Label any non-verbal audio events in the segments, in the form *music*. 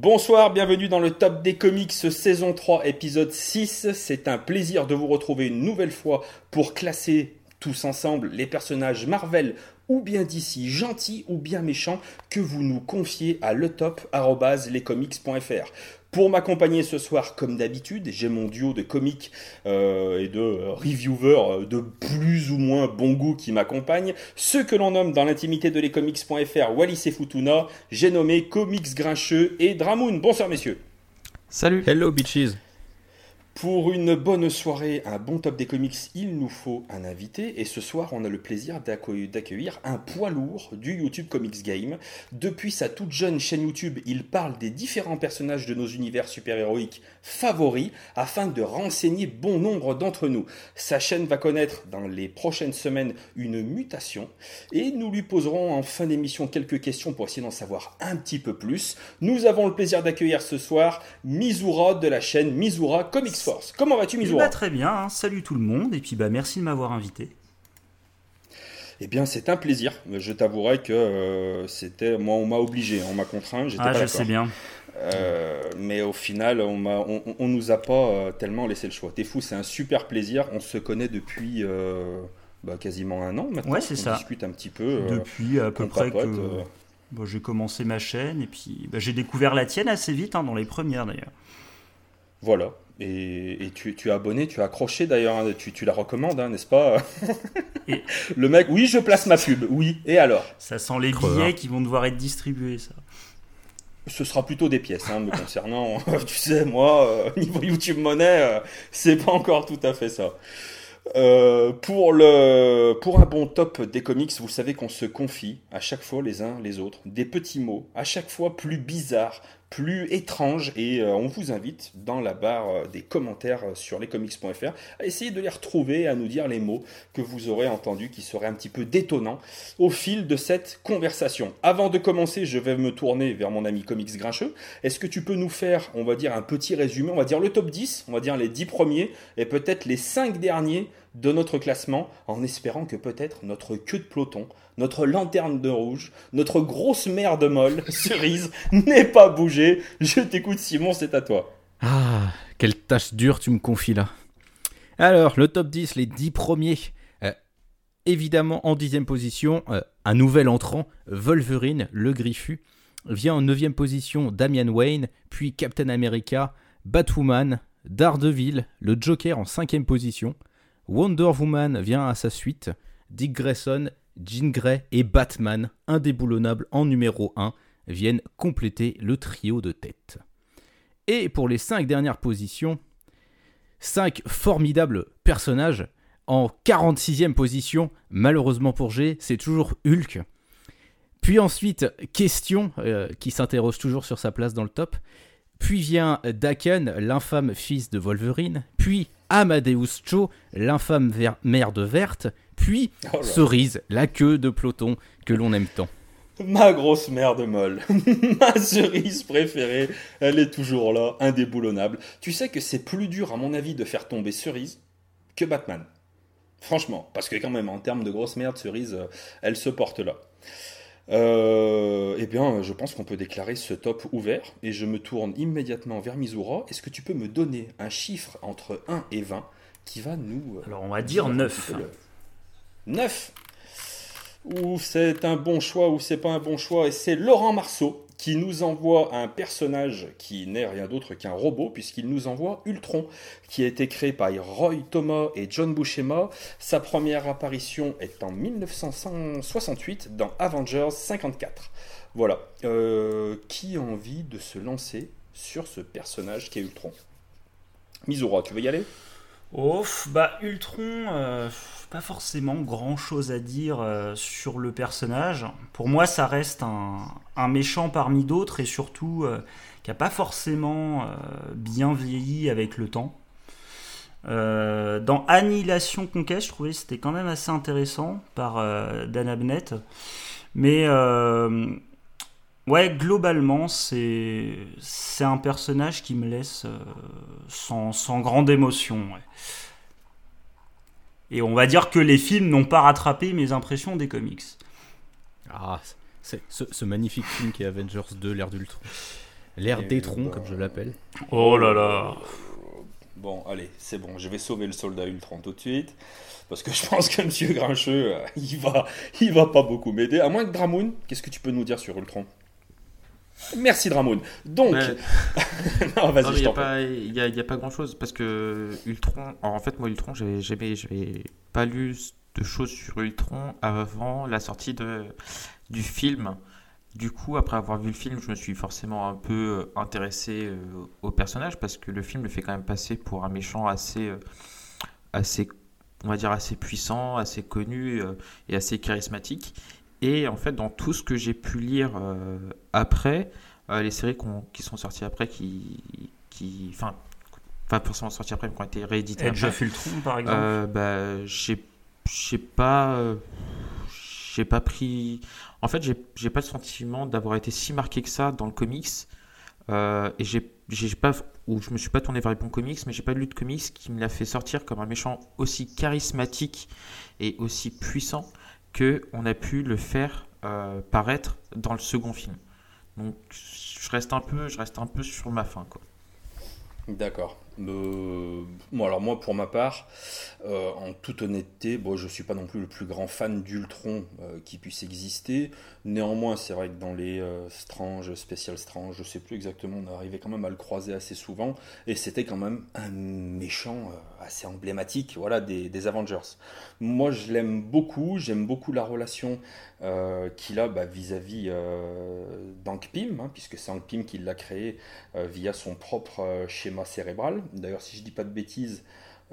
Bonsoir, bienvenue dans le top des comics saison 3 épisode 6. C'est un plaisir de vous retrouver une nouvelle fois pour classer tous ensemble les personnages Marvel ou bien d'ici gentils ou bien méchants que vous nous confiez à letop@lescomics.fr. Pour m'accompagner ce soir, comme d'habitude, j'ai mon duo de comiques euh, et de reviewers de plus ou moins bon goût qui m'accompagnent. Ceux que l'on nomme dans l'intimité de lescomics.fr Wallis et Futuna, j'ai nommé Comics Grincheux et Dramoun. Bonsoir messieurs. Salut. Hello bitches. Pour une bonne soirée, un bon top des comics, il nous faut un invité. Et ce soir, on a le plaisir d'accueillir un poids lourd du YouTube Comics Game. Depuis sa toute jeune chaîne YouTube, il parle des différents personnages de nos univers super-héroïques favoris afin de renseigner bon nombre d'entre nous. Sa chaîne va connaître dans les prochaines semaines une mutation et nous lui poserons en fin d'émission quelques questions pour essayer d'en savoir un petit peu plus. Nous avons le plaisir d'accueillir ce soir Mizura de la chaîne Mizura Comics Force. Comment vas-tu Mizura bah, Très bien, hein. salut tout le monde et puis bah merci de m'avoir invité. Eh bien, c'est un plaisir. Je t'avouerai que euh, c'était, moi, on m'a obligé, on m'a contraint. Ah, je sais bien. Euh, mais au final, on, on, on, nous a pas euh, tellement laissé le choix. T'es fou, c'est un super plaisir. On se connaît depuis bah, quasiment un an maintenant. Ouais, c'est ça. On discute un petit peu. depuis à peu près que bah, j'ai commencé ma chaîne et puis bah, j'ai découvert la tienne assez vite, hein, dans les premières d'ailleurs. Voilà. Et, tu, tu, as abonné, tu as accroché d'ailleurs, hein, tu, tu, la recommandes, hein, n'est-ce pas *laughs* et... Le mec, oui, je place ma pub, oui, et alors? Ça sent les billets qui vont devoir être distribués, ça. Ce sera plutôt des pièces, hein, me concernant. *laughs* tu sais, moi, euh, niveau YouTube Monnaie, euh, c'est pas encore tout à fait ça. Euh, pour, le, pour un bon top des comics, vous savez qu'on se confie à chaque fois les uns les autres des petits mots, à chaque fois plus bizarres, plus étranges, et euh, on vous invite dans la barre euh, des commentaires sur lescomics.fr à essayer de les retrouver, à nous dire les mots que vous aurez entendus qui seraient un petit peu détonnants au fil de cette conversation. Avant de commencer, je vais me tourner vers mon ami Comics Grincheux. Est-ce que tu peux nous faire, on va dire, un petit résumé, on va dire le top 10, on va dire les 10 premiers, et peut-être les 5 derniers de notre classement en espérant que peut-être notre queue de peloton, notre lanterne de rouge, notre grosse merde molle, *laughs* cerise, n'ait pas bougé. Je t'écoute Simon, c'est à toi. Ah, quelle tâche dure tu me confies là. Alors, le top 10, les 10 premiers. Euh, évidemment, en dixième position, euh, un nouvel entrant, Wolverine, le griffu. Vient en neuvième position, Damian Wayne, puis Captain America, Batwoman, Daredevil, le Joker en cinquième position. Wonder Woman vient à sa suite, Dick Grayson, Jean Grey et Batman, indéboulonnable en numéro 1, viennent compléter le trio de tête. Et pour les 5 dernières positions, 5 formidables personnages. En 46e position, malheureusement pour G, c'est toujours Hulk. Puis ensuite, Question, euh, qui s'interroge toujours sur sa place dans le top. Puis vient Daken, l'infâme fils de Wolverine. Puis Amadeus Cho, l'infâme merde verte, puis oh Cerise, la queue de peloton que l'on aime tant. Ma grosse merde molle, *laughs* ma cerise préférée, elle est toujours là, indéboulonnable. Tu sais que c'est plus dur à mon avis de faire tomber Cerise que Batman. Franchement, parce que quand même en termes de grosse merde, Cerise, euh, elle se porte là. Euh, eh bien, je pense qu'on peut déclarer ce top ouvert et je me tourne immédiatement vers Mizura. Est-ce que tu peux me donner un chiffre entre 1 et 20 qui va nous. Euh, Alors, on va dire 9. 9 Ou c'est un bon choix ou c'est pas un bon choix. Et c'est Laurent Marceau qui nous envoie un personnage qui n'est rien d'autre qu'un robot, puisqu'il nous envoie Ultron, qui a été créé par Roy Thomas et John Buscema. Sa première apparition est en 1968 dans Avengers 54. Voilà. Euh, qui a envie de se lancer sur ce personnage qui est Ultron? Mizura, tu veux y aller? Oh, bah Ultron, euh, pas forcément grand chose à dire euh, sur le personnage. Pour moi, ça reste un, méchant parmi d'autres et surtout euh, qui a pas forcément bien vieilli avec le temps. dans Annihilation Conquest, je trouvais que c'était quand même assez intéressant par Dan Abnett. Mais Ouais, globalement, c'est c'est un personnage qui me laisse euh, sans, sans, grande émotion. Et on va dire que les films n'ont pas rattrapé mes impressions des comics. Ah, c'est ce, magnifique film qui est Avengers 2, l'ère d'Ultron. L'air d'étron, comme je l'appelle. Oh là là. Bon, allez, c'est bon, je vais sauver le soldat Ultron tout de suite. Parce que je pense que Monsieur Grincheux, euh, il va, il va pas beaucoup m'aider. À moins que Dramoun, qu'est-ce que tu peux nous dire sur Ultron? Merci Dramoun. Donc, *laughs* non, vas-y, Il n'y a, a, pas grand-chose parce que Ultron. en fait, moi, Ultron, j'avais jamais, pas lu de choses sur Ultron avant la sortie de, du film. Du coup, après avoir vu le film, je me suis forcément un peu euh, intéressé euh, au personnage parce que le film le fait quand même passer pour un méchant assez, euh, assez on va dire assez puissant, assez connu et assez charismatique. Et en fait, dans tout ce que j'ai pu lire après, les séries qui sont sorties après, qui, qui, enfin, pas forcément sorties après, mais qui ont été rééditées. Edge of Ultron, par exemple. bah, j'ai, pas, j'ai pas pris. En fait, j'ai pas le sentiment d'avoir été si marqué que ça dans le comics. Euh, et j'ai pas ou je me suis pas tourné vers les bons comics, mais j'ai pas lu de comics qui me l'a fait sortir comme un méchant aussi charismatique et aussi puissant que on a pu le faire euh, paraître dans le second film. Donc je reste un peu, je reste un peu sur ma fin. D'accord. Euh, bon, alors moi, pour ma part, euh, en toute honnêteté, bon, je ne suis pas non plus le plus grand fan d'Ultron euh, qui puisse exister. Néanmoins, c'est vrai que dans les Strange, Special Strange, je ne sais plus exactement, on arrivait quand même à le croiser assez souvent. Et c'était quand même un méchant assez emblématique voilà, des, Avengers. Moi, je l'aime beaucoup. J'aime beaucoup la relation qu'il a bah, vis-à-vis d'Hank Pym, hein, puisque c'est Hank Pym qui l'a créé via son propre schéma cérébral. D'ailleurs, si je dis pas de bêtises,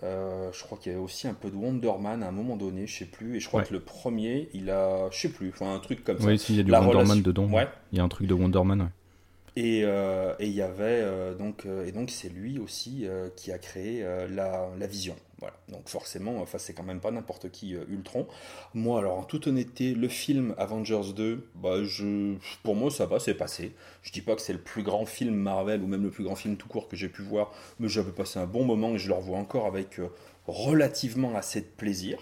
euh, je crois qu'il y avait aussi un peu de Wonder Man à un moment donné, je sais plus. Et je crois que le premier, il a, je sais plus, enfin un truc comme ça. Oui, il y a du Wonder Man dedans. Ouais. Il y a un truc de Wonder Man. Euh, et il y avait euh, donc et donc c'est lui aussi qui a créé la, la, vision. Voilà. Donc forcément, enfin c'est quand même pas n'importe qui Ultron. Moi alors en toute honnêteté, le film Avengers 2, bah je pour moi ça va, c'est passé. Je dis pas que c'est le plus grand film Marvel ou même le plus grand film tout court que j'ai pu voir, mais j'avais passé un bon moment et je le revois encore avec euh, relativement assez de plaisir.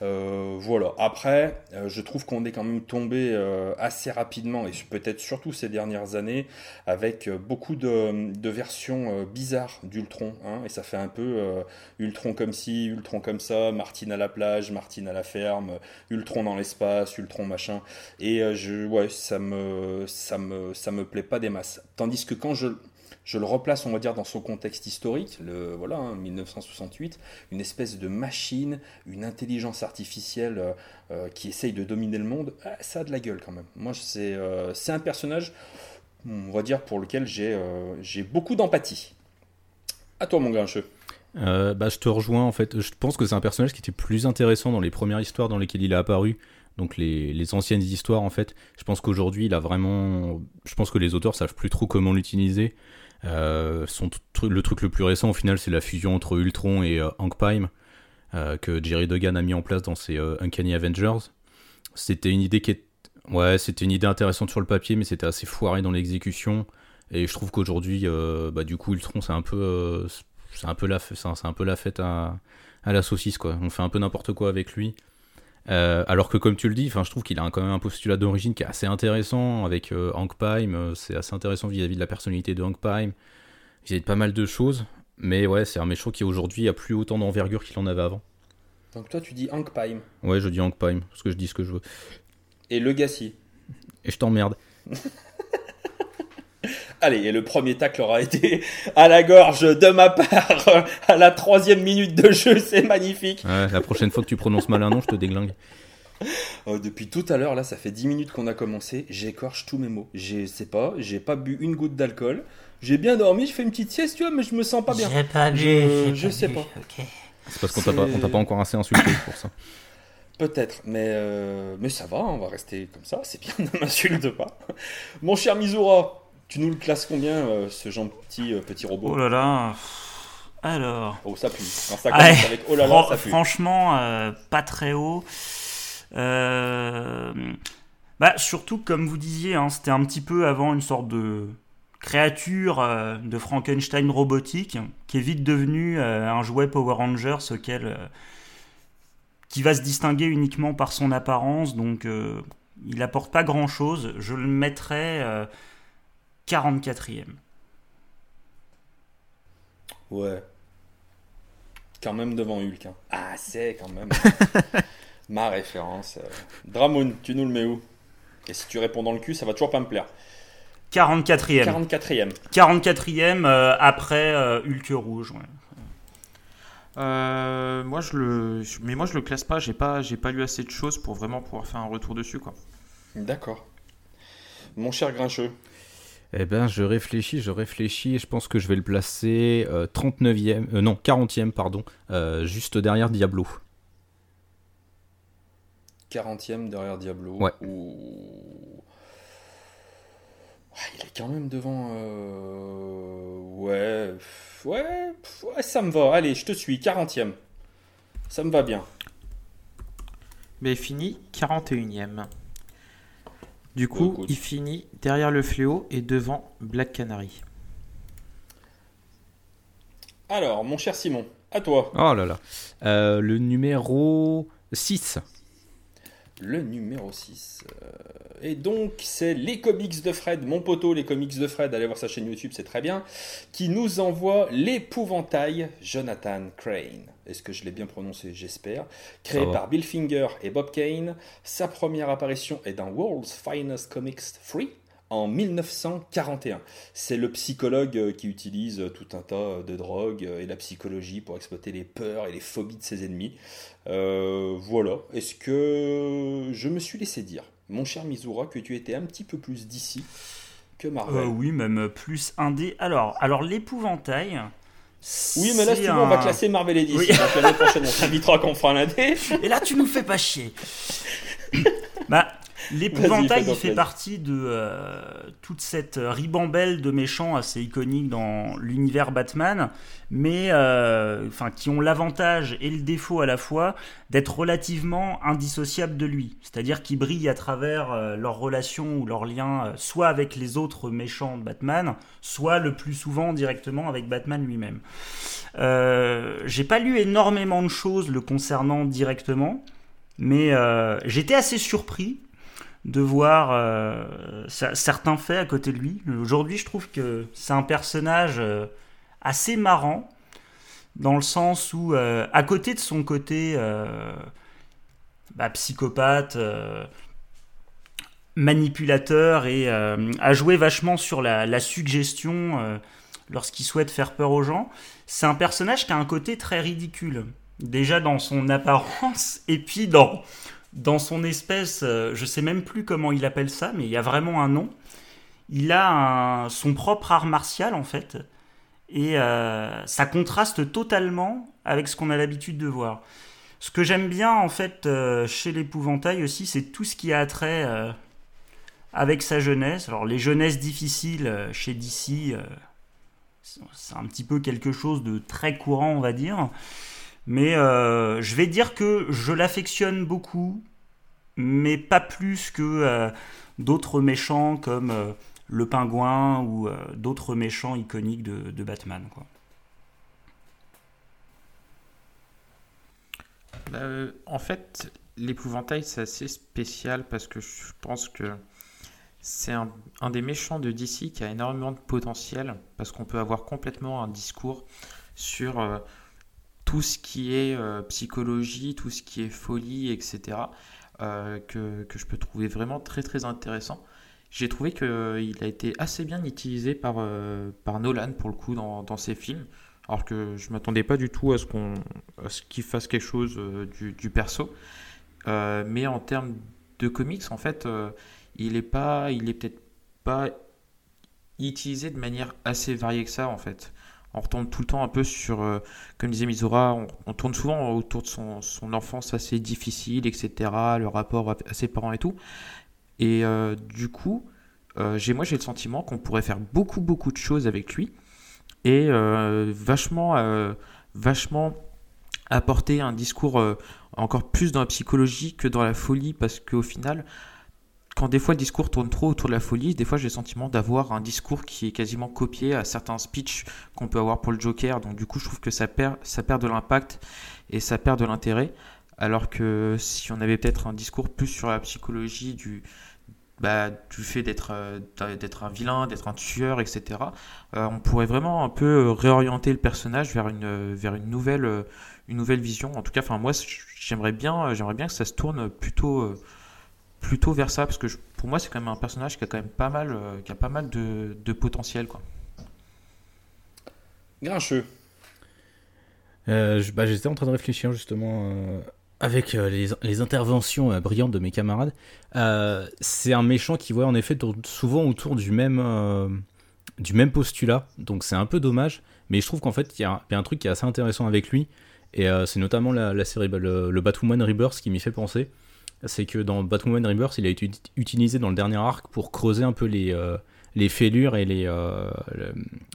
Euh, voilà. Après, euh, je trouve qu'on est quand même tombé assez rapidement et peut-être surtout ces dernières années avec beaucoup de, versions bizarres d'Ultron. Hein, et ça fait un peu Ultron comme ci, Ultron comme ça, Martine à la plage, Martine à la ferme, Ultron dans l'espace, Ultron machin. Et je, ouais, ça me, ça me, ça me plaît pas des masses. Tandis que quand je je le replace, on va dire, dans son contexte historique, le, voilà, 1968, hein, une espèce de machine, une intelligence artificielle euh, euh, qui essaye de dominer le monde, ah, ça a de la gueule quand même. Moi, c'est euh, un personnage, on va dire, pour lequel j'ai beaucoup d'empathie. À toi, mon grincheux. bah, je te rejoins en fait. Je pense que c'est un personnage qui était plus intéressant dans les premières histoires dans lesquelles il a apparu donc les, les, anciennes histoires en fait. Je pense qu'aujourd'hui il a vraiment, je pense que les auteurs savent plus trop comment l'utiliser. Euh, le truc le plus récent, au final, c'est la fusion entre Ultron et euh, Hank Pym, euh, que Jerry Duggan a mis en place dans ses Uncanny Avengers. C'était une idée qui est... Ouais, c'était une idée intéressante sur le papier, mais c'était assez foiré dans l'exécution. Et je trouve qu'aujourd'hui, bah, du coup, Ultron, c'est un peu, c'est un peu la, c'est un peu la fête à, à la saucisse, quoi. On fait un peu n'importe quoi avec lui. Euh, alors que comme tu le dis, je trouve qu'il a quand même un postulat d'origine qui est assez intéressant avec euh, Hank Pym. Euh, c'est assez intéressant vis-à-vis de la personnalité de Hank Pym, vis-à-vis de pas mal de choses. Mais ouais, c'est un méchant qui aujourd'hui a plus autant d'envergure qu'il en avait avant. Donc toi tu dis Hank Pym Ouais, je dis Hank Pym, parce que je dis ce que je veux. Et Legacy Et je t'emmerde. *laughs* Allez, et le premier tacle aura été à la gorge de ma part à la troisième minute de jeu, c'est magnifique. la prochaine fois que tu prononces mal un nom, je te déglingue. Oh, depuis tout à l'heure, là, ça fait 10 minutes qu'on a commencé, j'écorche tous mes mots. Je sais pas, j'ai pas bu une goutte d'alcool. J'ai bien dormi, je fais une petite sieste, tu vois, mais je me sens pas bien. J'ai pas bu. Je, sais pas. C'est parce qu'on t'a pas, pas, encore assez insulté pour ça. Peut-être, mais, euh, mais ça va, on va rester comme ça, c'est bien, *laughs* ne m'insulte pas. Mon cher Mizura, tu nous le classes combien, euh, ce gentil euh, petit robot Oh là là Alors. Oh, ça pue. ça avec oh là là, ça pue. Franchement, euh, pas très haut. Bah, surtout, comme vous disiez, hein, c'était un petit peu avant une sorte de créature de Frankenstein robotique qui est vite devenu un jouet Power Rangers auquel. qui va se distinguer uniquement par son apparence, donc il apporte pas grand chose. Je le mettrais 44e. Ouais. Quand même devant Hulk. Hein. Ah, c'est quand même *laughs* ma référence. Dramoun, tu nous le mets où? Et si tu réponds dans le cul, ça va toujours pas me plaire. 44e. 44e. 44e après euh, Hulk rouge. Euh, moi je le, mais moi je le classe pas. J'ai pas, j'ai pas lu assez de choses pour vraiment pouvoir faire un retour dessus quoi. D'accord. Mon cher Grincheux. Eh ben, je réfléchis, je réfléchis, et je pense que je vais le placer 39e, euh, non, 40e, pardon, juste derrière Diablo. 40e derrière Diablo. Ouais. Ah, il est quand même devant. Euh, ouais, ouais, ouais, ça me va. Allez, je te suis. 40e. Ça me va bien. Mais il finit 41e. Du coup, il finit derrière le fléau et devant Black Canary. Alors, mon cher Simon, à toi. Oh là là. Euh, le numéro 6 le numéro 6. Euh, et donc, c'est les comics de Fred, mon poteau, les comics de Fred, allez voir sa chaîne YouTube, c'est très bien, qui nous envoie l'épouvantail Jonathan Crane. Est-ce que je l'ai bien prononcé? J'espère. Créé par Bill Finger et Bob Kane, sa première apparition est dans World's Finest Comics 3 en 1941. C'est le psychologue euh, qui utilise tout un tas de drogues euh, et la psychologie pour exploiter les peurs et les phobies de ses ennemis. Euh, voilà. Est-ce que je me suis laissé dire, mon cher Mizura, que tu étais un petit peu plus d'ici que Marvel Oui, même plus indé. Alors, alors l'épouvantail. Oui, mais là, si on va classer Marvel et DC. L'année prochaine, on s'invitera fera. Et là, tu nous fais pas chier. bah, L'épouvantail, il fait partie de euh, toute cette ribambelle de méchants assez iconiques dans l'univers Batman, mais euh, qui ont l'avantage et le défaut à la fois d'être relativement indissociables de lui. C'est-à-dire qu'ils brillent à travers euh, leurs relations ou leurs liens, soit avec les autres méchants de Batman, soit le plus souvent directement avec Batman lui-même. J'ai pas lu énormément de choses le concernant directement, mais j'étais assez surpris de voir euh, certains faits à côté de lui. Aujourd'hui, je trouve que c'est un personnage euh, assez marrant, dans le sens où, euh, à côté de son côté bah, psychopathe, manipulateur, et a joué vachement sur la, la suggestion lorsqu'il souhaite faire peur aux gens, c'est un personnage qui a un côté très ridicule. Déjà dans son apparence, *laughs* et puis dans dans son espèce, euh, je sais même plus comment il appelle ça, mais il y a vraiment un nom. Il a son propre art martial en fait, et euh, ça contraste totalement avec ce qu'on a l'habitude de voir. Ce que j'aime bien en fait euh, chez l'épouvantail aussi, c'est tout ce qui a trait avec sa jeunesse. Alors les jeunesses difficiles chez DC, c'est un petit peu quelque chose de très courant, on va dire. Mais euh, je vais dire que je l'affectionne beaucoup, mais pas plus que euh, d'autres méchants comme euh, le pingouin ou d'autres méchants iconiques de, Batman. Quoi. en fait, l'épouvantail, c'est assez spécial parce que je pense que c'est un, des méchants de DC qui a énormément de potentiel parce qu'on peut avoir complètement un discours sur tout ce qui est euh, psychologie, tout ce qui est folie, etc., euh, que, que, je peux trouver vraiment très très intéressant. J'ai trouvé qu'il euh, a été assez bien utilisé par, par Nolan pour le coup dans, dans ses films, alors que je m'attendais pas du tout à ce qu'on qu'il fasse quelque chose du, du, perso. mais en termes de comics, en fait, il est il est peut-être pas utilisé de manière assez variée que ça, en fait on retombe tout le temps un peu sur, euh, comme disait Mizora, on, tourne souvent autour de son, enfance assez difficile, etc., le rapport à, ses parents et tout. Et euh, du coup, euh, j'ai moi j'ai le sentiment qu'on pourrait faire beaucoup beaucoup de choses avec lui et vachement vachement apporter un discours encore plus dans la psychologie que dans la folie parce qu'au final quand des fois le discours tourne trop autour de la folie, des fois j'ai le sentiment d'avoir un discours qui est quasiment copié à certains speeches qu'on peut avoir pour le Joker. Donc du coup, je trouve que ça perd, ça perd de l'impact et ça perd de l'intérêt. Alors que si on avait peut-être un discours plus sur la psychologie du, bah, du fait d'être d'être un vilain, d'être un tueur, etc. on pourrait vraiment un peu réorienter le personnage vers une, vers une nouvelle une nouvelle vision. En tout cas, moi, j'aimerais bien, j'aimerais bien que ça se tourne plutôt, plutôt vers ça, parce que pour moi, c'est quand même un personnage qui a quand même pas mal, qui a pas mal de, de potentiel, quoi. Grincheux. Euh, bah, j'étais en train de réfléchir justement euh, avec euh, les, les, interventions brillantes de mes camarades. c'est un méchant qui voit en effet souvent autour du même, du même postulat, donc c'est un peu dommage. Mais je trouve qu'en fait, il y, a un truc qui est assez intéressant avec lui, et c'est notamment la, série, bah, le, Batwoman Rebirth qui m'y fait penser. C'est que dans Batwoman Rebirth, il a été utilisé dans le dernier arc pour creuser un peu les les fêlures et les, euh,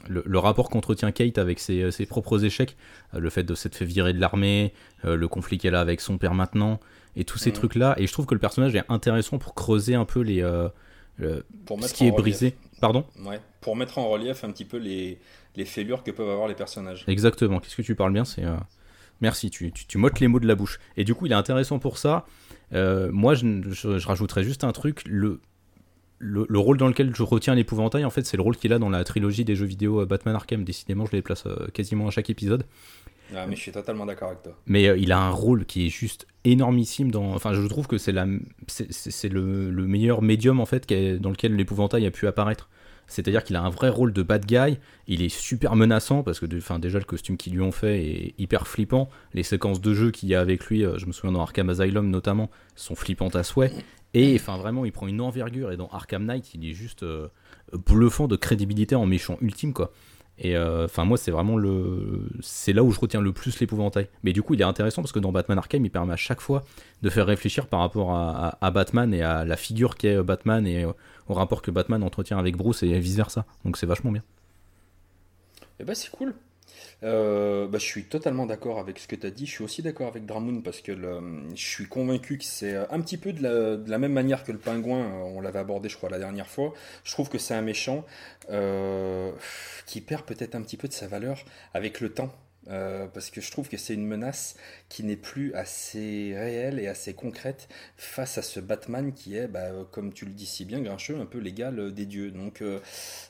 le, rapport qu'entretient Kate avec ses, ses, propres échecs, euh, le fait de s'être fait virer de l'armée, euh, le conflit qu'elle a avec son père maintenant, et tous ces trucs-là. Et je trouve que le personnage est intéressant pour creuser un peu les, ce qui est brisé. Pardon? Ouais, Pour mettre en relief un petit peu les, les fêlures que peuvent avoir les personnages. Exactement, qu'est-ce que tu parles bien? C'est Merci, tu, tu, tu, mottes les mots de la bouche. Et du coup, il est intéressant pour ça. Moi, je, je, je, rajouterais juste un truc. Le, le, rôle dans lequel je retiens l'épouvantail, en fait, c'est le rôle qu'il a dans la trilogie des jeux vidéo euh, Batman Arkham. Décidément, je les place euh, quasiment à chaque épisode. Ah, mais je suis totalement d'accord avec toi. Mais euh, il a un rôle qui est juste énormissime dans. Enfin, je trouve que c'est la, c'est le, le, meilleur médium en fait dans lequel l'épouvantail a pu apparaître. C'est-à-dire qu'il a un vrai rôle de bad guy. Il est super menaçant parce que, déjà le costume qu'ils lui ont fait est hyper flippant. Les séquences de jeu qu'il y a avec lui, je me souviens dans Arkham Asylum notamment, sont flippantes à souhait. Et enfin, vraiment, il prend une envergure. Et dans Arkham Knight, il est juste euh, bluffant de crédibilité en méchant ultime, quoi. Et euh, enfin, moi, c'est vraiment le. C'est là où je retiens le plus l'épouvantail. Mais du coup, il est intéressant parce que dans Batman Arkham, il permet à chaque fois de faire réfléchir par rapport à, Batman et à la figure qu'est Batman et au rapport que Batman entretient avec Bruce et vice versa. Donc, c'est vachement bien. Eh ben, c'est cool. Euh, bah, je suis totalement d'accord avec ce que tu as dit. Je suis aussi d'accord avec Dramoun parce que je suis convaincu que c'est un petit peu de la, même manière que le pingouin. On l'avait abordé, je crois, la dernière fois. Je trouve que c'est un méchant euh, qui perd peut-être un petit peu de sa valeur avec le temps. Euh, parce que je trouve que c'est une menace qui n'est plus assez réelle et assez concrète face à ce Batman qui est, bah, comme tu le dis si bien, grincheux, un peu l'égal des dieux. Donc, euh,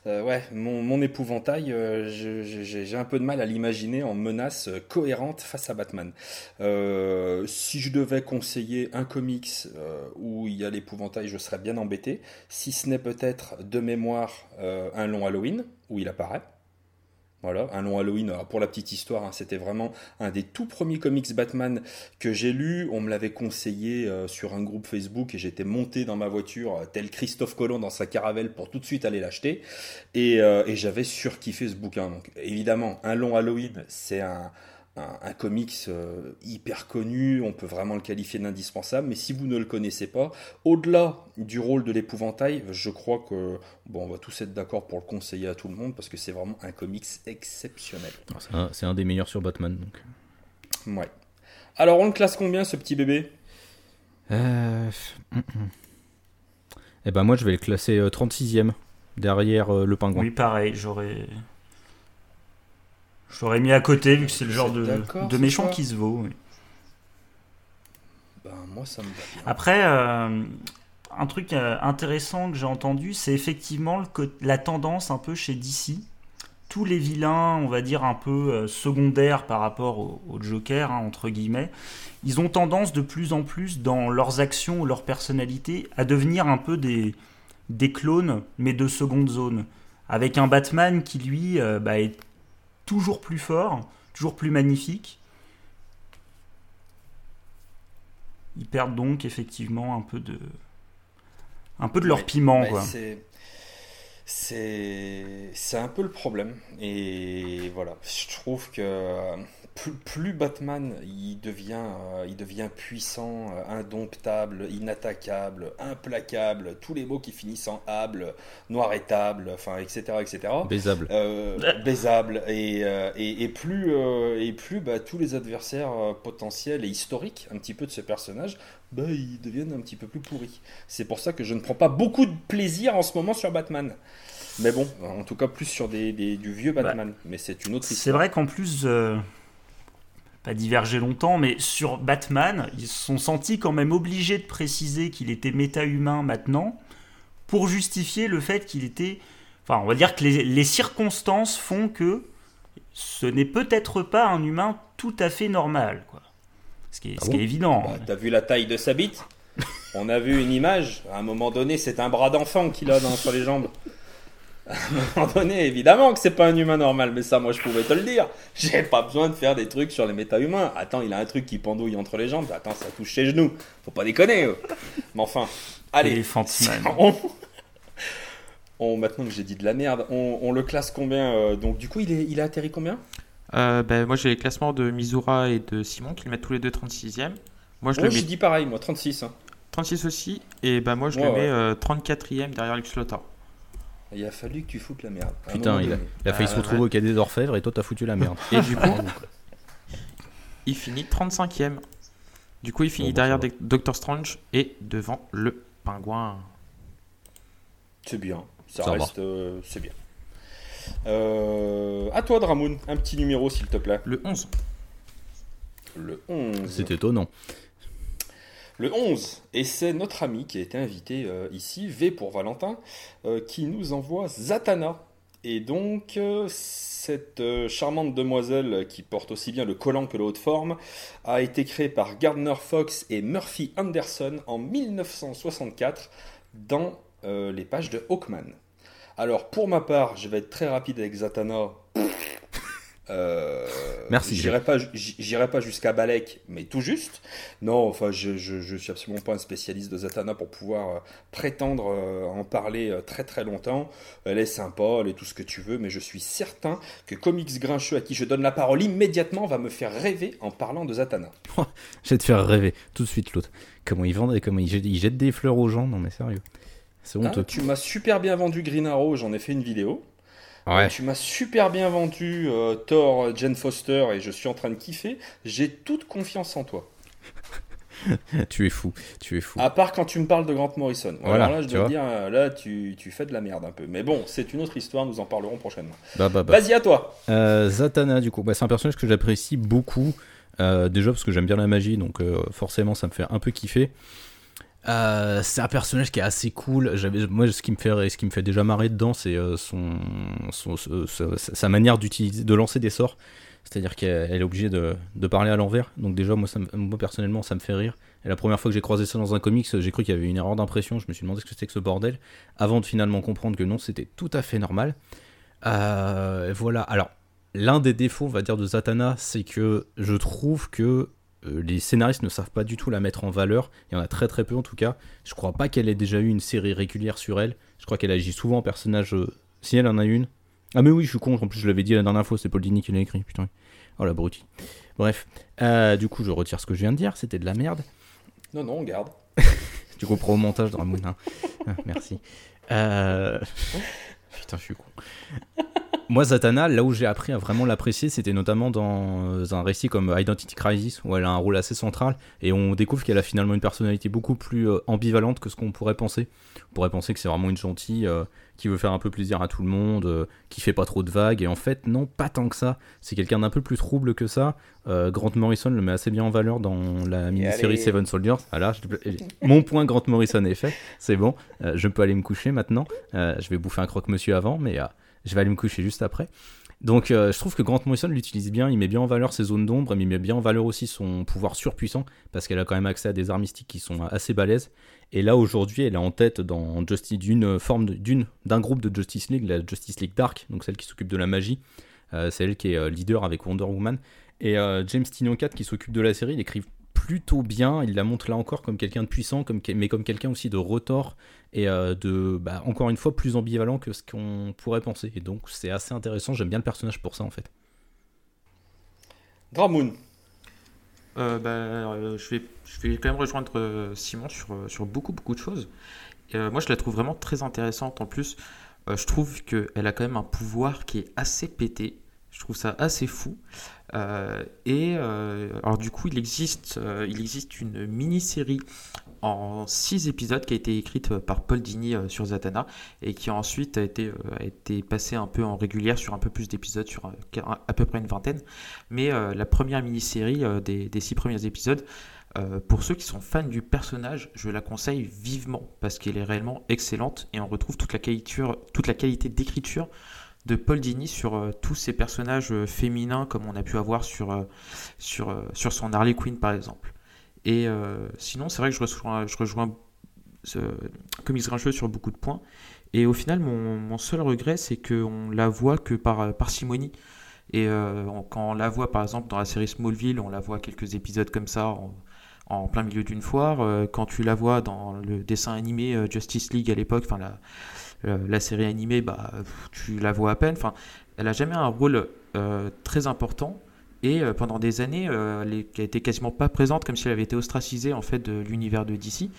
euh, ouais, mon, épouvantail, j'ai un peu de mal à l'imaginer en menace cohérente face à Batman. si je devais conseiller un comics où il y a l'épouvantail, je serais bien embêté, si ce n'est peut-être de mémoire un long Halloween où il apparaît. Voilà, un long Halloween. pour la petite histoire, hein, c'était vraiment un des tout premiers comics Batman que j'ai lu. On me l'avait conseillé euh, sur un groupe Facebook et j'étais monté dans ma voiture, euh, tel Christophe Colomb dans sa caravelle, pour tout de suite aller l'acheter. Et, euh, et j'avais surkiffé ce bouquin. Donc, évidemment, un long Halloween, c'est un, un, comics euh, hyper connu, on peut vraiment le qualifier d'indispensable, mais si vous ne le connaissez pas, au-delà du rôle de l'épouvantail, je crois que bon, on va tous être d'accord pour le conseiller à tout le monde parce que c'est vraiment un comics exceptionnel. Ah, c'est un, des meilleurs sur Batman. Donc. Ouais. Alors on le classe combien ce petit bébé? Euh... *clears throat* Eh ben moi je vais le classer 36ème euh, derrière le pingouin. Oui pareil, j'aurais je l'aurais mis à côté, vu que c'est le genre de, de méchant qui se vaut. Ben, moi, ça me Après, euh, un truc euh, intéressant que j'ai entendu, c'est effectivement le, la tendance un peu chez DC. Tous les vilains, on va dire un peu euh, secondaires par rapport au, Joker, hein, entre guillemets, ils ont tendance de plus en plus dans leurs actions ou leur personnalité à devenir un peu des, des clones, mais de seconde zone. Avec un Batman qui, lui, bah, est toujours plus fort, toujours plus magnifique. Ils perdent donc effectivement un peu de, un peu de leur piment. Quoi. C'est, c'est un peu le problème. Et voilà, je trouve que plus, Batman il devient, euh, il devient puissant, euh, indomptable, inattaquable, implacable, tous les mots qui finissent en able, noir et table, enfin, etc. etc. Baisable. Euh, baisable. Et, et, plus, et plus bah, tous les adversaires potentiels et historiques, un petit peu de ce personnage, bah, ils deviennent un petit peu plus pourris. C'est pour ça que je ne prends pas beaucoup de plaisir en ce moment sur Batman. Mais bon, en tout cas plus sur des, du vieux bah, Batman. mais c'est une autre histoire. C'est vrai qu'en plus, pas divergé longtemps, mais sur Batman, ils se sont sentis quand même obligés de préciser qu'il était méta-humain maintenant pour justifier le fait qu'il était. Enfin, on va dire que les, circonstances font que ce n'est peut-être pas un humain tout à fait normal, quoi. Ce qui est, ah évident. Bah, T'as vu la taille de sa bite? On a vu une image. À un moment donné, c'est un bras d'enfant qu'il a dans, sur les jambes. À un moment donné, évidemment que c'est pas un humain normal, mais ça, moi, je pouvais te le dire. J'ai pas besoin de faire des trucs sur les méta-humains. Attends, il a un truc qui pendouille entre les jambes. Attends, ça touche ses genoux. Faut pas déconner. Mais enfin, allez. On... *laughs* on... maintenant que j'ai dit de la merde, on, le classe combien euh, Donc, du coup, il, est, il a atterri combien? Euh, ben, Moi, j'ai les classements de Mizura et de Simon qui le mettent tous les deux 36e. Moi, je le mets... dit pareil, moi, 36. 36 hein. aussi. Et ben, moi, je le mets 34e euh, derrière Lux il a fallu que tu foutes la merde. Putain, il a, failli se retrouver au cadet d'orfèvre et toi t'as foutu la merde. Et du coup, il finit 35ème. Du coup, il finit bah, derrière Doctor Strange et devant le pingouin. C'est bien, ça, reste, euh, c'est bien. Euh, à toi, Dramoun, un petit numéro s'il te plaît. Le 11. Le 11. C'est étonnant. Le 11, et c'est notre ami qui a été invité euh, ici, V pour Valentin, euh, qui nous envoie Zatanna. Et donc, euh, cette charmante demoiselle qui porte aussi bien le collant que le haut de forme a été créée par Gardner Fox et Murphy Anderson en 1964 dans les pages de Hawkman. Alors, pour ma part, je vais être très rapide avec Zatanna. Euh, Merci. J'irai pas, j'irai pas jusqu'à Balek, mais tout juste. Non, enfin, je, je, suis absolument pas un spécialiste de Zatanna pour pouvoir euh, prétendre euh, en parler très très longtemps. Elle est sympa, elle est tout ce que tu veux, mais je suis certain que Comics Grincheux, à qui je donne la parole immédiatement, va me faire rêver en parlant de Zatanna. je vais te faire rêver tout de suite l'autre. Comment il vend, comment il jette, des fleurs aux gens? Non mais sérieux. C'est honteux. Ah, tu m'as super bien vendu Green Arrow, j'en ai fait une vidéo. Ouais. Tu m'as super bien vendu euh, Thor, Jane Foster et je suis en train de kiffer. J'ai toute confiance en toi. *laughs* tu es fou, tu es fou. À part quand tu me parles de Grant Morrison. Voilà, là, je dois dire, euh, là, tu, tu, fais de la merde un peu. Mais bon, c'est une autre histoire, nous en parlerons prochainement. Bah, bah, bah. Vas-y à toi. Euh, Zatanna, du coup, bah, c'est un personnage que j'apprécie beaucoup. déjà parce que j'aime bien la magie, donc forcément, ça me fait un peu kiffer. Euh, c'est un personnage qui est assez cool. Moi, ce qui me fait, déjà marrer dedans, c'est euh, son, sa manière de lancer des sorts. C'est-à-dire qu'elle est obligée de, parler à l'envers. Donc déjà, moi, personnellement, ça me fait rire. Et la première fois que j'ai croisé ça dans un comics, j'ai cru qu'il y avait une erreur d'impression. Je me suis demandé ce que c'était que ce bordel, avant de finalement comprendre que non, c'était tout à fait normal. Euh, voilà. Alors, l'un des défauts, on va dire, de Zatanna, c'est que je trouve que les scénaristes ne savent pas du tout la mettre en valeur. Il y en a très très peu en tout cas. Je crois pas qu'elle ait déjà eu une série régulière sur elle. Je crois qu'elle agit souvent en personnage. Euh, si elle en a une. Ah mais oui, je suis con. En plus, je l'avais dit la dernière fois. C'est Paul Dini qui l'a écrit. Putain. Oh la brutie. Bref. Euh, du coup, je retire ce que je viens de dire. C'était de la merde. Non, non, on garde. *laughs* tu comprends au montage dans la hein. ah, merci. *laughs* Putain, je suis con. Moi, Zatanna, là où j'ai appris à vraiment l'apprécier, c'était notamment dans un récit comme Identity Crisis, où elle a un rôle assez central, et on découvre qu'elle a finalement une personnalité beaucoup plus euh, ambivalente que ce qu'on pourrait penser. On pourrait penser que c'est vraiment une gentille euh, qui veut faire un peu plaisir à tout le monde, euh, qui fait pas trop de vagues, et en fait, non, pas tant que ça. C'est quelqu'un d'un peu plus trouble que ça. Grant Morrison le met assez bien en valeur dans la mini-série Seven Soldiers. Voilà, *laughs* mon point Grant Morrison est fait, c'est bon, je peux aller me coucher maintenant. je vais bouffer un croque-monsieur avant, mais je vais aller me coucher juste après. Donc euh, je trouve que Grant Morrison l'utilise bien, il met bien en valeur ses zones d'ombre, mais il met bien en valeur aussi son pouvoir surpuissant, parce qu'elle a quand même accès à des armes mystiques qui sont assez balèzes. Et là aujourd'hui, elle est en tête dans Justice d'une forme d'une d'un groupe de Justice League, la Justice League Dark, donc celle qui s'occupe de la magie. Euh, c'est qui est euh, leader avec Wonder Woman. Et James Tynion 4 qui s'occupe de la série, il écrit plutôt bien. Il la montre là encore comme quelqu'un de puissant, comme, mais comme quelqu'un aussi de retort et euh, de, bah, encore une fois, plus ambivalent que ce qu'on pourrait penser. Et donc, c'est assez intéressant. J'aime bien le personnage pour ça, en fait. Dramoon. Euh, bah, euh, je, vais, je vais quand même rejoindre Simon sur, sur beaucoup, beaucoup de choses. moi, je la trouve vraiment très intéressante. En plus, je trouve qu'elle a quand même un pouvoir qui est assez pété. Je trouve ça assez fou. Euh, et euh, alors du coup, il existe, euh, il existe une mini-série en 6 épisodes qui a été écrite par Paul Dini sur Zatanna et qui ensuite a été, a été passée un peu en régulière sur un peu plus d'épisodes, sur à peu près une vingtaine. Mais la première mini-série des, des 6 premiers épisodes pour ceux qui sont fans du personnage, je la conseille vivement parce qu'elle est réellement excellente et on retrouve toute la qualité d'écriture de Paul Dini sur euh, tous ces personnages euh, féminins comme on a pu avoir sur, sur, sur son Harley Quinn par exemple. Et sinon, c'est vrai que je rejoins, je rejoins Comics Grincheux sur beaucoup de points. Et au final, mon, mon seul regret, c'est qu'on la voit que par parcimonie. Et quand on la voit par exemple dans la série Smallville, on la voit quelques épisodes comme ça, en plein milieu d'une foire. Euh, quand tu la vois dans le dessin animé euh, Justice League à l'époque, enfin la, euh, la, série animée, bah, tu la vois à peine. Enfin, elle a jamais un rôle très important. Et pendant des années, elle était quasiment pas présente, comme si elle avait été ostracisée en fait de l'univers de DC.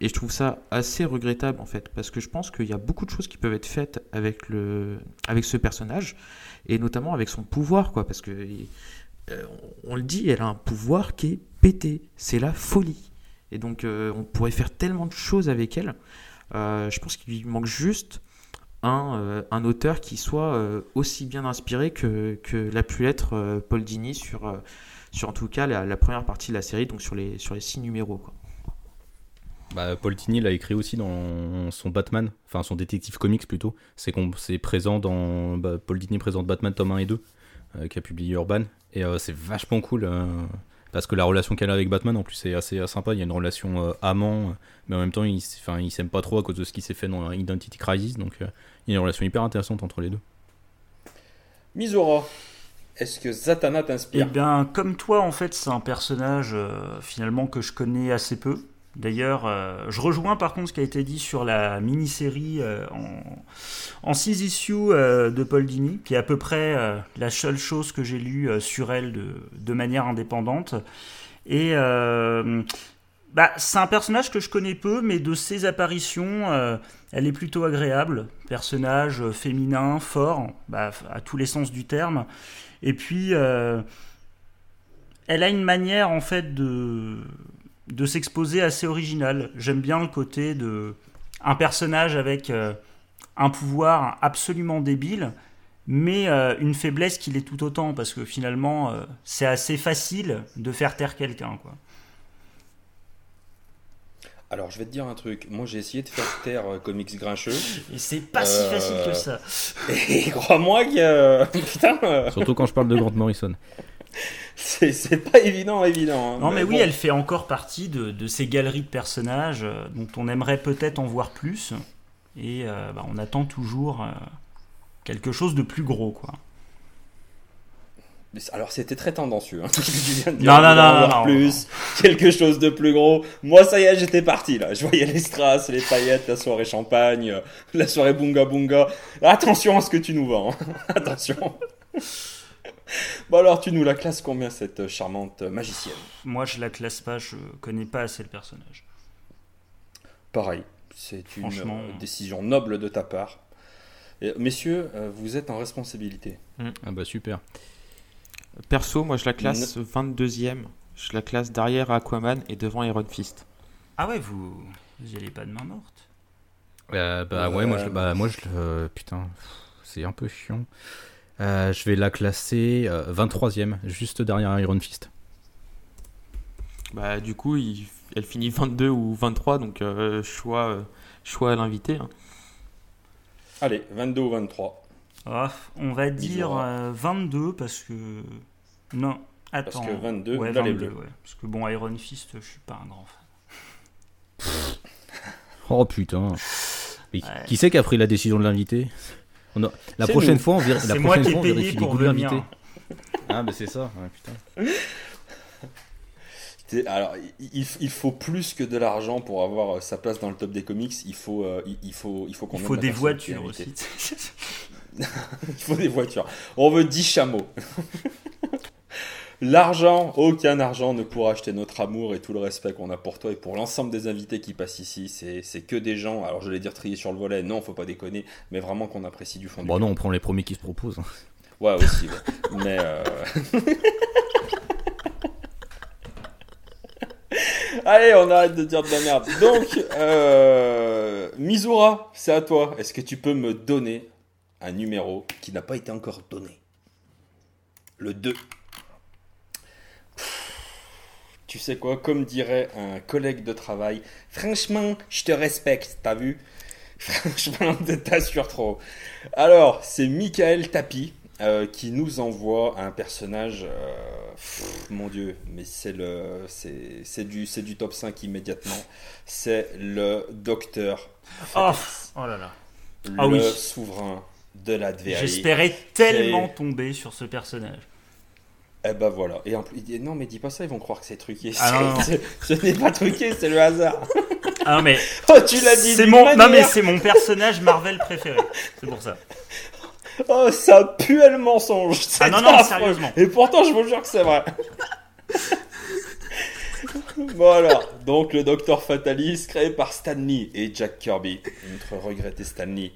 Et je trouve ça assez regrettable en fait, parce que je pense qu'il y a beaucoup de choses qui peuvent être faites avec le, avec ce personnage, et notamment avec son pouvoir, quoi, parce que on le dit, elle a un pouvoir qui est pété, c'est la folie. Et donc euh, on pourrait faire tellement de choses avec elle. Euh, je pense qu'il manque juste un, euh, un, auteur qui soit aussi bien inspiré que, que l'a pu être Paul Dini sur, sur en tout cas la, première partie de la série, donc sur les, sur les six numéros. Quoi. Bah, Paul Dini l'a écrit aussi dans son Batman, enfin son détective comics plutôt. C'est présent dans bah, Paul Dini présente Batman tome 1 et 2, qui a publié Urban. Et c'est vachement cool parce que la relation qu'elle a avec Batman en plus c'est assez euh, sympa. Il y a une relation euh, amant, euh, mais en même temps, il, enfin, il s'aime pas trop à cause de ce qui s'est fait dans Identity Crisis. Donc, il y a une relation hyper intéressante entre les deux. Mizora, est-ce que Zatanna t'inspire? Eh bien, comme toi, en fait, c'est un personnage finalement que je connais assez peu. D'ailleurs, euh, je rejoins par contre ce qui a été dit sur la mini-série euh, en, 6 issues euh, de Paul Dini, qui est à peu près la seule chose que j'ai lue sur elle de, manière indépendante. Et bah, c'est un personnage que je connais peu, mais de ses apparitions, elle est plutôt agréable. Personnage féminin, fort, bah, à tous les sens du terme. Et puis, elle a une manière en fait de de s'exposer assez original. J'aime bien le côté de un personnage avec euh, un pouvoir absolument débile, mais euh, une faiblesse qui l'est tout autant, parce que finalement, euh, c'est assez facile de faire taire quelqu'un. quoi. Alors, je vais te dire un truc. Moi, j'ai essayé de faire taire Comics Grincheux. Et c'est pas si facile que ça. *laughs* Et crois-moi que. *laughs* Putain. Surtout quand je parle de Grant Morrison *laughs* c'est pas évident, évident. Hein. non, mais, oui, elle fait encore partie de, ces galeries de personnages euh, dont on aimerait peut-être en voir plus. Et euh, bah, on attend toujours euh, quelque chose de plus gros, quoi. Alors c'était très tendancieux. Hein, *laughs* non, non, non, non, plus, quelque chose de plus gros. Moi, ça y est, j'étais parti là. Je voyais les strass, les paillettes, la soirée champagne, la soirée bunga bunga. Attention à ce que tu nous vends. Hein. *laughs* Attention. *laughs* Bon alors, tu nous la classes combien cette charmante magicienne? Moi, je la classe pas, je connais pas assez le personnage. Pareil, c'est une euh, décision noble de ta part. Et, messieurs, euh, vous êtes en responsabilité. Mm. Ah bah super. Perso, moi je la classe 22ème. Je la classe derrière Aquaman et devant Iron Fist. Ah ouais, vous, vous allez pas de main morte? Euh, Bah ouais, moi je, bah, moi je putain, c'est un peu chiant. Euh, je vais la classer 23ème, euh, juste derrière Iron Fist. Bah, du coup, elle finit 22 ou 23, donc euh, choix, choix à l'invité. Hein. Allez, 22 ou 23. Ah, on va dire 22 parce que. Non, attends. Parce que 22, ouais, 22 ouais. Parce que bon, Iron Fist, je suis pas un grand fan. oh putain. Qui c'est qui a pris la décision de l'inviter? La prochaine fois, on, la prochaine fois, on vérifie les goûts de l'invité. Ah, bah c'est ça, putain. *laughs* Alors, il, il, faut plus que de l'argent pour avoir euh, sa place dans le top des comics. Il faut, euh, il, faut, il faut qu'on. Il faut des voitures aussi. *laughs* il faut des voitures. On veut 10 chameaux. *laughs* L'argent, aucun argent ne pourra acheter notre amour et tout le respect qu'on a pour toi et pour l'ensemble des invités qui passent ici. C'est que des gens, alors je vais dire trier sur le volet, non, faut pas déconner, mais vraiment qu'on apprécie du fond bon, non, on prend les premiers qui se proposent. Hein. Ouais, aussi, mais. Euh... *laughs* Allez, on arrête de dire de la merde. Donc, euh, Mizura, c'est à toi. Est-ce que tu peux me donner un numéro qui n'a pas été encore donné? Le 2. Tu sais quoi, comme dirait un collègue de travail, franchement, je te respecte, t'as vu? *laughs* Franchement, t'assures trop. Alors, c'est Michael Tapi euh, qui nous envoie un personnage. Euh, mon dieu, mais c'est le, c'est du, c'est du top 5 immédiatement. C'est le docteur. Oh, oh là là. Le ah oui. souverain de la J'espérais tellement tomber sur ce personnage. Eh ben voilà. Et en plus, non, mais dis pas ça, ils vont croire que c'est truqué. Ah *laughs* ce n'est pas truqué, c'est le hasard. Ah non, mais. *laughs* oh, tu l'as dit. C'est mon, non, mais c'est mon personnage Marvel préféré. C'est pour ça. Oh, ça pue le mensonge. Ah non, non, sérieusement. Et pourtant, je vous jure que c'est vrai. Voilà, donc le Docteur Fatalis créé par Stanley et Jack Kirby, notre regretté Stanley.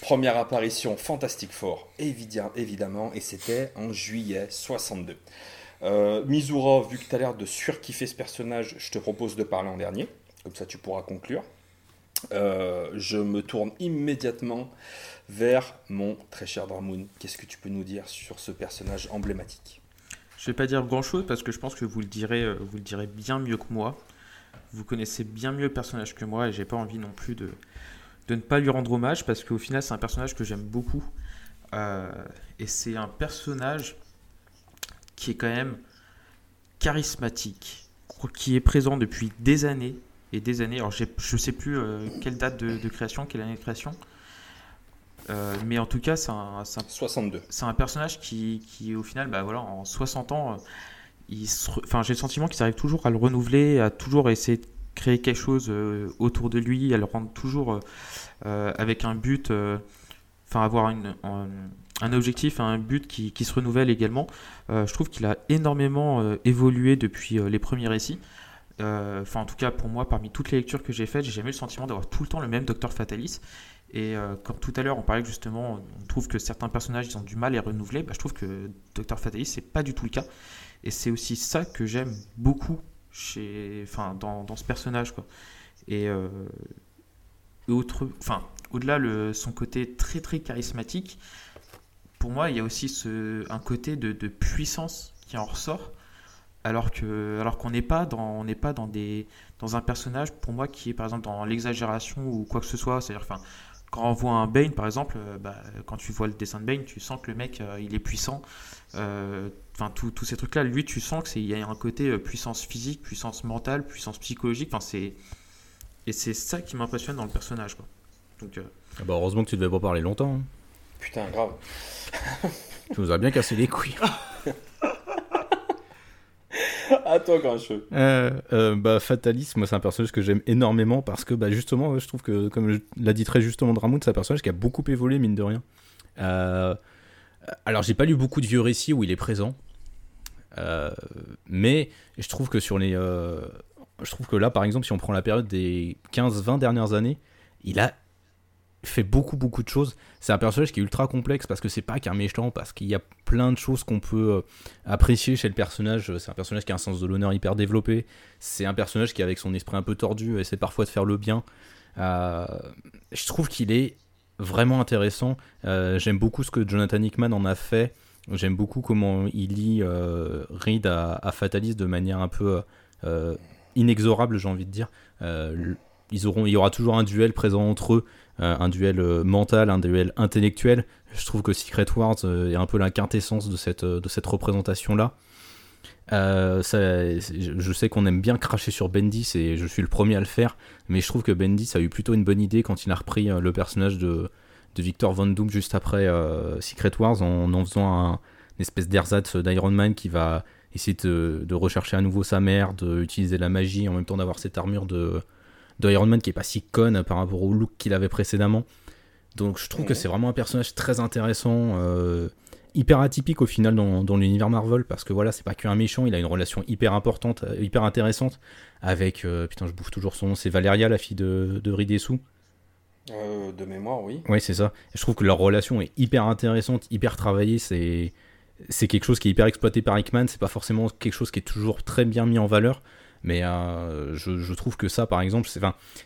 Première apparition Fantastic Four, évidemment, et c'était en juillet 62. Euh, Mizura, vu que tu as l'air de surkiffer ce personnage, je te propose de parler en dernier, comme ça tu pourras conclure. Euh, je me tourne immédiatement vers mon très cher Dramoun. Qu'est-ce que tu peux nous dire sur ce personnage emblématique? Je vais pas dire grand-chose parce que je pense que vous le direz, euh, vous le direz bien mieux que moi. Vous connaissez bien mieux le personnage que moi et j'ai pas envie non plus de, ne pas lui rendre hommage parce qu'au final c'est un personnage que j'aime beaucoup euh, et c'est un personnage qui est quand même charismatique, qui est présent depuis des années et des années. Alors je sais plus euh, quelle date de, création, quelle année de création, euh, mais en tout cas, c'est un, 62. C'est un personnage qui, qui, au final, bah voilà, en 60 ans, euh, enfin, j'ai le sentiment qu'il arrive toujours à le renouveler, à toujours essayer de créer quelque chose euh, autour de lui, à le rendre toujours avec un but, enfin, avoir une, un, objectif, un but qui, qui se renouvelle également. je trouve qu'il a énormément évolué depuis les premiers récits. Enfin, en tout cas, pour moi, parmi toutes les lectures que j'ai faites, j'ai jamais eu le sentiment d'avoir tout le temps le même Docteur Fatalis. Et euh, comme tout à l'heure, on parlait justement, on trouve que certains personnages ils ont du mal à renouveler. Bah, je trouve que Dr Fatalis c'est pas du tout le cas. Et c'est aussi ça que j'aime beaucoup enfin, dans, dans, ce personnage, quoi. Et euh, autre, enfin, au-delà de son côté très très charismatique, pour moi, il y a aussi un côté de, de puissance qui en ressort alors que alors qu'on n'est pas dans on pas dans des dans un personnage pour moi qui est par exemple dans l'exagération ou quoi que ce soit c'est à dire enfin quand on voit un Bane, par exemple, euh, bah, quand tu vois le dessin de Bane, tu sens que le mec, euh, il est puissant. Euh, enfin, tous ces trucs-là, lui, tu sens qu'il y a un côté puissance physique, puissance mentale, puissance psychologique. Enfin, c'est et c'est ça qui m'impressionne dans le personnage, quoi. Donc, ah bah heureusement que tu devais pas parler longtemps. Hein. Putain, grave. tu nous as bien cassé les couilles. *laughs* à toi, Grincheux. Euh, euh, bah, Fatalis, moi, c'est un personnage que j'aime énormément parce que, bah, justement, je trouve que, comme l'a dit très justement Dramoun, c'est un personnage qui a beaucoup évolué, mine de rien. Euh, alors, j'ai pas lu beaucoup de vieux récits où il est présent. Euh, mais je trouve que sur les. je trouve que là, par exemple, si on prend la période des 15-20 dernières années, il a fait beaucoup beaucoup de choses. C'est un personnage qui est ultra complexe parce que c'est pas qu'un méchant, parce qu'il y a plein de choses qu'on peut euh, apprécier chez le personnage. C'est un personnage qui a un sens de l'honneur hyper développé. C'est un personnage qui, avec son esprit un peu tordu, essaie parfois de faire le bien. Euh, je trouve qu'il est vraiment intéressant. Euh, j'aime beaucoup ce que Jonathan Hickman en a fait. J'aime beaucoup comment il lit Reed à, à, Fatalis de manière un peu inexorable, j'ai envie de dire. ils auront, il y aura toujours un duel présent entre eux. Euh, un duel euh, mental, un duel intellectuel. Je trouve que Secret Wars euh, est un peu la quintessence de cette, de cette représentation-là. je sais qu'on aime bien cracher sur Bendis et je suis le premier à le faire, mais je trouve que Bendis a eu plutôt une bonne idée quand il a repris le personnage de, de Victor Von Doom juste après Secret Wars en en faisant un, une espèce d'ersatz d'Iron Man qui va essayer de, de, rechercher à nouveau sa mère, d'utiliser la magie en même temps d'avoir cette armure de, de Iron Man qui est pas si conne par rapport au look qu'il avait précédemment. Donc je trouve que c'est vraiment un personnage très intéressant, euh, hyper atypique au final dans, l'univers Marvel, parce que voilà, c'est pas qu'un méchant, il a une relation hyper importante, euh, hyper intéressante avec, euh, putain je bouffe toujours son nom, c'est Valeria, la fille de, de Ridesu. de mémoire, oui. Oui, c'est ça. Je trouve que leur relation est hyper intéressante, hyper travaillée, c'est c'est quelque chose qui est hyper exploité par Hickman, c'est pas forcément quelque chose qui est toujours très bien mis en valeur. Mais euh, je, trouve que ça, par exemple,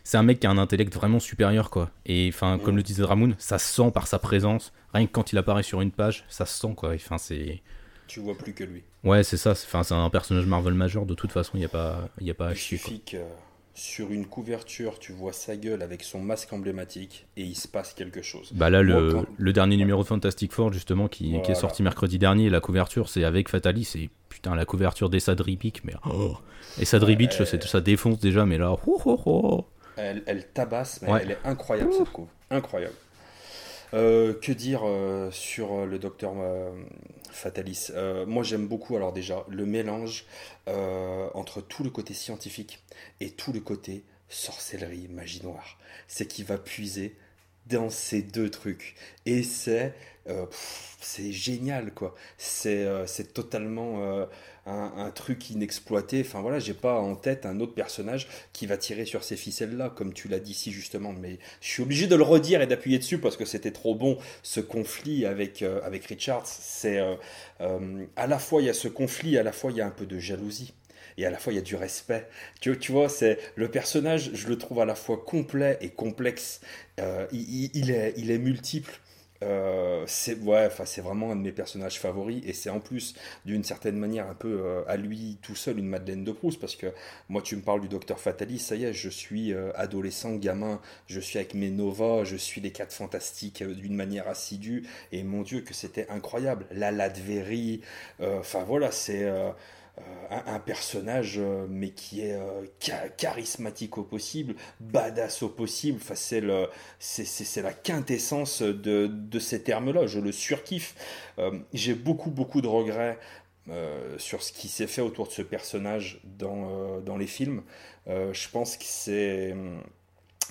c'est un mec qui a un intellect vraiment supérieur, quoi. Et enfin, comme le disait Ramoun, ça se sent par sa présence. Rien que quand il apparaît sur une page, ça se sent, quoi. Enfin, c'est. Tu vois plus que lui. Ouais, c'est ça. C'est un personnage Marvel majeur. De toute façon, il n'y a pas, y a pas à chier. que sur une couverture, tu vois sa gueule avec son masque emblématique et il se passe quelque chose. Bah là, le, dernier numéro de Fantastic Four, justement, qui, est sorti mercredi dernier, la couverture, c'est avec Fatalis. C'est putain, la couverture d'Essa Dribic, mais. Oh. Essa ça défonce déjà, mais là. Oh, oh, elle, elle, tabasse, mais elle est incroyable cette couve. Incroyable. Euh, que dire euh, sur euh, le docteur Fatalis? Moi j'aime beaucoup alors déjà le mélange entre tout le côté scientifique et tout le côté sorcellerie, magie noire. C'est qui va puiser dans ces deux trucs. Et c'est c'est génial quoi. C'est c'est totalement un, truc inexploité. Enfin voilà, j'ai pas en tête un autre personnage qui va tirer sur ces ficelles-là, comme tu l'as dit si justement. Mais je suis obligé de le redire et d'appuyer dessus parce que c'était trop bon ce conflit avec, euh, avec Richards. C'est euh, euh, à la fois il y a ce conflit, à la fois il y a un peu de jalousie et à la fois il y a du respect. Tu, tu vois, c'est le personnage, je le trouve à la fois complet et complexe. il, est, il est multiple. Euh, c'est ouais, vraiment un de mes personnages favoris et c'est en plus d'une certaine manière un peu euh, à lui tout seul une Madeleine de Proust parce que moi tu me parles du docteur Fatalis, ça y est, je suis euh, adolescent, gamin, je suis avec mes Nova, je suis les quatre fantastiques d'une manière assidue et mon Dieu que c'était incroyable, la Ladverie, enfin voilà, c'est euh, un, personnage, euh, mais qui est euh, charismatique au possible, badass au possible. Enfin, c'est, la quintessence de, de ces termes-là. Je le surkiffe. j'ai beaucoup, beaucoup de regrets sur ce qui s'est fait autour de ce personnage dans, dans les films. je pense que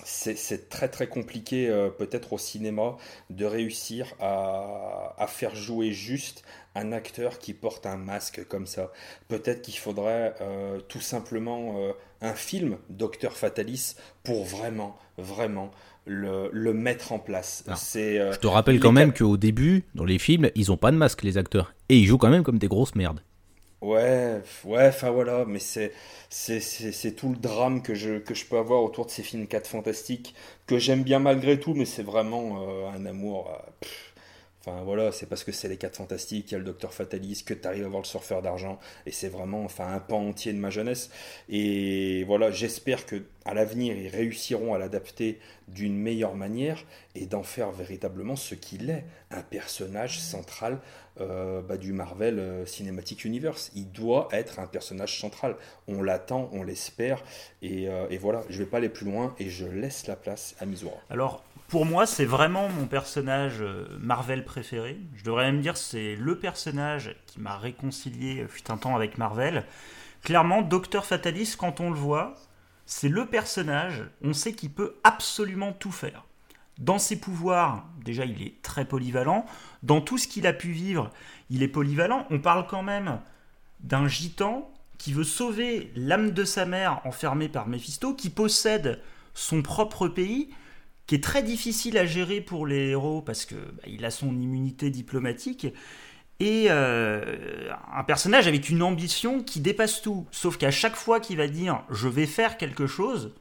c'est très très compliqué peut-être au cinéma de réussir à, faire jouer juste un acteur qui porte un masque comme ça. Peut-être qu'il faudrait euh, tout simplement euh, un film, Docteur Fatalis, pour vraiment, vraiment le, mettre en place. C'est, euh, je te rappelle quand même qu'au début, dans les films, ils ont pas de masque, les acteurs. Et ils jouent quand même comme des grosses merdes. Ouais, ouais, enfin voilà, mais c'est, c'est, tout le drame que je, que je peux avoir autour de ces films 4 fantastiques, que j'aime bien malgré tout, mais c'est vraiment un amour. Enfin voilà, c'est parce que c'est les 4 fantastiques, il y a le Docteur Fatalis, que tu arrives à voir le surfeur d'argent, et c'est vraiment enfin un pan entier de ma jeunesse. Et voilà, j'espère que à l'avenir ils réussiront à l'adapter d'une meilleure manière et d'en faire véritablement ce qu'il est, un personnage central euh, bah, du Marvel euh, Cinematic Universe. Il doit être un personnage central. On l'attend, on l'espère, et, euh, voilà. Je vais pas aller plus loin et je laisse la place à Mizura. Alors pour moi, c'est vraiment mon personnage euh, Marvel préféré. Je devrais même dire c'est le personnage qui m'a réconcilié euh, fut un temps avec Marvel. Clairement, Docteur Fatalis, quand on le voit, c'est le personnage, on sait qu'il peut absolument tout faire. Dans ses pouvoirs, déjà, il est très polyvalent. Dans tout ce qu'il a pu vivre, il est polyvalent. On parle quand même d'un gitan qui veut sauver l'âme de sa mère enfermée par Mephisto, qui possède son propre pays qui est très difficile à gérer pour les héros parce que bah, il a son immunité diplomatique et euh, un personnage avec une ambition qui dépasse tout. Sauf qu'à chaque fois qu'il va dire je vais faire quelque chose,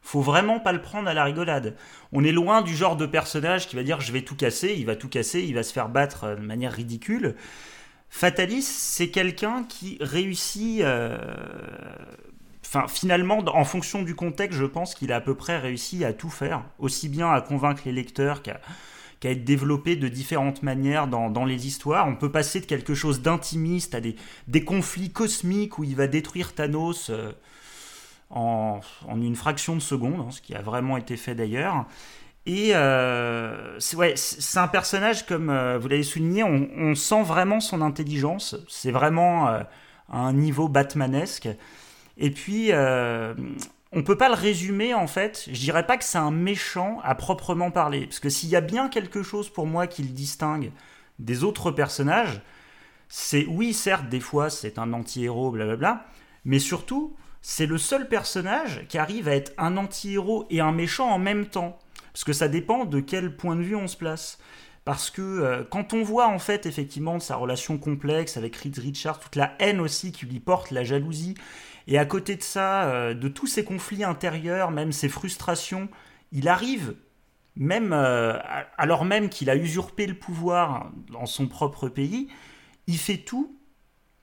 faut vraiment pas le prendre à la rigolade. On est loin du genre de personnage qui va dire je vais tout casser, il va tout casser, il va se faire battre de manière ridicule. Fatalis, c'est quelqu'un qui réussit euh, Enfin, finalement, en fonction du contexte, je pense qu'il a à peu près réussi à tout faire, aussi bien à convaincre les lecteurs qu'à être développé de différentes manières dans, les histoires. On peut passer de quelque chose d'intimiste à des, conflits cosmiques où il va détruire Thanos euh, en, une fraction de seconde, hein, ce qui a vraiment été fait d'ailleurs. Et euh, c'est un personnage, comme euh, vous l'avez souligné, on, sent vraiment son intelligence. C'est vraiment à un niveau batmanesque. Et puis, euh, on peut pas le résumer en fait. Je dirais pas que c'est un méchant à proprement parler, parce que s'il y a bien quelque chose pour moi qui le distingue des autres personnages, c'est oui, certes, des fois c'est un anti-héros, blablabla, mais surtout, c'est le seul personnage qui arrive à être un anti-héros et un méchant en même temps. Parce que ça dépend de quel point de vue on se place. Parce que euh, quand on voit en fait effectivement sa relation complexe avec Reed Richards, toute la haine aussi qui lui porte, la jalousie, et à côté de ça, euh, de tous ces conflits intérieurs, même ces frustrations, il arrive, même euh, alors même qu'il a usurpé le pouvoir dans son propre pays, il fait tout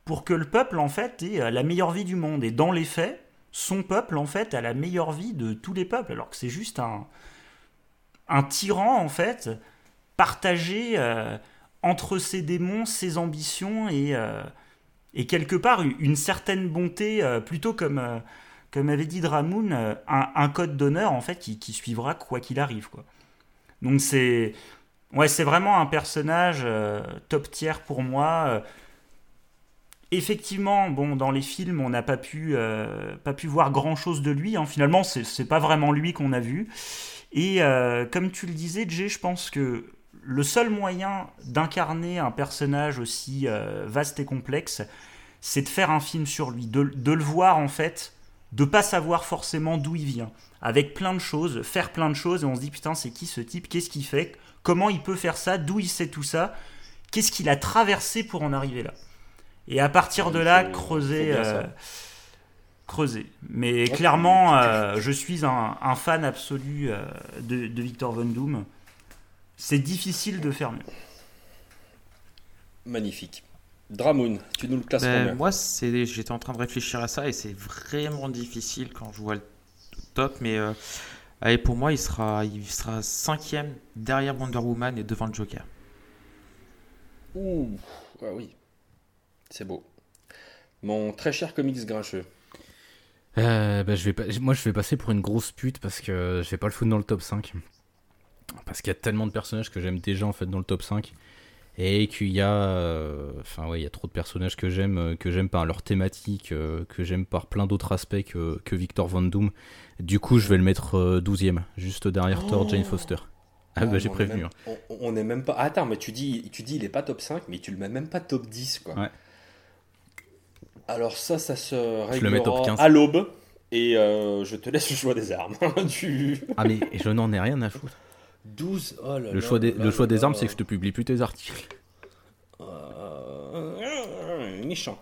pour que le peuple, en fait, ait la meilleure vie du monde. Et dans les faits, son peuple, en fait, a la meilleure vie de tous les peuples, alors que c'est juste un, un tyran, en fait, partagé euh, entre ses démons, ses ambitions et, euh, et quelque part une certaine bonté, euh, plutôt comme, comme avait dit Dramoun, un, code d'honneur, en fait, qui, suivra quoi qu'il arrive, quoi. Donc c'est... Ouais, c'est vraiment un personnage top tier pour moi Effectivement, bon, dans les films, on n'a pas pu, euh, pas pu voir grand chose de lui. Hein. Finalement, c'est pas vraiment lui qu'on a vu. Et euh, comme tu le disais, Jay, je pense que le seul moyen d'incarner un personnage aussi euh, vaste et complexe, c'est de faire un film sur lui, de, de, le voir en fait, de pas savoir forcément d'où il vient, avec plein de choses, faire plein de choses, et on se dit putain, c'est qui ce type, qu'est-ce qu'il fait, comment il peut faire ça, d'où il sait tout ça, qu'est-ce qu'il a traversé pour en arriver là. Et à partir de là, creuser. Euh, creuser. Mais clairement, euh, je suis un, fan absolu de, Victor Von Doom. C'est difficile de faire mieux. Magnifique. Dramoun, tu nous le classes ben, Moi, j'étais en train de réfléchir à ça et c'est vraiment difficile quand je vois le top. Mais allez, pour moi, il sera, il sera cinquième derrière Wonder Woman et devant le Joker. Ouh, ah oui. C'est beau. Mon très cher comics grincheux. Euh, bah, je vais Moi, je vais passer pour une grosse pute parce que je vais pas le foutre dans le top 5. Parce qu'il y a tellement de personnages que j'aime déjà en fait dans le top 5. Et qu'il y a. Euh, enfin, ouais, il y a trop de personnages que j'aime euh, que j'aime par leur thématique, que j'aime par plein d'autres aspects que, Victor Van Doom. Du coup, je vais le mettre 12ème, juste derrière Thor, Jane Foster. Ah, bah j'ai prévenu. Hein. On, n'est même pas. attends, mais tu dis, tu dis il est pas top 5, mais tu le mets même pas top 10, quoi. Ouais. Alors ça, ça se réglera à l'aube. Et euh, je te laisse le choix des armes. *laughs* Ah mais je n'en ai rien à foutre. 12 oh le, choix des, le choix des armes, c'est que je te publie plus tes articles. Euh, méchant.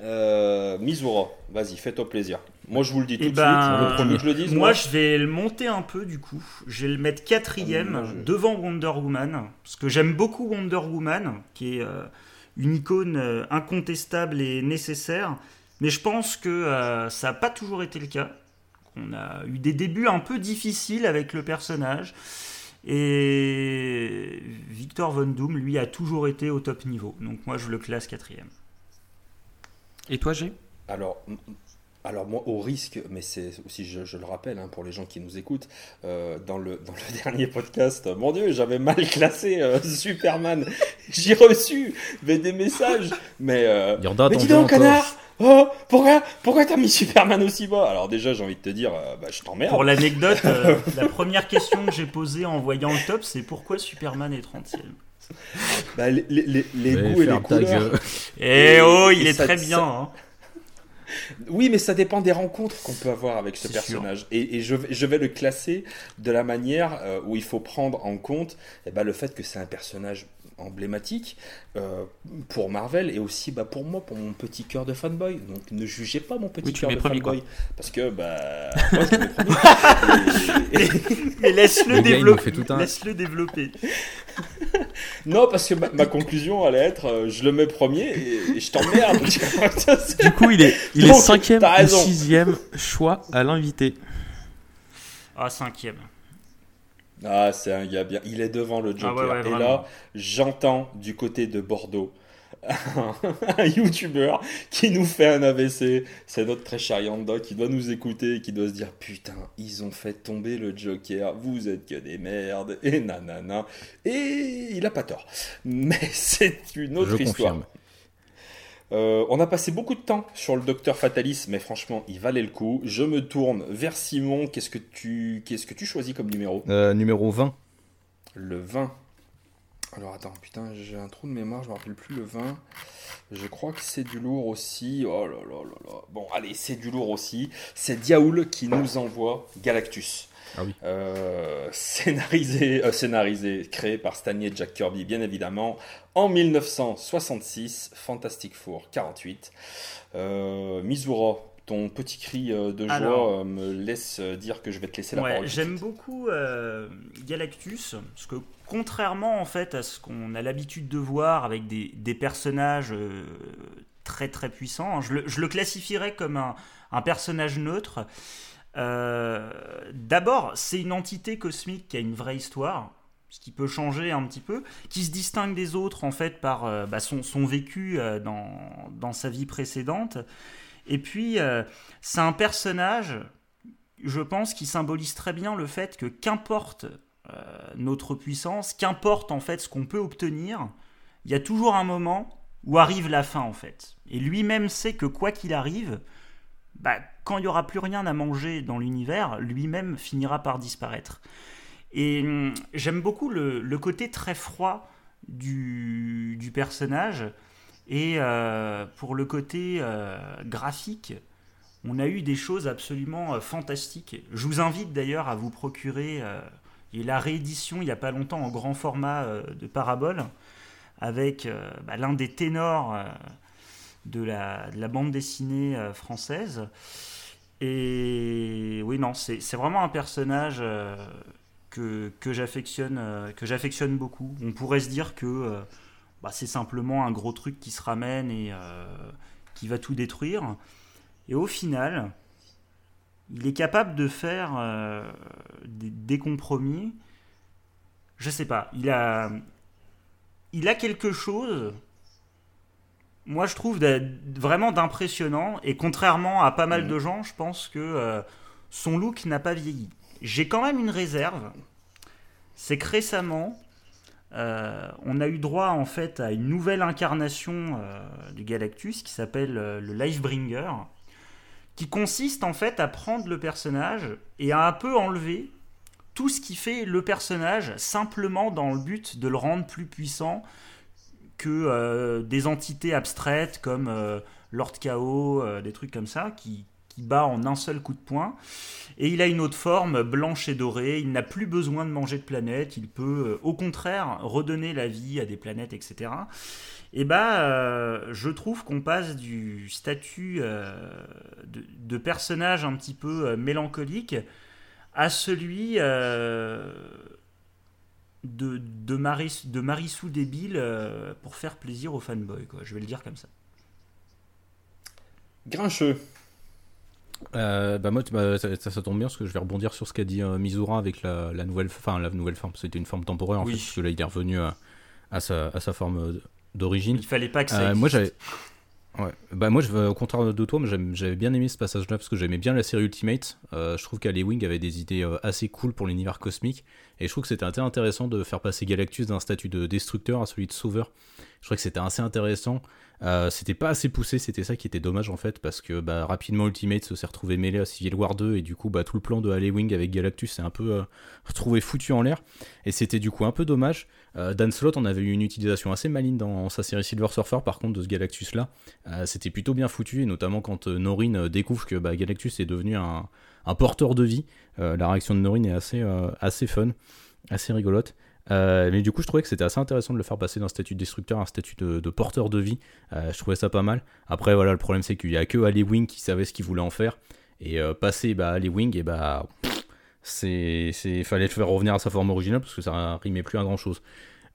Euh, Mizura, vas-y, fais-toi plaisir. Moi, je vous le dis tout eh de ben, suite. je le dise, moi, je vais le monter un peu du coup. Je vais le mettre quatrième ah, devant Wonder Woman. Parce que j'aime beaucoup Wonder Woman, qui est euh, une icône euh, incontestable et nécessaire. Mais je pense que euh, ça n'a pas toujours été le cas. On a eu des débuts un peu difficiles avec le personnage. Et Victor Von Doom, lui, a toujours été au top niveau. Donc moi, je le classe quatrième. Et toi, G? Alors, alors moi, au risque, mais c'est aussi, je, le rappelle, hein, pour les gens qui nous écoutent, euh, dans, le, dans le *laughs* dernier podcast, mon Dieu, j'avais mal classé euh, Superman. *laughs* J'ai reçu des messages, mais, euh, mais dis donc, connard Oh, pourquoi, pourquoi t'as mis Superman aussi bas? Alors déjà, j'ai envie de te dire, bah, je t'emmerde. Pour l'anecdote, *laughs* la première question que j'ai posée en voyant le top, c'est pourquoi Superman est 30 e bah, les, les, les goûts et les couleurs. Eh oh, il est très bien. Hein. Oui, mais ça dépend des rencontres qu'on peut avoir avec ce personnage. Et, je, vais le classer de la manière euh, où il faut prendre en compte eh ben, le fait que c'est un personnage emblématique euh, pour Marvel et aussi bah, pour moi, pour mon petit cœur de fanboy. Donc ne jugez pas mon petit cœur de fanboy. Parce que, bah. *laughs* Mais laisse-le développer. Laisse-le développer. *laughs* non, parce que ma, conclusion allait être euh, je le mets premier et, je t'emmerde. *laughs* du coup, il est, il est cinquième ou sixième choix à l'invité. Ah, cinquième. Ah, c'est un gars bien. Il est devant le ah Joker. et là, j'entends du côté de Bordeaux *laughs* un YouTuber qui nous fait un AVC. C'est notre très cher Yanda qui doit nous écouter et qui doit se dire Putain, ils ont fait tomber le Joker, vous êtes que des merdes, et nanana. Et il a pas tort. Mais *laughs* c'est une autre histoire. Euh, on a passé beaucoup de temps sur le Docteur Fatalis, mais franchement, il valait le coup. Je me tourne vers Simon. Qu'est-ce que tu, qu'est-ce que tu choisis comme numéro? Euh, Numéro 20. Le 20. Alors attends, putain, j'ai un trou de mémoire, je me rappelle plus le 20. Je crois que c'est du lourd aussi. Oh là là là là. Bon, allez, c'est du lourd aussi. C'est Diaoul qui nous envoie Galactus. Ah oui. Euh, scénarisé, euh, scénarisé, créé par Stanley Jack Kirby, bien évidemment, en 1966, Fantastic Four 48. Euh, Mizura, ton petit cri euh, de joie me laisse dire que je vais te laisser la parole. J'aime beaucoup Galactus, parce que contrairement en fait à ce qu'on a l'habitude de voir avec des, des personnages très très puissant. Je le, je le classifierais comme un, un personnage neutre. Euh, d'abord, c'est une entité cosmique qui a une vraie histoire, ce qui peut changer un petit peu, qui se distingue des autres en fait par euh, bah, son, vécu euh, dans, sa vie précédente. Et puis, c'est un personnage, je pense, qui symbolise très bien le fait que qu'importe notre puissance, qu'importe en fait ce qu'on peut obtenir, il y a toujours un moment où arrive la fin en fait. Et lui-même sait que quoi qu'il arrive, bah, quand il n'y aura plus rien à manger dans l'univers, lui-même finira par disparaître. Et hum, j'aime beaucoup le, côté très froid du, personnage. Et euh, pour le côté euh, graphique, on a eu des choses absolument euh, fantastiques. Je vous invite d'ailleurs à vous procurer la réédition il n'y a pas longtemps en grand format de Parabole avec bah, l'un des ténors de la, bande dessinée euh, française. Et oui, non, c'est vraiment un personnage euh, que, que j'affectionne euh, que j'affectionne beaucoup. On pourrait se dire que bah, c'est simplement un gros truc qui se ramène et qui va tout détruire. Et au final, il est capable de faire des, des, compromis. Je sais pas, il a, il a quelque chose moi je trouve vraiment d'impressionnant et contrairement à pas mal mm. de gens, je pense que euh, son look n'a pas vieilli. J'ai quand même une réserve, c'est que récemment, euh, on a eu droit en fait à une nouvelle incarnation euh, du Galactus qui s'appelle le Lifebringer, qui consiste en fait à prendre le personnage et à un peu enlever tout ce qui fait le personnage simplement dans le but de le rendre plus puissant, que euh, des entités abstraites comme euh, Lord Chaos, euh, des trucs comme ça, qui, qui bat en un seul coup de poing. Et il a une autre forme, blanche et dorée. Il n'a plus besoin de manger de planètes. Il peut, au contraire, redonner la vie à des planètes, etc. Et bah, je trouve qu'on passe du statut de, de, personnage un petit peu mélancolique à celui de, de, Maris, de Marissou débile euh, pour faire plaisir aux fanboys, quoi. Je vais le dire comme ça. Grincheux. Euh, bah moi, bah, ça, ça, tombe bien parce que je vais rebondir sur ce qu'a dit euh, Mizura avec la, nouvelle, enfin la nouvelle forme. C'était une forme temporaire en fait, parce que là il est revenu à, sa, à sa, forme d'origine. Il fallait pas que ça. moi j'avais, Ouais. Bah moi, je, au contraire de toi, j'avais bien aimé ce passage-là parce que j'aimais bien la série Ultimate. Euh, je trouve Wing avait des idées euh, assez cool pour l'univers cosmique et je trouve que c'était intéressant de faire passer Galactus d'un statut de destructeur à celui de sauveur. Je trouvais que c'était assez intéressant. Euh, c'était pas assez poussé, c'était ça qui était dommage en fait, parce que bah, rapidement Ultimate se s'est retrouvé mêlé à Civil War 2 et du coup bah, tout le plan de Wing avec Galactus s'est un peu retrouvé foutu en l'air et c'était du coup un peu dommage. Euh, Dan Slott en avait eu une utilisation assez maligne dans sa série Silver Surfer par contre de ce Galactus là. c'était plutôt bien foutu et notamment quand Norin découvre que bah, Galactus est devenu un, porteur de vie. la réaction de Norin est assez, assez fun, assez rigolote. Euh, mais du coup, je trouvais que c'était assez intéressant de le faire passer d'un statut de destructeur à un statut de, porteur de vie. Euh, je trouvais ça pas mal. Après, voilà, le problème c'est qu'il y a que Ali Wing qui savait ce qu'il voulait en faire. Et euh, passer bah, Ali Wing, et bah, c'est, c'est, fallait le faire revenir à sa forme originale parce que ça rimait plus à grand chose.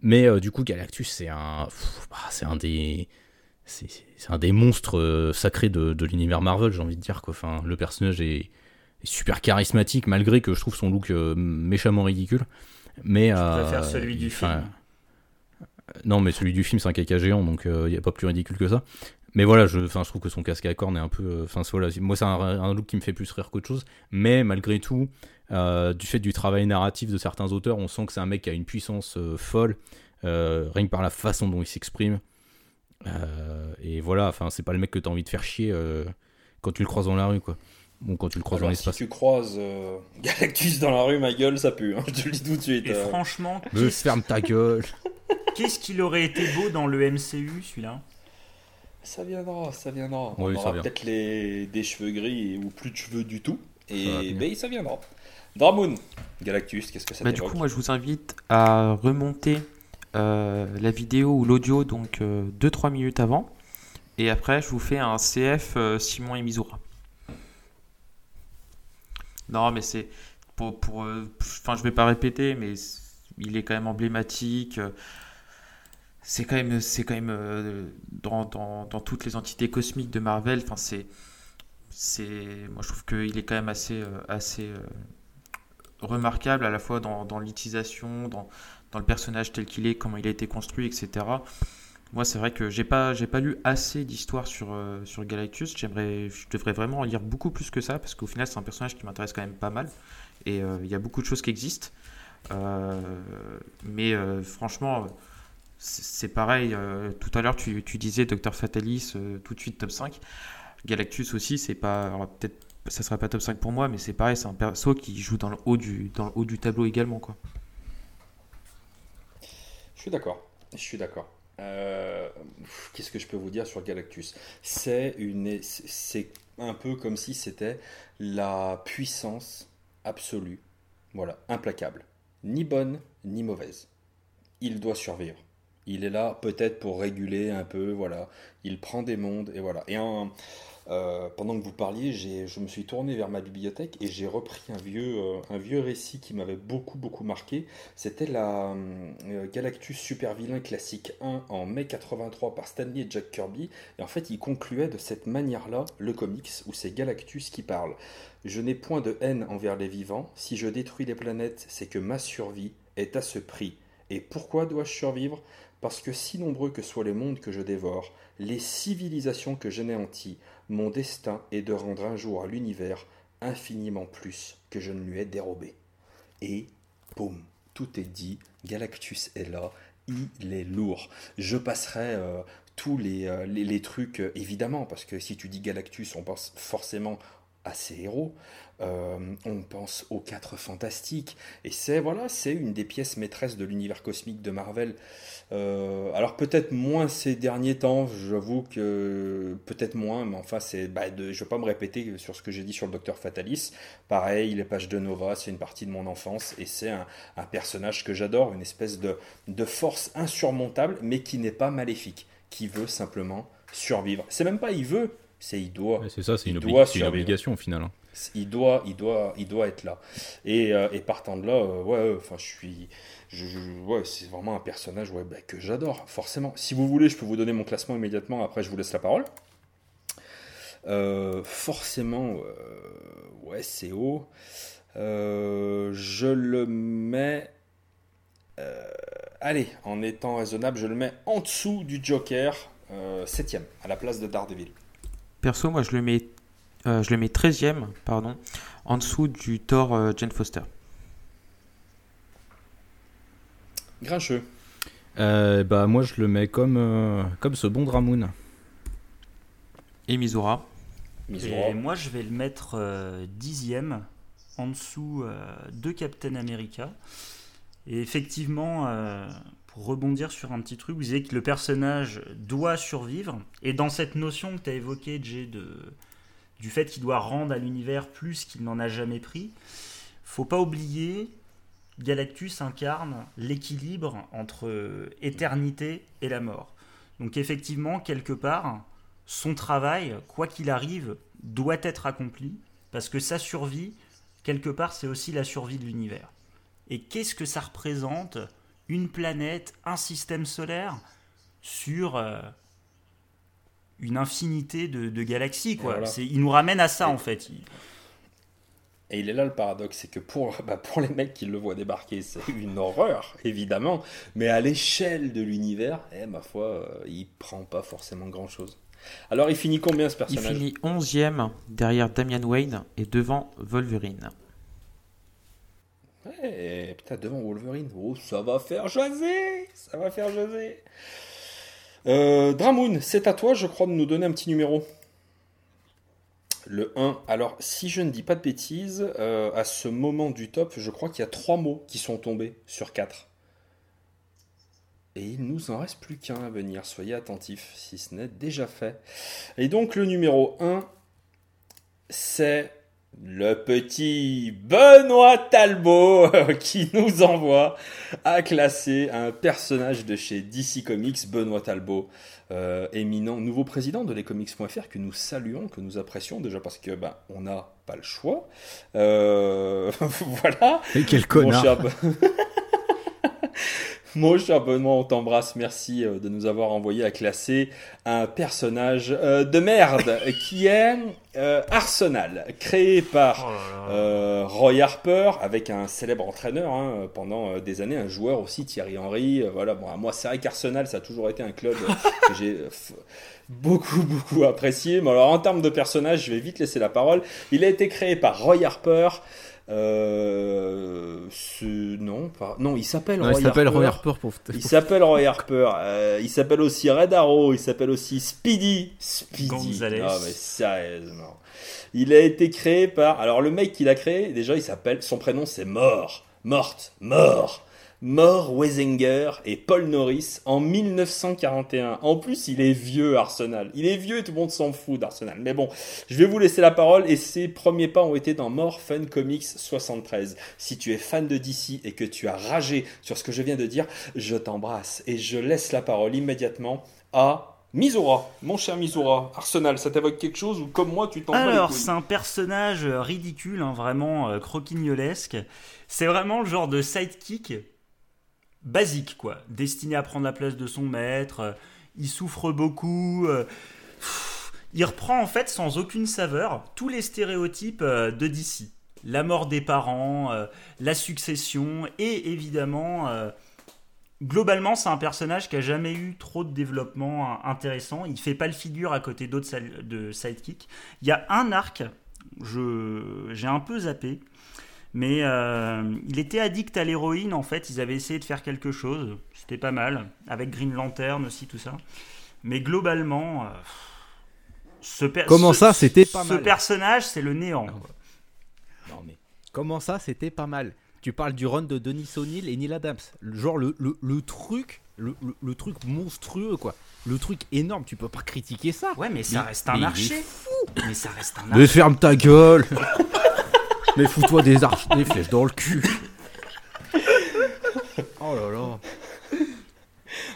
Mais du coup, Galactus, c'est un, bah, c'est un des, c'est, un des monstres sacrés de, de l'univers Marvel, j'ai envie de dire. Quoi. Enfin, le personnage est, est, super charismatique malgré que je trouve son look méchamment ridicule. Mais, je préfère celui du film. Non, mais celui du film, c'est un caca géant, donc il euh, n'y a pas plus ridicule que ça. Mais voilà, je, je trouve que son casque à cornes est un peu. Euh, voilà, moi, c'est un, look qui me fait plus rire qu'autre chose. Mais malgré tout, euh, du fait du travail narratif de certains auteurs, on sent que c'est un mec qui a une puissance folle, rien que par la façon dont il s'exprime. et voilà, enfin, c'est pas le mec que tu as envie de faire chier quand tu le croises dans la rue, quoi. Bon, quand tu le croises dans l'espace. Si tu croises euh, *laughs* Galactus dans la rue, ma gueule, ça pue. Hein, je te le dis tout de suite. Et euh. franchement. Me ferme ta gueule. *laughs* Qu'est-ce qu'il aurait été beau dans le MCU, celui-là? Ça viendra, ça viendra. On aura peut-être les... des cheveux gris ou plus de cheveux du tout. Et ben, ça viendra. Dramoon, Galactus, qu'est-ce que ça bah, Du coup, moi, je vous invite à remonter euh, la vidéo ou l'audio donc 2-3 minutes avant. Et après, je vous fais un CF Simon et Mizura. Non, mais c'est pour, pour euh, enfin, je vais pas répéter, mais il est quand même emblématique. C'est quand même, c'est quand même euh, dans, dans, dans, toutes les entités cosmiques de Marvel. Enfin, c'est, c'est, moi, je trouve qu'il est quand même assez, assez remarquable à la fois dans, dans l'utilisation, dans, dans le personnage tel qu'il est, comment il a été construit, etc. Moi, c'est vrai que j'ai pas, j'ai pas lu assez d'histoires sur, euh, sur Galactus. J'aimerais, je devrais vraiment en lire beaucoup plus que ça, parce qu'au final, c'est un personnage qui m'intéresse quand même pas mal. Et euh, il y a beaucoup de choses qui existent. Euh, mais franchement, c'est pareil. tout à l'heure, tu, tu, disais Docteur Fatalis, tout de suite top 5. Galactus aussi, c'est pas. Peut-être ça sera pas top 5 pour moi, mais c'est pareil, c'est un perso qui joue dans le haut du, dans le haut du tableau également. Quoi. Je suis d'accord. Je suis d'accord. Euh, qu'est-ce que je peux vous dire sur Galactus? C'est une, c'est un peu comme si c'était la puissance absolue, voilà, implacable, ni bonne ni mauvaise. Il doit survivre. Il est là peut-être pour réguler un peu, voilà. Il prend des mondes et voilà. Et euh, pendant que vous parliez, je me suis tourné vers ma bibliothèque et j'ai repris un vieux, euh, un vieux récit qui m'avait beaucoup beaucoup marqué. C'était la euh, Galactus Super Vilain classique 1 en mai 83 par Stanley et Jack Kirby. Et en fait, il concluait de cette manière-là le comics où c'est Galactus qui parle. Je n'ai point de haine envers les vivants. Si je détruis les planètes, c'est que ma survie est à ce prix. Et pourquoi dois-je survivre? Parce que si nombreux que soient les mondes que je dévore, les civilisations que j'anéantis, mon destin est de rendre un jour à l'univers infiniment plus que je ne lui ai dérobé. Et, boum, tout est dit, Galactus est là, il est lourd. Je passerai euh, tous euh, les, les, trucs, euh, évidemment, parce que si tu dis Galactus, on pense forcément à ses héros. Euh, on pense aux quatre fantastiques, et c'est voilà, c'est une des pièces maîtresses de l'univers cosmique de Marvel. Euh, alors peut-être moins ces derniers temps, j'avoue que peut-être moins, mais enfin c'est, bah, je ne vais pas me répéter sur ce que j'ai dit sur le Docteur Fatalis. Pareil, les pages de Nova, c'est une partie de mon enfance, et c'est un, personnage que j'adore, une espèce de, de force insurmontable, mais qui n'est pas maléfique, qui veut simplement survivre. C'est même pas il veut, c'est il doit. c'est ça, c'est une, obligation au final. Hein. Il doit, il doit, il doit être là. Et, euh, partant de là, euh, ouais, enfin, je suis, je, ouais, c'est vraiment un personnage, ouais, bah, que j'adore, forcément. Si vous voulez, je peux vous donner mon classement immédiatement. Après, je vous laisse la parole. Euh, forcément, ouais, c'est haut. je le mets. allez, en étant raisonnable, je le mets en dessous du Joker, septième, à la place de Daredevil. Perso, moi, je le mets, euh, je le mets 13e, pardon, en dessous du Thor euh, Jane Foster. Grincheux. Euh, bah, moi, je le mets comme, comme ce bon Dramoun. Et Mizura. Et moi, je vais le mettre dixième, en dessous de Captain America. Et effectivement, rebondir sur un petit truc, vous disiez que le personnage doit survivre. Et dans cette notion que tu as évoquée, Jay, de, du fait qu'il doit rendre à l'univers plus qu'il n'en a jamais pris, faut pas oublier, Galactus incarne l'équilibre entre éternité et la mort. Donc effectivement, quelque part, son travail, quoi qu'il arrive, doit être accompli, parce que sa survie, quelque part, c'est aussi la survie de l'univers. Et qu'est-ce que ça représente une planète, un système solaire sur euh, une infinité de, galaxies. Quoi. Il nous ramène à ça, en fait. Et il est là le paradoxe, c'est que pour, *laughs* bah, pour les mecs qui le voient débarquer, c'est une horreur, évidemment, mais à l'échelle de l'univers, eh, ma foi, euh, il prend pas forcément grand-chose. Alors il finit combien ce personnage? Il finit 11e derrière Damian Wayne et devant Wolverine. Putain, devant Wolverine. Oh, ça va faire jaser Ça va faire jaser euh, Dramoun, c'est à toi, je crois, de nous donner un petit numéro. Le 1. Alors, si je ne dis pas de bêtises, euh, à ce moment du top, je crois qu'il y a 3 mots qui sont tombés sur 4. Et il nous en reste plus qu'un à venir. Soyez attentifs si ce n'est déjà fait. Et donc, le numéro 1, c'est le petit Benoît Talbot *laughs* qui nous envoie à classer un personnage de chez DC Comics, Benoît Talbot, euh, éminent nouveau président de lescomics.fr que nous saluons, que nous apprécions déjà parce que ben on n'a pas le choix. Euh, *laughs* voilà. Et quel connard. Mon cher *laughs* Benoît, on t'embrasse. Merci euh, de nous avoir envoyé à classer un personnage euh, de merde *laughs* qui est euh, Arsenal, créé par oh Roy Harper avec un célèbre entraîneur hein, pendant des années, un joueur aussi, Thierry Henry. voilà, bon, moi, c'est vrai qu'Arsenal, ça a toujours été un club *laughs* que j'ai beaucoup, beaucoup apprécié. Mais alors, en termes de personnage, je vais vite laisser la parole. Il a été créé par Roy Harper. Euh, non, pas... non, il s'appelle Roy, il s'appelle Roy Harper. Il s'appelle Roy Harper. Euh, il s'appelle aussi Red Arrow. Il s'appelle aussi Speedy. Speedy. Ah mais sérieusement. Il a été créé par. Alors le mec qui l'a créé, déjà, il s'appelle. Son prénom c'est Mort. Morte. Mort. Mort Weisinger et Paul Norris en 1941. En plus, il est vieux, Arsenal. Il est vieux et tout le monde s'en fout d'Arsenal. Mais bon, je vais vous laisser la parole et ses premiers pas ont été dans More Fun Comics 73. Si tu es fan de DC et que tu as ragé sur ce que je viens de dire, je t'embrasse et je laisse la parole immédiatement à Mizura, mon cher Mizura, Arsenal, ça t'évoque quelque chose ou comme moi tu t'en Alors, c'est un personnage ridicule, hein, vraiment euh, croquignolesque. C'est vraiment le genre de sidekick basique, quoi. Destiné à prendre la place de son maître. Euh, il souffre beaucoup. Euh, il reprend en fait sans aucune saveur tous les stéréotypes euh, de DC. La mort des parents, la succession et évidemment, globalement, c'est un personnage qui a jamais eu trop de développement intéressant. Il fait pas le figure à côté d'autres de sidekick. Il y a un arc, j'ai un peu zappé, mais euh, il était addict à l'héroïne, en fait. Ils avaient essayé de faire quelque chose. C'était pas mal. Avec Green Lantern aussi, tout ça. Mais globalement, euh, ce Comment ça, c'était pas mal Ce personnage, c'est le néant. Non, mais comment ça, c'était pas mal? Tu parles du run de Denis O'Neill et Neil Adams. Genre le, le, le truc, le, le, truc monstrueux, quoi. Le truc énorme, tu peux pas critiquer ça. Ouais, mais ça reste un archer. Mais ça reste un archer. Mais ferme ta gueule *laughs* Mais fous-toi des, arches, des flèches dans le cul. Oh là là.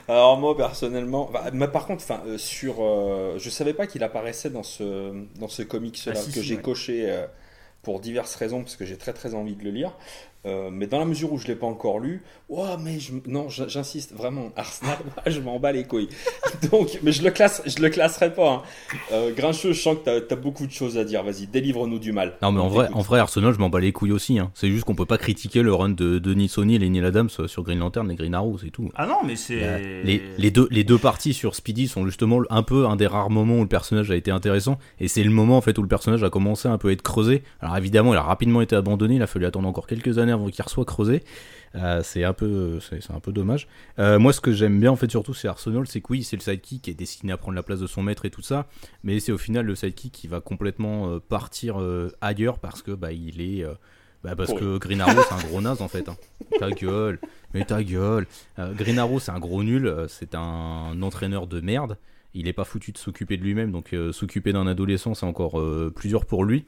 Alors moi personnellement, bah, mais par contre, enfin euh, sur, euh, je savais pas qu'il apparaissait dans ce dans ce comics là ah, que j'ai coché euh, pour diverses raisons parce que j'ai très très envie de le lire. Euh, mais dans la mesure où je l'ai pas encore lu, oh, mais je, non, j'insiste vraiment, Arsenal, *laughs* je m'en bats les couilles. *laughs* Donc, mais je le classe, je le classerai pas. Hein. Euh, Grincheux, je sens que tu as, beaucoup de choses à dire. Vas-y, délivre-nous du mal. Non, mais en vrai, en vrai, Arsenal, je m'en bats les couilles aussi. Hein. C'est juste qu'on peut pas critiquer le run de Denis Sony et Neil Adams sur Green Lantern et Green Arrow, c'est tout. Ah non, mais c'est. Les, les, deux, les deux parties sur Speedy sont justement un peu un des rares moments où le personnage a été intéressant. Et c'est le moment en fait où le personnage a commencé un peu à être creusé. Alors évidemment, il a rapidement été abandonné. Il a fallu attendre encore quelques années avant qu'il reçoive creusé. Euh, c'est un peu, c'est un peu dommage. Euh, moi, ce que j'aime bien en fait surtout, c'est Arsenal, c'est que oui, c'est le sidekick qui est destiné à prendre la place de son maître et tout ça, mais c'est au final le sidekick qui va complètement euh, partir ailleurs parce que bah il est bah parce que Green Arrow c'est un gros naze en fait. Hein. Ta gueule, mais ta gueule. Green Arrow c'est un gros nul, c'est un entraîneur de merde. Il est pas foutu de s'occuper de lui-même, donc s'occuper d'un adolescent c'est encore plus dur pour lui.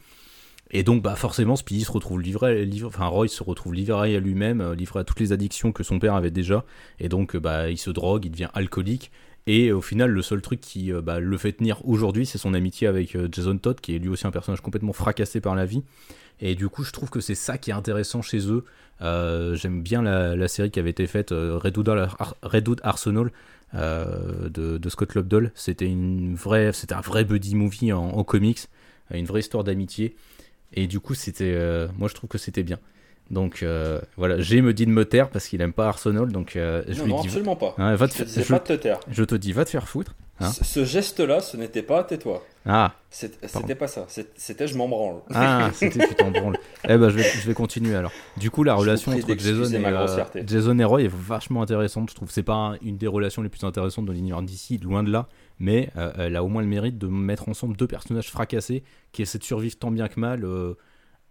Et donc, bah, forcément, Speedy se retrouve livré, enfin, Roy se retrouve livré à lui-même, euh, livré à toutes les addictions que son père avait déjà. Et donc, euh, bah, il se drogue, il devient alcoolique. Et au final, le seul truc qui euh, bah, le fait tenir aujourd'hui, c'est son amitié avec Jason Todd, qui est lui aussi un personnage complètement fracassé par la vie. Et du coup, je trouve que c'est ça qui est intéressant chez eux. J'aime bien la, série qui avait été faite, Redwood, Arsenal, de, Scott Lobdell. C'était un vrai buddy movie en comics, une vraie histoire d'amitié. Et du coup, c'était, euh, moi, je trouve que c'était bien. Donc euh, voilà, j'ai me dit de me taire parce qu'il aime pas Arsenal, donc euh, je non, lui non, dis. absolument pas. Hein, va te je, pas te taire. Je te dis, va te faire foutre. Hein. Ce geste-là, ce n'était pas tais-toi. Ah. C'était pas ça. C'était je m'en branle. Ah, *laughs* c'était tu t'en branles. eh ben, je vais, je vais continuer alors. Du coup, la relation entre Jason et, Jason et Roy est vachement intéressante. Je trouve c'est pas une des relations les plus intéressantes de l'univers d'ici, loin de là. Mais elle a au moins le mérite de mettre ensemble deux personnages fracassés qui essaient de survivre tant bien que mal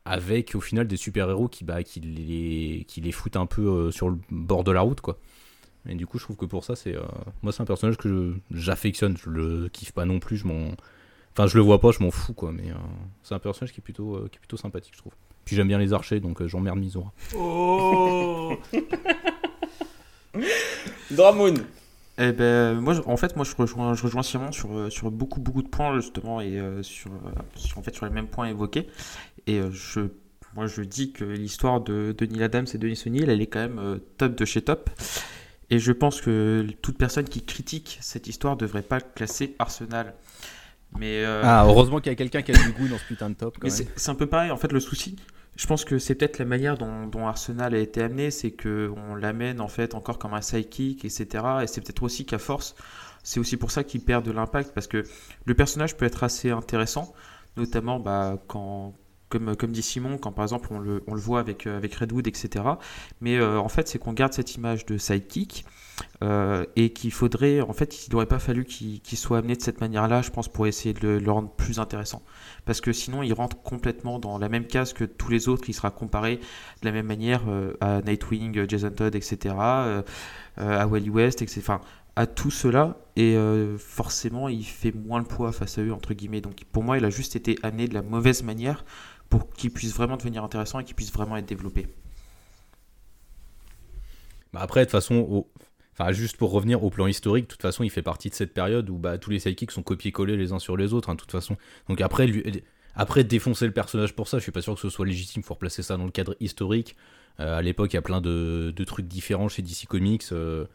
avec au final des super-héros qui, bah, qui, les, qui les foutent un peu euh, sur le bord de la route, quoi. Et du coup, je trouve que pour ça, c'est. Euh, moi, c'est un personnage que j'affectionne. Je, le kiffe pas non plus. Je m'en. Enfin, je le vois pas, je m'en fous, quoi. Mais euh, c'est un personnage qui est plutôt, qui est plutôt sympathique, je trouve. Puis j'aime bien les archers, donc j'emmerde Mizora. Oh *laughs* Dramoun eh ben, moi, en fait, moi, je rejoins, je rejoins Simon sur, sur beaucoup, beaucoup de points, justement, et sur, sur, en fait, sur les mêmes points évoqués. Et euh, je, moi, je dis que l'histoire de Denis Adams et Denis O'Neill, elle est quand même euh, top de chez top. Et je pense que toute personne qui critique cette histoire devrait pas classer Arsenal. Mais euh, Ah, heureusement qu'il y a quelqu'un qui a du goût dans ce putain de top. C'est un peu pareil, en fait, le souci. Je pense que c'est peut-être la manière dont, Arsenal a été amené, c'est qu'on l'amène en fait encore comme un sidekick, etc. Et c'est peut-être aussi qu'à force, c'est aussi pour ça qu'il perd de l'impact, parce que le personnage peut être assez intéressant, notamment bah, quand, comme, dit Simon, quand par exemple on le, voit avec, euh, Redwood, etc. Mais euh, en fait, c'est qu'on garde cette image de sidekick euh, et qu'il faudrait, en fait, il n'aurait pas fallu qu'il soit amené de cette manière-là, je pense, pour essayer de le, rendre plus intéressant. Parce que sinon, il rentre complètement dans la même case que tous les autres, il sera comparé de la même manière à Nightwing, Jason Todd, etc., à Wally West, etc. Enfin, à tout cela et forcément il fait moins le poids face à eux entre guillemets donc pour moi il a juste été amené de la mauvaise manière pour qu'il puisse vraiment devenir intéressant et qu'il puisse vraiment être développé. Bah après, de toute façon, enfin, juste pour revenir au plan historique, de toute façon, il fait partie de cette période où bah, tous les sidekicks sont copiés-collés les uns sur les autres, hein, de toute façon. Donc après, lui... après, défoncer le personnage pour ça, je suis pas sûr que ce soit légitime, il faut replacer ça dans le cadre historique. Euh, à l'époque, il y a plein de, de, trucs différents chez DC Comics. Euh,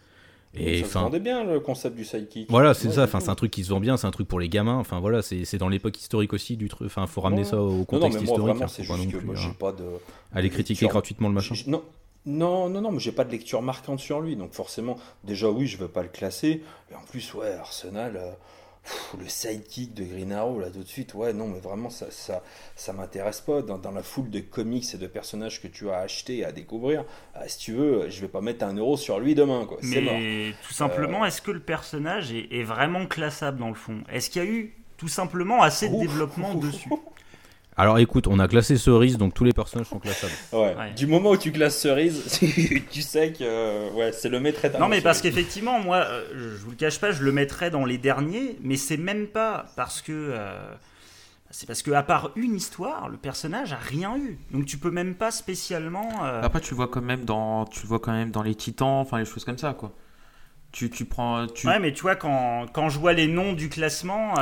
et ça se vendait bien le concept du sidekick. Voilà, c'est ça. Enfin, c'est un truc qui se vend bien, c'est un truc pour les gamins. Enfin voilà, c'est dans l'époque historique aussi du truc. Enfin, faut ramener ça au contexte historique. Vraiment, c'est juste que moi, j'ai pas de. Aller critiquer gratuitement le machin. Non, non, non, non, mais j'ai pas de lecture marquante sur lui, donc forcément, déjà oui, je veux pas le classer. Et en plus, ouais, Arsenal. Euh, le sidekick de Green Arrow, là, tout de suite, ouais, non, mais vraiment, ça, ça, ça m'intéresse pas. Dans, dans, la foule de comics et de personnages que tu as acheté et à découvrir, ah, si tu veux, je vais pas mettre un euro sur lui demain, quoi. Mais tout simplement, euh, est-ce que le personnage est, vraiment classable dans le fond? Est-ce qu'il y a eu tout simplement assez de développement *laughs* dessus? Alors écoute, on a classé Cerise, donc tous les personnages sont classables. Ouais. Du moment où tu classes Cerise, *laughs* tu sais que ouais, c'est le maître Non mais parce qu'effectivement, moi, euh, je vous le cache pas, je le mettrais dans les derniers, mais c'est même pas parce que... Euh, c'est parce que à part une histoire, le personnage a rien eu. Donc tu peux même pas spécialement. Euh, Après tu le vois quand même dans, tu vois quand même dans les Titans, enfin les choses comme ça quoi. Tu, tu prends. Tu... Ouais mais tu vois quand, quand je vois les noms du classement,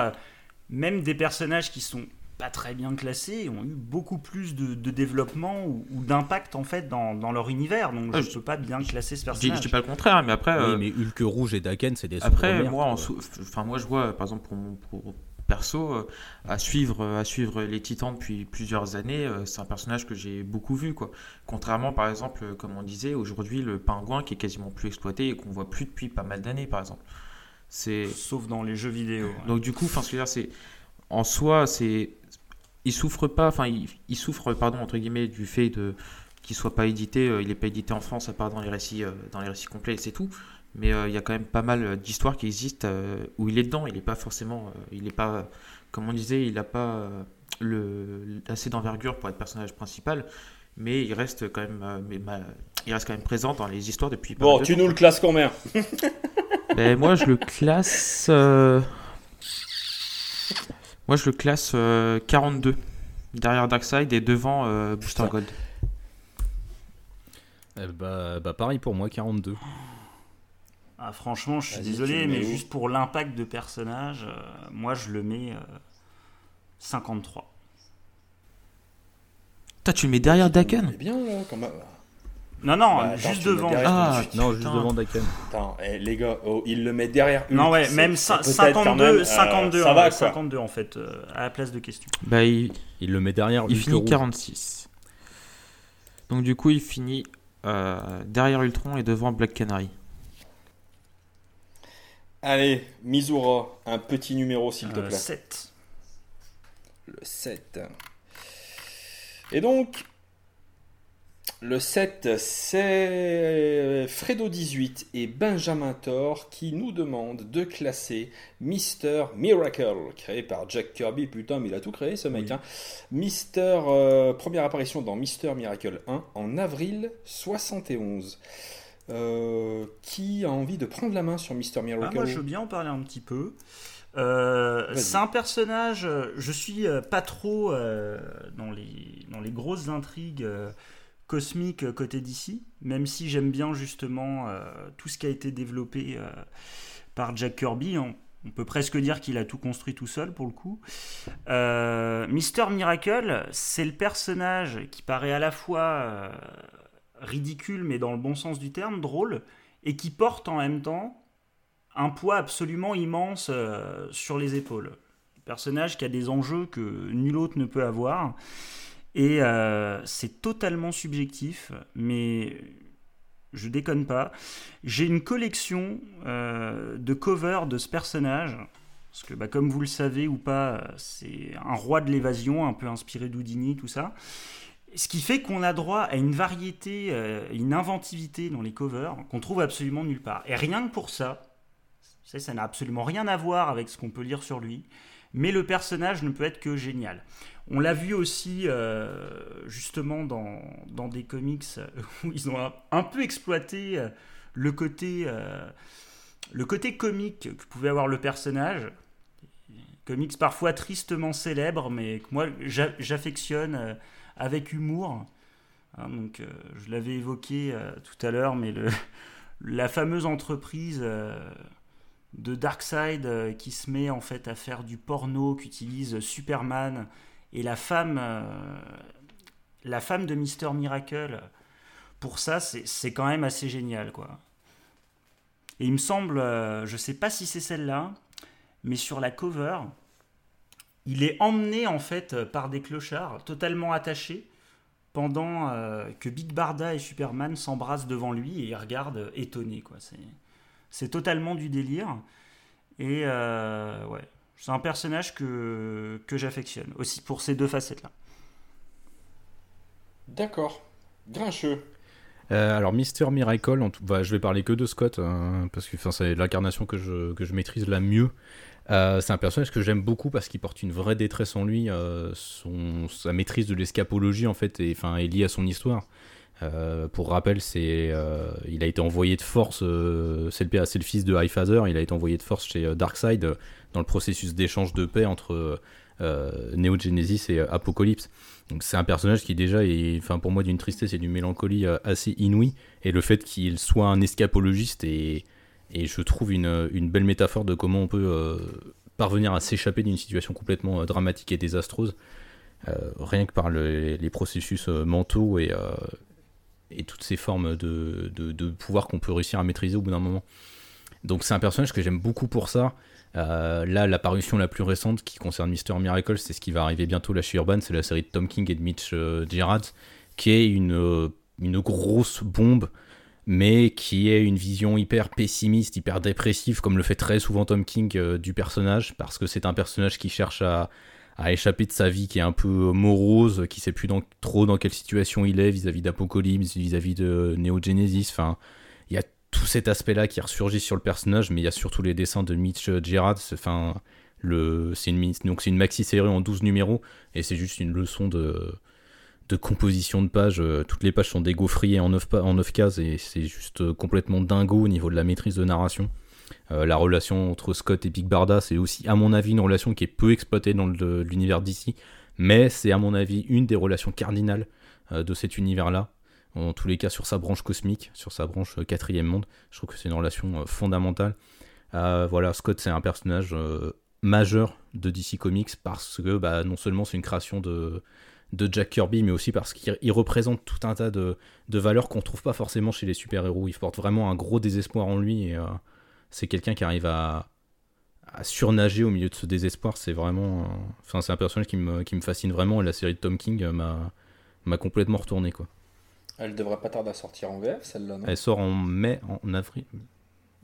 même des personnages qui sont pas très bien classés ont eu beaucoup plus de, développement ou, d'impact en fait dans, leur univers. Donc ah, je ne peux pas bien classer ce personnage. Je dis pas le contraire, mais après. Oui, euh, mais Hulk rouge et Daken, c'est des. Après, moi, enfin moi, je vois, par exemple, pour mon perso, euh, à suivre, à suivre les Titans depuis plusieurs années, euh, c'est un personnage que j'ai beaucoup vu, quoi. Contrairement, par exemple, comme on disait, aujourd'hui, le pingouin qui est quasiment plus exploité et qu'on voit plus depuis pas mal d'années, par exemple. C'est. Sauf dans les jeux vidéo. Donc du coup, enfin, c'est en soi, c'est il souffre pas, enfin, il, souffre, pardon, entre guillemets, du fait de qu'il soit pas édité. Euh, il n'est pas édité en France à part dans les récits, euh, dans les récits complets, c'est tout. Mais euh, il y a quand même pas mal d'histoires qui existent où il est dedans. Il n'est pas forcément, il n'est pas, comme on disait, il n'a pas le, assez d'envergure pour être personnage principal, mais il reste quand même, mais, il reste quand même présent dans les histoires depuis. Bon, tu nous le classes combien ben, Moi, je le classe. Moi, je le classe 42 euh, derrière Darkseid et devant euh, Booster Gold. Eh bah, bah, pareil pour moi, 42. Ah, franchement, je suis désolé, mais juste pour l'impact de personnage, euh, moi je le mets 53. Toi, tu le mets derrière Daken bien, quand même. Non, non, bah, juste devant. Ah, non, juste devant Daken. Attends, eh, les gars, oh, il le met derrière. Non, ouais, même 52, 52, euh, 52 en fait, euh, à la place de question. Bah, il, il le met derrière. Il finit 46. Donc, du coup, il finit euh, derrière Ultron et devant Black Canary. Allez, Mizura, un petit numéro s'il te plaît. 7. Le 7. Et donc, le 7, c'est Fredo18 et Benjamin Thor qui nous demandent de classer Mister Miracle, créé par Jack Kirby. Putain, mais il a tout créé ce mec. Hein. Mister, euh, première apparition dans Mister Miracle 1 en avril 71. Euh, qui a envie de prendre la main sur Mister Miracle? ah, Moi, je veux bien en parler un petit peu. Euh, c'est un personnage, je suis pas trop dans, les, dans les grosses intrigues cosmique côté d'ici, même si j'aime bien justement euh, tout ce qui a été développé euh, par Jack Kirby. On, peut presque dire qu'il a tout construit tout seul pour le coup. Euh, Mister Miracle, c'est le personnage qui paraît à la fois ridicule, mais dans le bon sens du terme, drôle, et qui porte en même temps un poids absolument immense sur les épaules. personnage qui a des enjeux que nul autre ne peut avoir. Et euh, c'est totalement subjectif, mais je déconne pas. J'ai une collection euh, de covers de ce personnage. Parce que, bah, comme vous le savez ou pas, c'est un roi de l'évasion, un peu inspiré d'Houdini, tout ça. Ce qui fait qu'on a droit à une variété, euh, une inventivité dans les covers qu'on trouve absolument nulle part. Et rien que pour ça, ça n'a absolument rien à voir avec ce qu'on peut lire sur lui, mais le personnage ne peut être que génial. On l'a vu aussi euh, justement dans, dans, des comics où ils ont un, peu exploité euh, le côté, le côté comique que pouvait avoir le personnage. Comics parfois tristement célèbres, mais que moi j'affectionne avec humour. Hein, donc, euh, je l'avais évoqué euh, tout à l'heure, mais *laughs* la fameuse entreprise euh, de Darkseid qui se met en fait à faire du porno, qu'utilise Superman et la femme, la femme de Mister Miracle. Pour ça, c'est quand même assez génial, quoi. Et il me semble, je sais pas si c'est celle-là, mais sur la cover, il est emmené en fait euh, par des clochards totalement attachés pendant euh, que Big Barda et Superman s'embrassent devant lui et ils regardent étonnés. Quoi. C'est, totalement du délire. Et euh, ouais, c'est un personnage que, que j'affectionne aussi pour ces deux facettes-là. D'accord. Grincheux. alors Mister Miracle, en tout... bah, je vais parler que de Scott hein, parce que c'est l'incarnation que je, que je maîtrise la mieux. Euh, c'est un personnage que j'aime beaucoup parce qu'il porte une vraie détresse en lui. Euh, son, sa maîtrise de l'escapologie en fait est liée à son histoire. Euh, pour rappel, c'est, il a été envoyé de force. c'est le, fils de Highfather. Il a été envoyé de force chez Darkseid dans le processus d'échange de paix entre Neo Genesis et Apocalypse. Donc c'est un personnage qui déjà est, enfin pour moi, d'une tristesse et d'une mélancolie assez inouïe. Et le fait qu'il soit un escapologiste est et je trouve une, belle métaphore de comment on peut euh, parvenir à s'échapper d'une situation complètement euh, dramatique et désastreuse, euh, rien que par les processus mentaux et, et, toutes ces formes de, de, pouvoir qu'on peut réussir à maîtriser au bout d'un moment. Donc c'est un personnage que j'aime beaucoup pour ça. là, l'apparition la plus récente qui concerne Mister Miracle, c'est ce qui va arriver bientôt là chez Urban, c'est la série de Tom King et de Mitch Gerrard, qui est une, une grosse bombe mais qui est une vision hyper pessimiste, hyper dépressive, comme le fait très souvent Tom King euh, du personnage, parce que c'est un personnage qui cherche à, échapper de sa vie qui est un peu morose, qui sait plus trop dans quelle situation il est vis-à-vis d'Apocalypse, vis-à-vis de Neo Genesis. Enfin, il y a tout cet aspect-là qui ressurgit sur le personnage, mais il y a surtout les dessins de Mitch Gerard. Enfin, c'est une, donc c'est une maxi série en 12 numéros, et c'est juste une leçon de de composition de pages. Toutes les pages sont dégaufriées en 9, en 9 cases et c'est juste euh, complètement dingo au niveau de la maîtrise de narration. Euh, la relation entre Scott et Big Barda, c'est aussi, à mon avis, une relation qui est peu exploitée dans l'univers d'ici, mais c'est, à mon avis, une des relations cardinales de cet univers-là. En tous les cas, sur sa branche cosmique, sur sa branche quatrième monde, je trouve que c'est une relation fondamentale. voilà, Scott, c'est un personnage majeur de DC Comics parce que bah, non seulement c'est une création de, Jack Kirby, mais aussi parce qu'il représente tout un tas de, valeurs qu'on trouve pas forcément chez les super-héros. Il porte vraiment un gros désespoir en lui euh, c'est quelqu'un qui arrive à, surnager au milieu de ce désespoir. C'est vraiment. Euh, enfin, c'est un personnage qui me, fascine vraiment et la série de Tom King euh, m'a complètement retourné. Quoi. Elle devrait pas tarder à sortir en VF, celle-là, Elle sort en mai, en avril.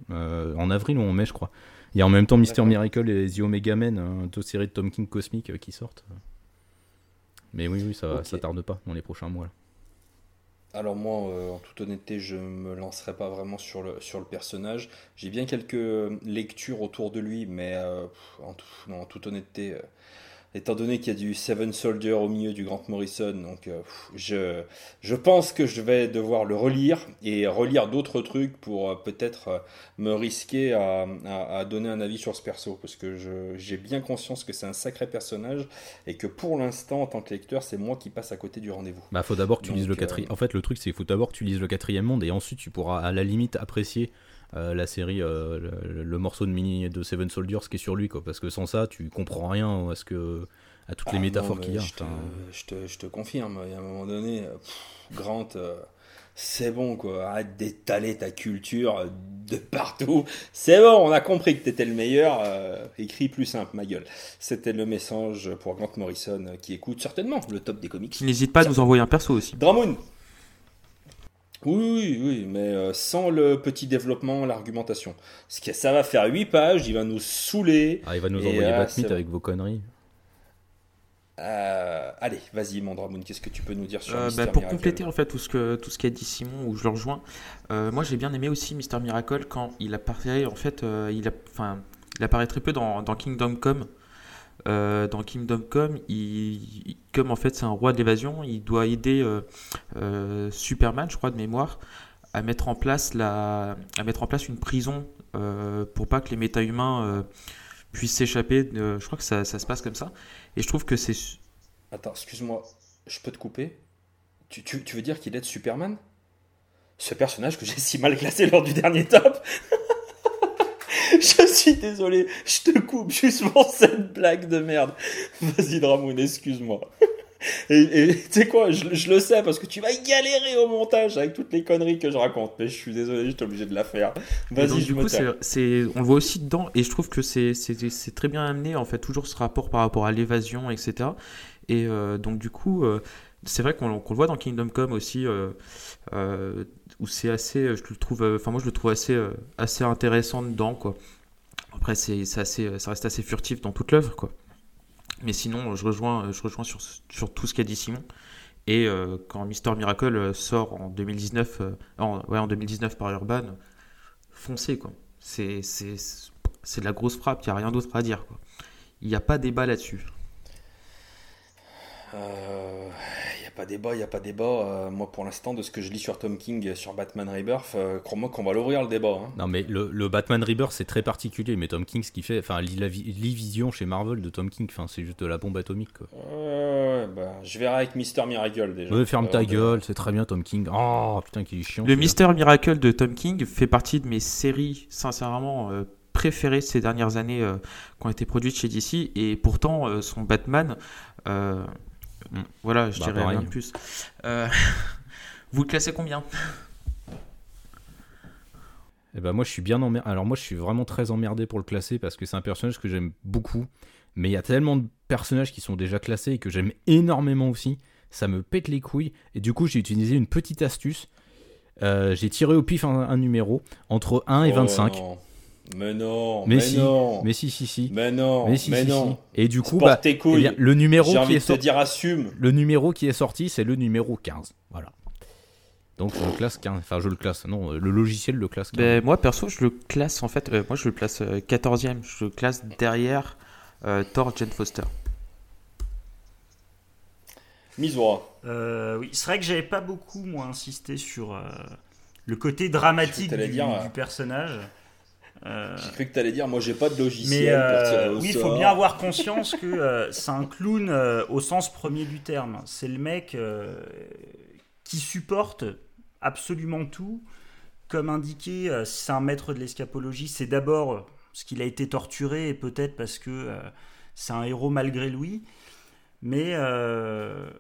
en avril ou en mai, je crois. Il y a en même temps Mister Miracle et The Omega Men, deux séries de Tom King cosmiques qui sortent. Mais oui, oui, ça, ça tarde pas dans les prochains mois. Alors moi, euh, en toute honnêteté, je me lancerai pas vraiment sur le, sur le personnage. J'ai bien quelques lectures autour de lui, mais euh, en, toute honnêteté, euh, étant donné qu'il y a du Seven Soldier au milieu du Grant Morrison, donc euh, je, je pense que je vais devoir le relire et relire d'autres trucs pour euh, peut-être euh, me risquer à, à, donner un avis sur ce perso, parce que j'ai bien conscience que c'est un sacré personnage et que pour l'instant, en tant que lecteur, c'est moi qui passe à côté du rendez-vous. Bah, faut d'abord que tu lises le quatrième. En fait, le truc, c'est qu'il faut d'abord que tu lises le quatrième monde et ensuite tu pourras à la limite apprécier euh, la série, euh, le, morceau de mini de Seven Soldiers qui est sur lui, quoi. Parce que sans ça, tu comprends rien à ce que à toutes les ah métaphores qu'il y a. Je te, je, te, confirme, il y a un moment donné, Grant, c'est bon quoi, arrête d'étaler ta culture de partout. C'est bon, on a compris que t'étais le meilleur. Euh, écrit plus simple, ma gueule. C'était le message pour Grant Morrison qui écoute certainement le top des comics. N'hésite pas à nous envoyer un perso aussi. Dramoon. Oui, oui, oui, mais euh, sans le petit développement, l'argumentation. Ça va faire 8 pages, il va nous saouler. Ah, il va nous envoyer Batmite avec vos conneries. Euh, allez, vas-y, Mandramoun, qu'est-ce que tu peux nous dire sur euh, bah, Pour compléter en fait tout ce que tout ce qu'a dit Simon, où je le rejoins, euh, moi j'ai bien aimé aussi Mister Miracle quand il apparaît en fait, il, a, enfin, il apparaît très peu dans, dans Kingdom Come. Dans Kingdom Come, comme en fait c'est un roi de l'évasion, il doit aider Superman, je crois de mémoire, à mettre en place la, à mettre en place une prison pour pas que les méta-humains puissent s'échapper. je crois que ça, se passe comme ça. Et je trouve que c'est. Attends, excuse-moi, je peux te couper? Tu, tu, tu veux dire qu'il est de Superman? Ce personnage que j'ai si mal classé lors du dernier top? *laughs* *laughs* Je suis désolé, je te coupe juste pour cette blague de merde. Vas-y, Dramoun, excuse-moi. *laughs* Et tu sais quoi, je, je, le sais parce que tu vas galérer au montage avec toutes les conneries que je raconte. Mais je suis désolé, j'étais obligé de la faire. Vas-y, du coup, on le voit aussi dedans et je trouve que c'est, c'est, très bien amené en fait, toujours ce rapport par rapport à l'évasion, etc. Et euh, donc, du coup, euh, c'est vrai qu'on, le voit dans Kingdom Come aussi, euh, où c'est assez, je le trouve, enfin, moi je le trouve assez, assez intéressant dedans, quoi. Après, c'est, ça reste assez furtif dans toute l'œuvre, quoi. Mais sinon, je rejoins, je rejoins sur, tout ce qu'a dit Simon. Et euh, quand Mister Miracle sort en 2019, euh, ouais, en 2019 par Urban, foncez quoi. C'est, c'est, c'est de la grosse frappe, il n'y a rien d'autre à dire. Quoi. Il n'y a pas débat là-dessus. Euh, pas débat, il n'y a pas débat. Euh, moi, pour l'instant, de ce que je lis sur Tom King, sur Batman Rebirth, euh, crois-moi qu'on va l'ouvrir le débat. Hein. Non, mais le, Batman Rebirth, c'est très particulier. Mais Tom King, ce qu'il fait, enfin, vision chez Marvel de Tom King, enfin, c'est juste de la bombe atomique. Quoi. bah, je verrai avec Mister Miracle déjà. Ouais, ferme ta gueule, c'est très bien Tom King. Oh putain, qu'il est chiant. Le Mister Miracle de Tom King fait partie de mes séries, sincèrement. Euh, préférées ces dernières années qui ont été produites chez DC et pourtant son Batman Mm. Voilà, je bah, dirais rien de plus. Euh, *laughs* vous le classez combien eh ben moi je suis bien emmerdé. Alors moi je suis vraiment très emmerdé pour le classer parce que c'est un personnage que j'aime beaucoup. Mais il y a tellement de personnages qui sont déjà classés et que j'aime énormément aussi. Ça me pète les couilles. Et du coup j'ai utilisé une petite astuce. Euh, j'ai tiré au pif un, numéro entre 1 et 25. Mais non, mais, si, non. Mais si, si, si. Mais non, mais, si, mais non. Et du coup, bah, eh le numéro qui est sorti, dire assume. Le numéro qui est sorti, c'est le numéro 15. Voilà. Donc je le classe 15. Enfin, je le classe. Non, le logiciel le classe 15. Ben, moi, perso, je le classe en fait. Euh, moi, je le place 14e. Euh, je le classe derrière euh, Thor Jane Foster. Mise euh, Oui, c'est vrai que j'avais pas beaucoup, moi, insisté sur le côté dramatique du, du personnage. Euh, j'ai cru que tu allais dire, moi j'ai pas de logiciel pour tirer euh, au Oui, il faut bien avoir conscience que euh, c'est un clown au sens premier du terme. C'est le mec qui supporte absolument tout. Comme indiqué, c'est un maître de l'escapologie. C'est d'abord ce qu'il a été torturé et peut-être parce que c'est un héros malgré lui. Mais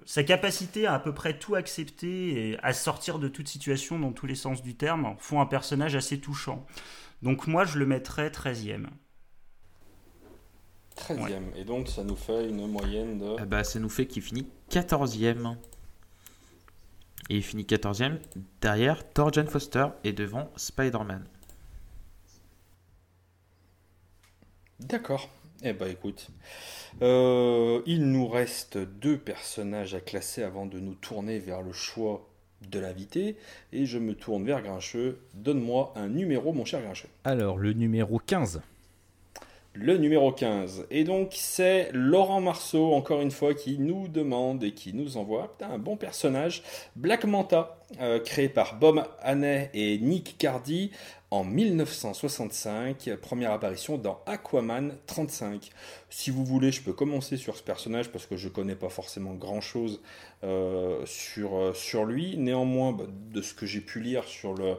sa capacité à à peu près tout accepter et à sortir de toute situation dans tous les sens du terme font un personnage assez touchant. Donc moi, je le mettrais 13e. 13e. Et donc, ça nous fait une moyenne de... Ah bah, ça nous fait qu'il finit 14e. Et il finit 14e derrière Thor Jane Foster et devant Spider-Man. D'accord. Eh bah écoute, euh, il nous reste deux personnages à classer avant de nous tourner vers le choix de l'invité et je me tourne vers Grincheux. Donne-moi un numéro, mon cher Grincheux. Alors, le numéro 15. Le numéro 15. Et donc, c'est Laurent Marceau, encore une fois, qui nous demande et qui nous envoie un bon personnage, Black Manta, euh, créé par Bob Haney et Nick Cardy en 1965, première apparition dans Aquaman 35. Si vous voulez, je peux commencer sur ce personnage parce que je connais pas forcément grand chose euh, sur, euh, sur lui. Néanmoins, bah, de ce que j'ai pu lire sur le,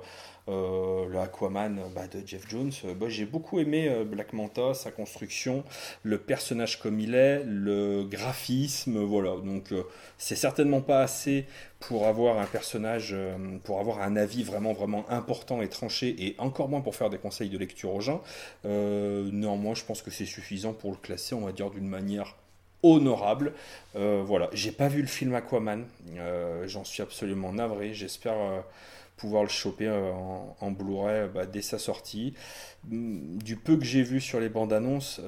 euh, le Aquaman bah, de Jeff Jones. Bah, j'ai beaucoup aimé Black Manta, sa construction, le personnage comme il est, le graphisme, voilà. Donc c'est certainement pas assez pour avoir un personnage, pour avoir un avis vraiment vraiment important et tranché, et encore moins pour faire des conseils de lecture aux gens. néanmoins, je pense que c'est suffisant pour le classer, on va dire, d'une manière honorable. Euh, voilà, j'ai pas vu le film Aquaman, euh, j'en suis absolument navré. J'espère euh, pouvoir le choper en, Blu-ray bah, dès sa sortie. Mm, du peu que j'ai vu sur les bandes annonces,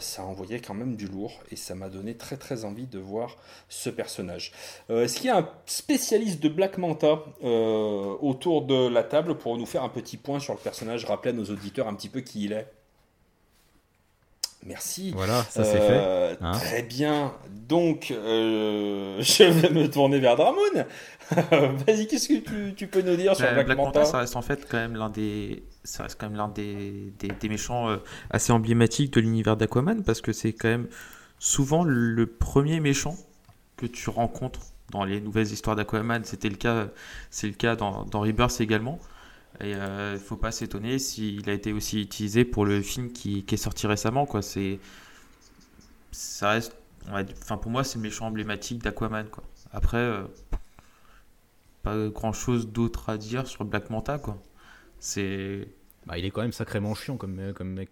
ça envoyait quand même du lourd et ça m'a donné très très envie de voir ce personnage. Est-ce qu'il y a un spécialiste de Black Manta autour de la table pour nous faire un petit point sur le personnage, rappeler à nos auditeurs un petit peu qui il est? Merci. Voilà, ça c'est fait. Euh, hein. très bien. Donc, euh, *laughs* je vais me tourner vers Dramoun. *laughs* Vas-y, qu'est-ce que tu, peux nous dire sur Black, Black Manta, Ça reste en fait quand même l'un des, ça reste quand même l'un des, des, méchants euh, assez emblématiques de l'univers d'Aquaman parce que c'est quand même souvent le premier méchant que tu rencontres dans les nouvelles histoires d'Aquaman. C'était le cas, c'est le cas dans, dans Rebirth également. Et il euh, ne faut pas s'étonner s'il a été aussi utilisé pour le film qui, est sorti récemment. Quoi. C'est, ça reste, enfin pour moi, c'est le méchant emblématique d'Aquaman. Après, euh, pas grand chose d'autre à dire sur Black Manta. Quoi. C'est... Bah, il est quand même sacrément chiant comme, comme mec.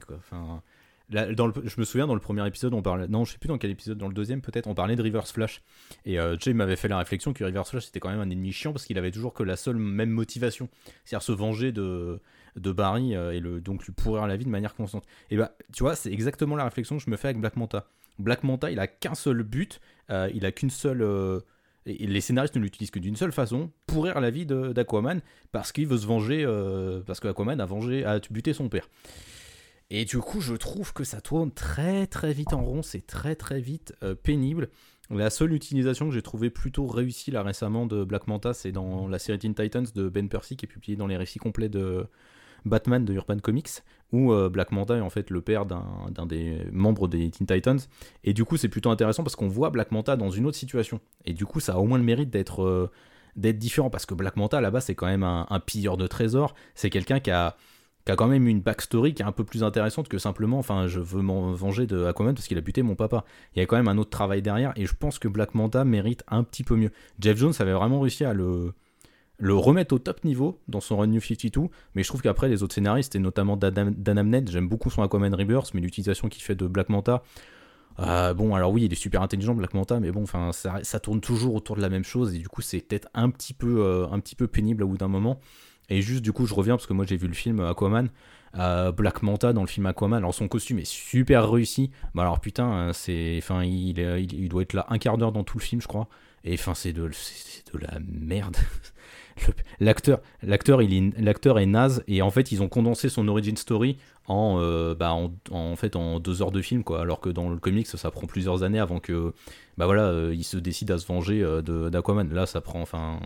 Je me souviens dans le premier épisode, on parlait. Non, je sais plus dans quel épisode, dans le deuxième peut-être, on parlait de Reverse Flash. Et euh, Jay m'avait fait la réflexion que Reverse Flash c'était quand même un ennemi chiant parce qu'il avait toujours que la seule même motivation, c'est-à-dire se venger de, de Barry euh, et le, donc lui pourrir la vie de manière constante. Et bah, tu vois, c'est exactement la réflexion que je me fais avec Black Manta. Black Manta, il a qu'un seul but, euh, il a qu'une seule. et les scénaristes ne l'utilisent que d'une seule façon, pourrir la vie d'Aquaman parce qu'il veut se venger, parce qu'Aquaman a, vengé, a buté son père. Et du coup, je trouve que ça tourne très très vite en rond, c'est très très vite euh, pénible. La seule utilisation que j'ai trouvé plutôt réussie là récemment de Black Manta, c'est dans la série Teen Titans de Ben Percy qui est publiée dans les récits complets de Batman de Urban Comics, où euh, Black Manta est en fait le père d'un des membres des Teen Titans. Et du coup, c'est plutôt intéressant parce qu'on voit Black Manta dans une autre situation. Et du coup, ça a au moins le mérite d'être euh, différent parce que Black Manta là-bas, c'est quand même un pilleur de trésors. C'est quelqu'un qui a qui a quand même une backstory qui est un peu plus intéressante que simplement, enfin, je veux m'en venger de Aquaman parce qu'il a buté mon papa. Il y a quand même un autre travail derrière et je pense que Black Manta mérite un petit peu mieux. Jeff Jones avait vraiment réussi à le, remettre au top niveau dans son Run New 52, mais je trouve qu'après les autres scénaristes, et notamment Dan j'aime beaucoup son Aquaman Rebirth, mais l'utilisation qu'il fait de Black Manta, euh, bon, alors oui, il est super intelligent, Black Manta, mais bon, ça, tourne toujours autour de la même chose, et du coup, c'est peut-être un petit peu, euh, un petit peu pénible au bout d'un moment. Et juste, du coup, je reviens parce que moi j'ai vu le film Aquaman. Euh, Black Manta dans le film Aquaman. Alors son costume est super réussi. Bah alors putain, euh, c'est, enfin, il, il, doit être là un quart d'heure dans tout le film, je crois. Et enfin, c'est de, la merde. *laughs* l'acteur, l'acteur, est, l'acteur naze. Et en fait, ils ont condensé son origin story en, euh, bah, en, fait, en deux heures de film, quoi. Alors que dans le comics, ça prend plusieurs années avant que, bah voilà, il se décide à se venger d'Aquaman. Là, ça prend, enfin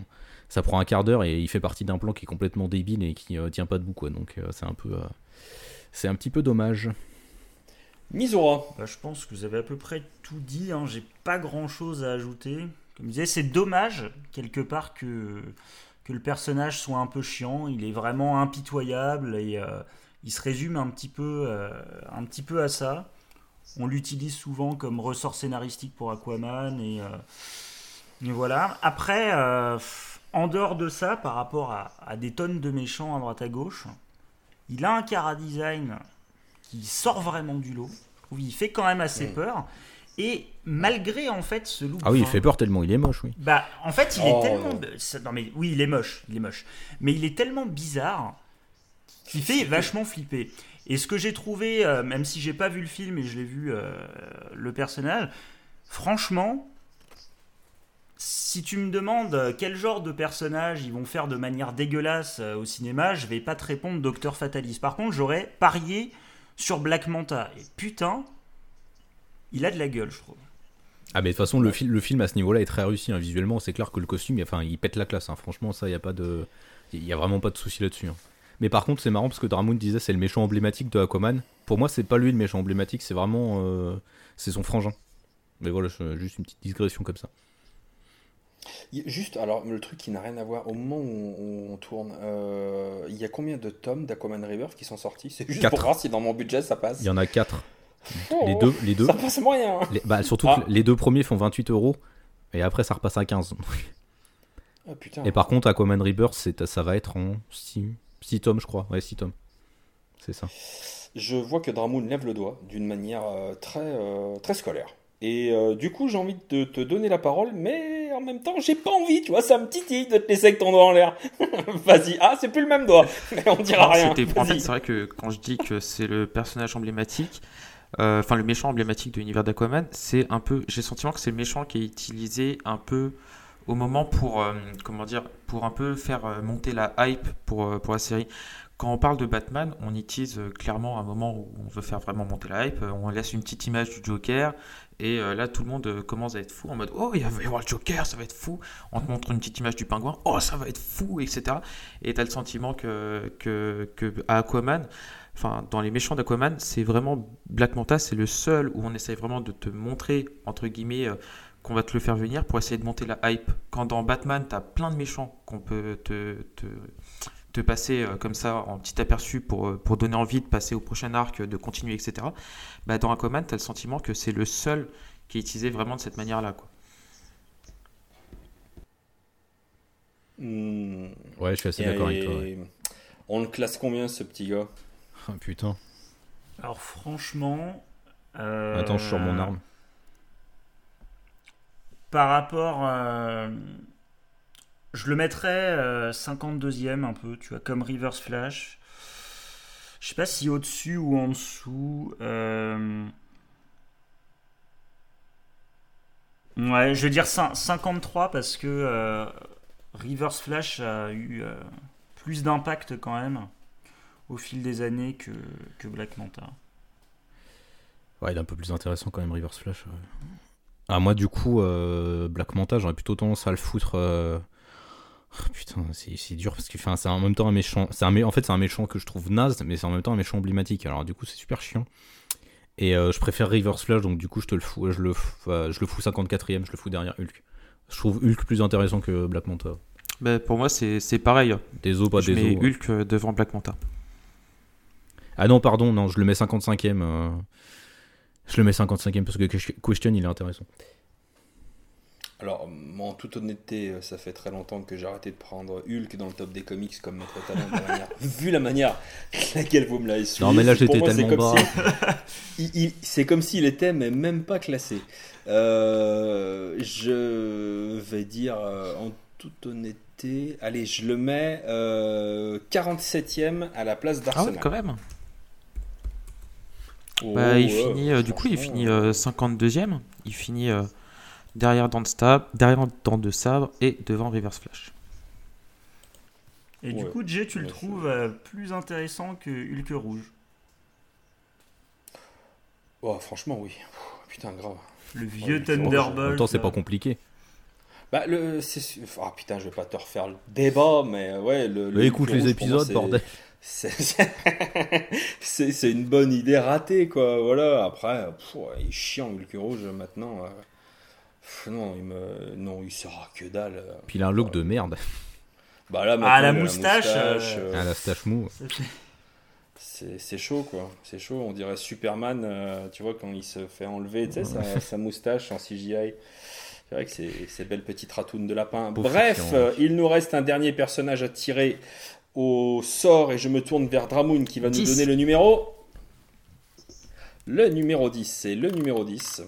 ça prend un quart d'heure et il fait partie d'un plan qui est complètement débile et qui euh, tient pas debout quoi. Donc euh, c'est un peu, euh, c'est un petit peu dommage. Misora. Bah, je pense que vous avez à peu près tout dit. Hein. J'ai pas grand chose à ajouter. Comme je disais, c'est dommage quelque part que que le personnage soit un peu chiant. Il est vraiment impitoyable et il se résume un petit peu, un petit peu à ça. On l'utilise souvent comme ressort scénaristique pour Aquaman et, et voilà. Après en dehors de ça, par rapport à, des tonnes de méchants à droite à gauche, il a un cara design qui sort vraiment du lot. Je il fait quand même assez peur. Et malgré en fait ce look. Ah oui, il fait peur tellement il est moche, oui. Bah, en fait, il est oh. tellement. Non, mais oui, il est moche, il est moche. Mais il est tellement bizarre qu'il fait vachement flipper. Et ce que j'ai trouvé, euh, même si j'ai pas vu le film et je l'ai vu euh, le personnage, franchement, si tu me demandes quel genre de personnage ils vont faire de manière dégueulasse euh, au cinéma, je vais pas te répondre Docteur Fatalis. Par contre, j'aurais parié sur Black Manta. Et putain, il a de la gueule, je trouve. Ah mais de toute façon le, le film à ce niveau-là est très réussi hein. visuellement c'est clair que le costume enfin il pète la classe hein. franchement ça il y a pas de a vraiment pas de souci là-dessus hein. mais par contre c'est marrant parce que Dramoun disait c'est le méchant emblématique de Aquaman pour moi c'est pas lui le méchant emblématique c'est vraiment euh, c'est son frangin mais voilà juste une petite digression comme ça Juste, alors, le truc qui n'a rien à voir, au moment où on, tourne, euh, il y a combien de tomes d'Aquaman River qui sont sortis? C'est juste pour voir si dans mon budget ça passe. Il y en a 4. les deux, les deux. Ça passe moyen. Les, bah, surtout que ah. les deux premiers font 28 euros et après ça repasse à 15. Ah, putain. Et par contre, Aquaman Rebirth, ça va être en 6, 6 tomes, je crois. Ouais, 6 tomes. C'est ça. Je vois que Dramoun lève le doigt d'une manière euh, très, euh, très scolaire. Et du coup, j'ai envie de te donner la parole, mais en même temps, j'ai pas envie, tu vois, ça me titille de te laisser avec ton doigt en l'air. *laughs* Vas-y, ah, c'est plus le même doigt, *laughs* mais on dira rien. En fait, c'est vrai que quand je dis que c'est le personnage emblématique, enfin le méchant emblématique de l'univers d'Aquaman, c'est un peu, j'ai le sentiment que c'est le méchant qui est utilisé un peu au moment pour, comment dire, pour un peu faire monter la hype pour, pour la série. Quand on parle de Batman, on utilise clairement un moment où on veut faire vraiment monter la hype. On laisse une petite image du Joker, et euh, là, tout le monde euh, commence à être fou en mode Oh, il va y avoir le Joker, ça va être fou. On te montre une petite image du pingouin, Oh, ça va être fou, etc. Et tu as le sentiment que, que, Aquaman, enfin, dans les méchants d'Aquaman, c'est vraiment Black Manta, c'est le seul où on essaye vraiment de te montrer, entre guillemets, euh, qu'on va te le faire venir pour essayer de monter la hype. Quand dans Batman, tu as plein de méchants qu'on peut te, te passer comme ça en petit aperçu pour, pour donner envie de passer au prochain arc, de continuer, etc. Bah, dans Aquaman, tu as le sentiment que c'est le seul qui est utilisé vraiment de cette manière-là. Quoi. Hmm. Ouais, je suis assez d'accord avec toi. On le classe combien ce petit gars? *laughs* Oh, Putain. Alors franchement... Euh, Attends, je suis sur mon arme. Par rapport... Je le mettrais 52e euh, un peu, tu vois, comme Reverse Flash. Je sais pas si au-dessus ou en dessous. Euh, ouais, je vais dire 53 parce que euh, Reverse Flash a eu plus d'impact quand même au fil des années que, Black Manta. Ouais, il est un peu plus intéressant quand même Reverse Flash. Ah, moi du coup, Black Manta, j'aurais plutôt tendance à le foutre Oh, putain, c'est dur parce que c'est en même temps un méchant. Un, en fait, c'est un méchant que je trouve naze, mais c'est en même temps un méchant emblématique. Alors, du coup, c'est super chiant. Et euh, je préfère Reverse Flash, donc du coup, je te le fous, je le, euh, je le fous 54ème, je le fous derrière Hulk. Je trouve Hulk plus intéressant que Black Manta. Bah, pour moi, c'est pareil. Des os, pas je des mets Hulk euh, devant Black Manta. Ah non, pardon, non, je le mets 55ème. Je le mets 55ème parce que Question, il est intéressant. Alors, moi, en toute honnêteté, euh, ça fait très longtemps que j'ai arrêté de prendre Hulk dans le top des comics comme maître talent. *laughs* vu la manière laquelle vous me l'avez suivi. Non, mais là, j'étais tellement bas. *laughs* c'est comme s'il était, mais même pas classé. Euh, je vais dire, euh, en toute honnêteté, allez, je le mets 47ème à la place d'Arsenal. Ah quand même bah, il finit, du coup, il finit 52ème. Il finit derrière Dent de, derrière de Sabre et devant Reverse Flash. Et du coup, Jay, tu le trouves euh, plus intéressant que Hulk Rouge? Oh, franchement, oui. putain, grave. Le vieux Thunderbolt. En même temps, c'est pas compliqué. Bah, le. Oh, putain, je vais pas te refaire le débat, mais ouais. Le, écoute les épisodes, bordel. *laughs* C'est une bonne idée ratée, quoi. Voilà, après, il est chiant, Hulk Rouge, maintenant. Non, il me... non, il sera que dalle. Puis il a un look de merde. Bah là, ah, la moustache. La moustache, euh, ah, la stache mou. C'est chaud, quoi. C'est chaud. On dirait Superman, euh, tu vois, quand il se fait enlever sa, sa, moustache en CGI. C'est vrai que c'est ces belles petites ratounes de lapin. Bref, il nous reste un dernier personnage à tirer au sort et je me tourne vers Dramoun qui va nous donner le numéro. Le numéro 10, c'est le numéro 10.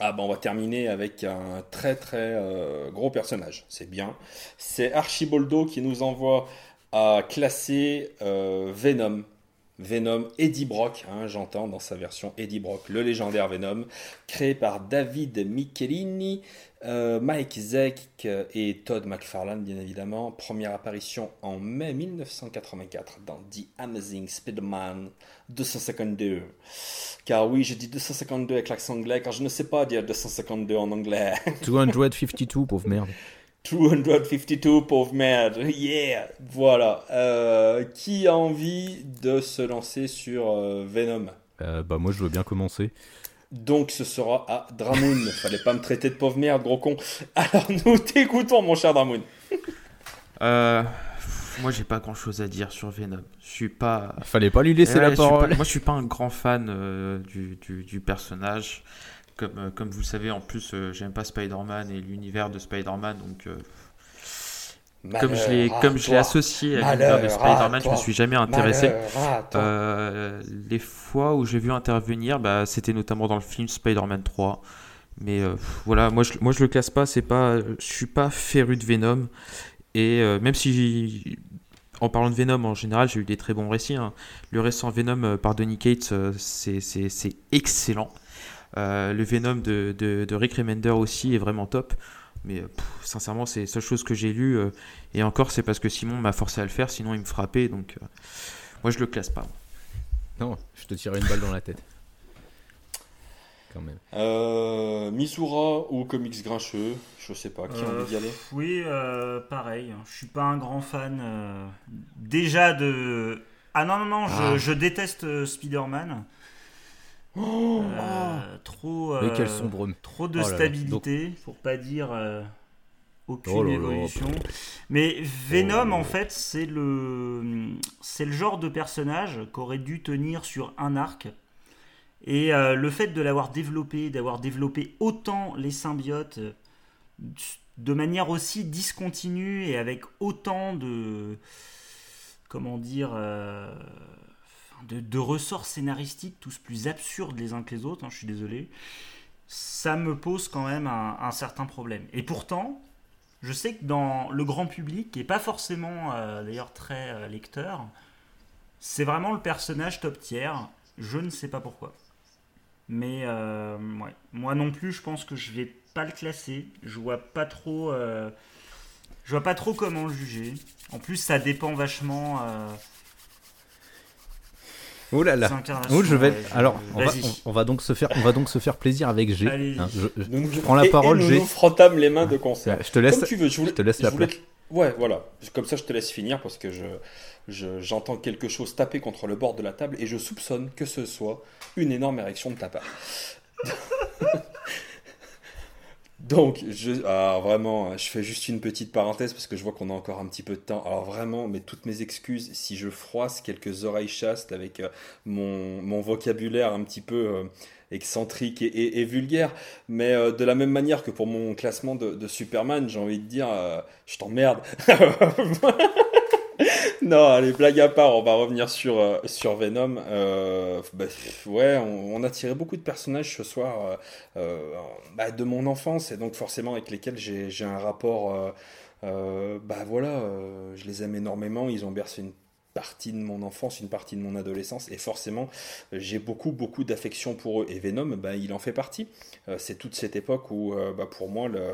Ah ben on va terminer avec un très très euh, gros personnage, c'est bien. C'est Archiboldo qui nous envoie à classer euh, Venom. Venom Eddie Brock, hein, j'entends dans sa version Eddie Brock, le légendaire Venom, créé par David Michelini, euh, Mike Zeck et Todd McFarlane, bien évidemment. Première apparition en mai 1984 dans The Amazing Spider-Man 252. Car oui, je dis 252 avec l'accent anglais, car je ne sais pas dire 252 en anglais. 252, pauvre merde. 252, pauvre merde. Yeah, voilà. Euh, qui a envie de se lancer sur euh, Venom? Euh, Bah moi, je veux bien commencer. Donc ce sera à Dramoun. *laughs* Fallait pas me traiter de pauvre merde, gros con. Alors nous t'écoutons, mon cher Dramoun. Euh, moi, j'ai pas grand chose à dire sur Venom. Je suis pas. Fallait pas lui laisser la parole. moi, je suis pas un grand fan euh, du, du, personnage. Comme, euh, comme vous le savez, en plus, j'aime pas Spider-Man et l'univers de Spider-Man. Donc, comme je l'ai comme je l'ai associé à l'univers de Spider-Man, je me suis jamais intéressé. les fois où j'ai vu intervenir, bah, c'était notamment dans le film Spider-Man 3. Mais voilà, moi je, moi je le classe pas, c'est pas, je suis pas féru de Venom. Et euh, même si, en parlant de Venom en général, j'ai eu des très bons récits. Hein. Le récent Venom euh, par Donny Cates, euh, c'est excellent. Le Venom de, de, Rick Remender aussi est vraiment top. Mais sincèrement, c'est la seule chose que j'ai lu. et encore, c'est parce que Simon m'a forcé à le faire, sinon il me frappait. Donc, moi, je le classe pas. Non, je te tirais une balle dans la tête. Euh, Misura ou Comics Grincheux, je sais pas, qui a envie d'y aller? Oui, euh, pareil, je suis pas un grand fan euh, déjà de... Ah non, non, non, Je, ah. déteste Spider-Man. Oh, trop, trop de oh stabilité, pour pas dire aucune oh évolution. Mais Venom, en fait, c'est le, c'est le genre de personnage qu'aurait dû tenir sur un arc et euh, le fait de l'avoir développé, d'avoir développé autant les symbiotes euh, de manière aussi discontinue et avec autant de. Comment dire. Euh, de, ressorts scénaristiques, tous plus absurdes les uns que les autres, hein, je suis désolé, ça me pose quand même un, certain problème. Et pourtant, je sais que dans le grand public, qui n'est pas forcément d'ailleurs très lecteur, c'est vraiment le personnage top tiers. Je ne sais pas pourquoi. Mais euh, moi non plus, je pense que je vais pas le classer. Je vois pas trop, euh, je vois pas trop comment le juger. En plus, ça dépend vachement. Euh, oh là là. Oh, je vais. Alors, on va, donc se faire, on va donc se faire plaisir avec G. Hein, je, prends la parole. G. Nous nous les mains de concert. Je te laisse. Comme tu veux. Je, te laisse la place. Ouais, voilà. Comme ça, je te laisse finir parce que je, j'entends quelque chose taper contre le bord de la table et je soupçonne que ce soit une énorme érection de ta part. *laughs* Donc, je, vraiment, je fais juste une petite parenthèse parce que je vois qu'on a encore un petit peu de temps. Alors vraiment, mais toutes mes excuses si je froisse quelques oreilles chastes avec euh, mon, vocabulaire un petit peu euh, excentrique et, vulgaire. Mais euh, de la même manière que pour mon classement de Superman, j'ai envie de dire, je t'emmerde. *laughs* non, allez, blague à part, on va revenir sur, euh, sur Venom. Euh, bah, ouais, on, a tiré beaucoup de personnages ce soir euh, bah, de mon enfance et donc forcément avec lesquels j'ai un rapport. bah voilà, je les aime énormément. Ils ont bercé une partie de mon enfance, une partie de mon adolescence, et forcément, j'ai beaucoup, beaucoup d'affection pour eux. Et Venom, bah, il en fait partie. c'est toute cette époque où, pour moi, le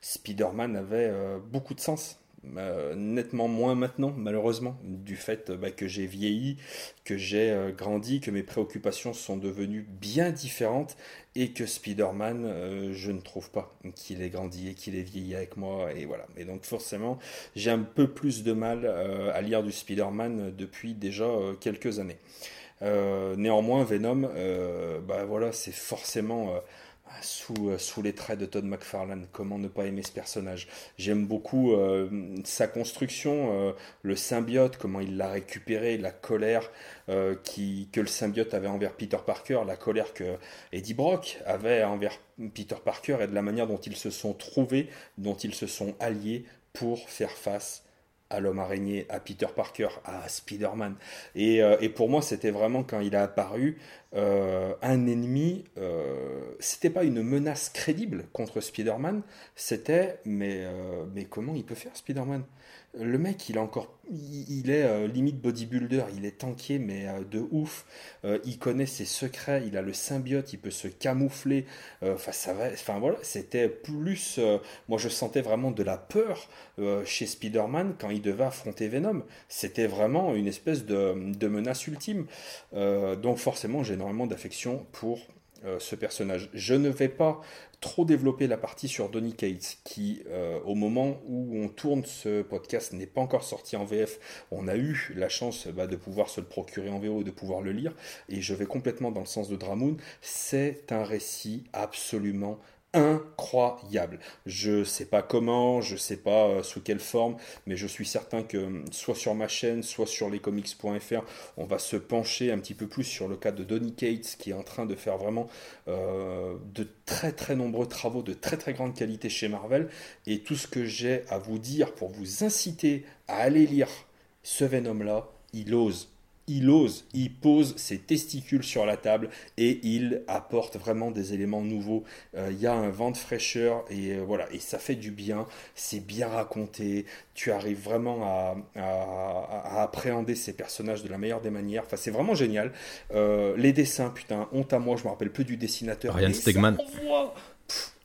Spider-Man avait beaucoup de sens. Euh, nettement moins maintenant, malheureusement, du fait bah, que j'ai vieilli, que j'ai euh, grandi, que mes préoccupations sont devenues bien différentes et que Spider-Man, euh, je ne trouve pas qu'il ait grandi et qu'il ait vieilli avec moi. Et voilà. Et donc, forcément, j'ai un peu plus de mal à lire du Spider-Man depuis déjà quelques années. néanmoins, Venom, bah voilà, c'est forcément sous, euh, sous les traits de Todd McFarlane. Comment ne pas aimer ce personnage J'aime beaucoup euh, sa construction, euh, le symbiote, comment il l'a récupéré, la colère que le symbiote avait envers Peter Parker, la colère que Eddie Brock avait envers Peter Parker et de la manière dont ils se sont trouvés, dont ils se sont alliés pour faire face à l'homme araignée, à Peter Parker, à Spider-Man. Et, et, pour moi, c'était vraiment quand il a apparu, euh, un ennemi, euh, c'était pas une menace crédible contre Spider-Man, c'était mais, euh, mais comment il peut faire Spider-Man? Le mec, il, a encore, il, est euh, limite bodybuilder, il est tanké mais de ouf, il connaît ses secrets, il a le symbiote, il peut se camoufler, enfin ça va, enfin voilà, c'était plus, moi je sentais vraiment de la peur chez Spider-Man quand il devait affronter Venom, c'était vraiment une espèce de, menace ultime, donc forcément j'ai énormément d'affection pour euh, ce personnage. Je ne vais pas trop développer la partie sur Donny Cates, qui, euh, au moment où on tourne ce podcast, n'est pas encore sorti en VF. On a eu la chance bah, de pouvoir se le procurer en VO et de pouvoir le lire. Et je vais complètement dans le sens de Dramoon. C'est un récit absolument incroyable. Je sais pas comment, je sais pas euh, sous quelle forme, mais je suis certain que hum, soit sur ma chaîne, soit sur lescomics.fr, on va se pencher un petit peu plus sur le cas de Donny Cates qui est en train de faire vraiment euh, de très très nombreux travaux de très très grande qualité chez Marvel. Et tout ce que j'ai à vous dire pour vous inciter à aller lire ce Venom là, il ose il ose, il pose ses testicules sur la table et il apporte vraiment des éléments nouveaux. Euh, il y a un vent de fraîcheur et euh, voilà, et ça fait du bien. C'est bien raconté. Tu arrives vraiment à, appréhender ces personnages de la meilleure des manières. Enfin, c'est vraiment génial. Euh, les dessins, putain, honte à moi, je me rappelle peu du dessinateur. Ryan Stegman.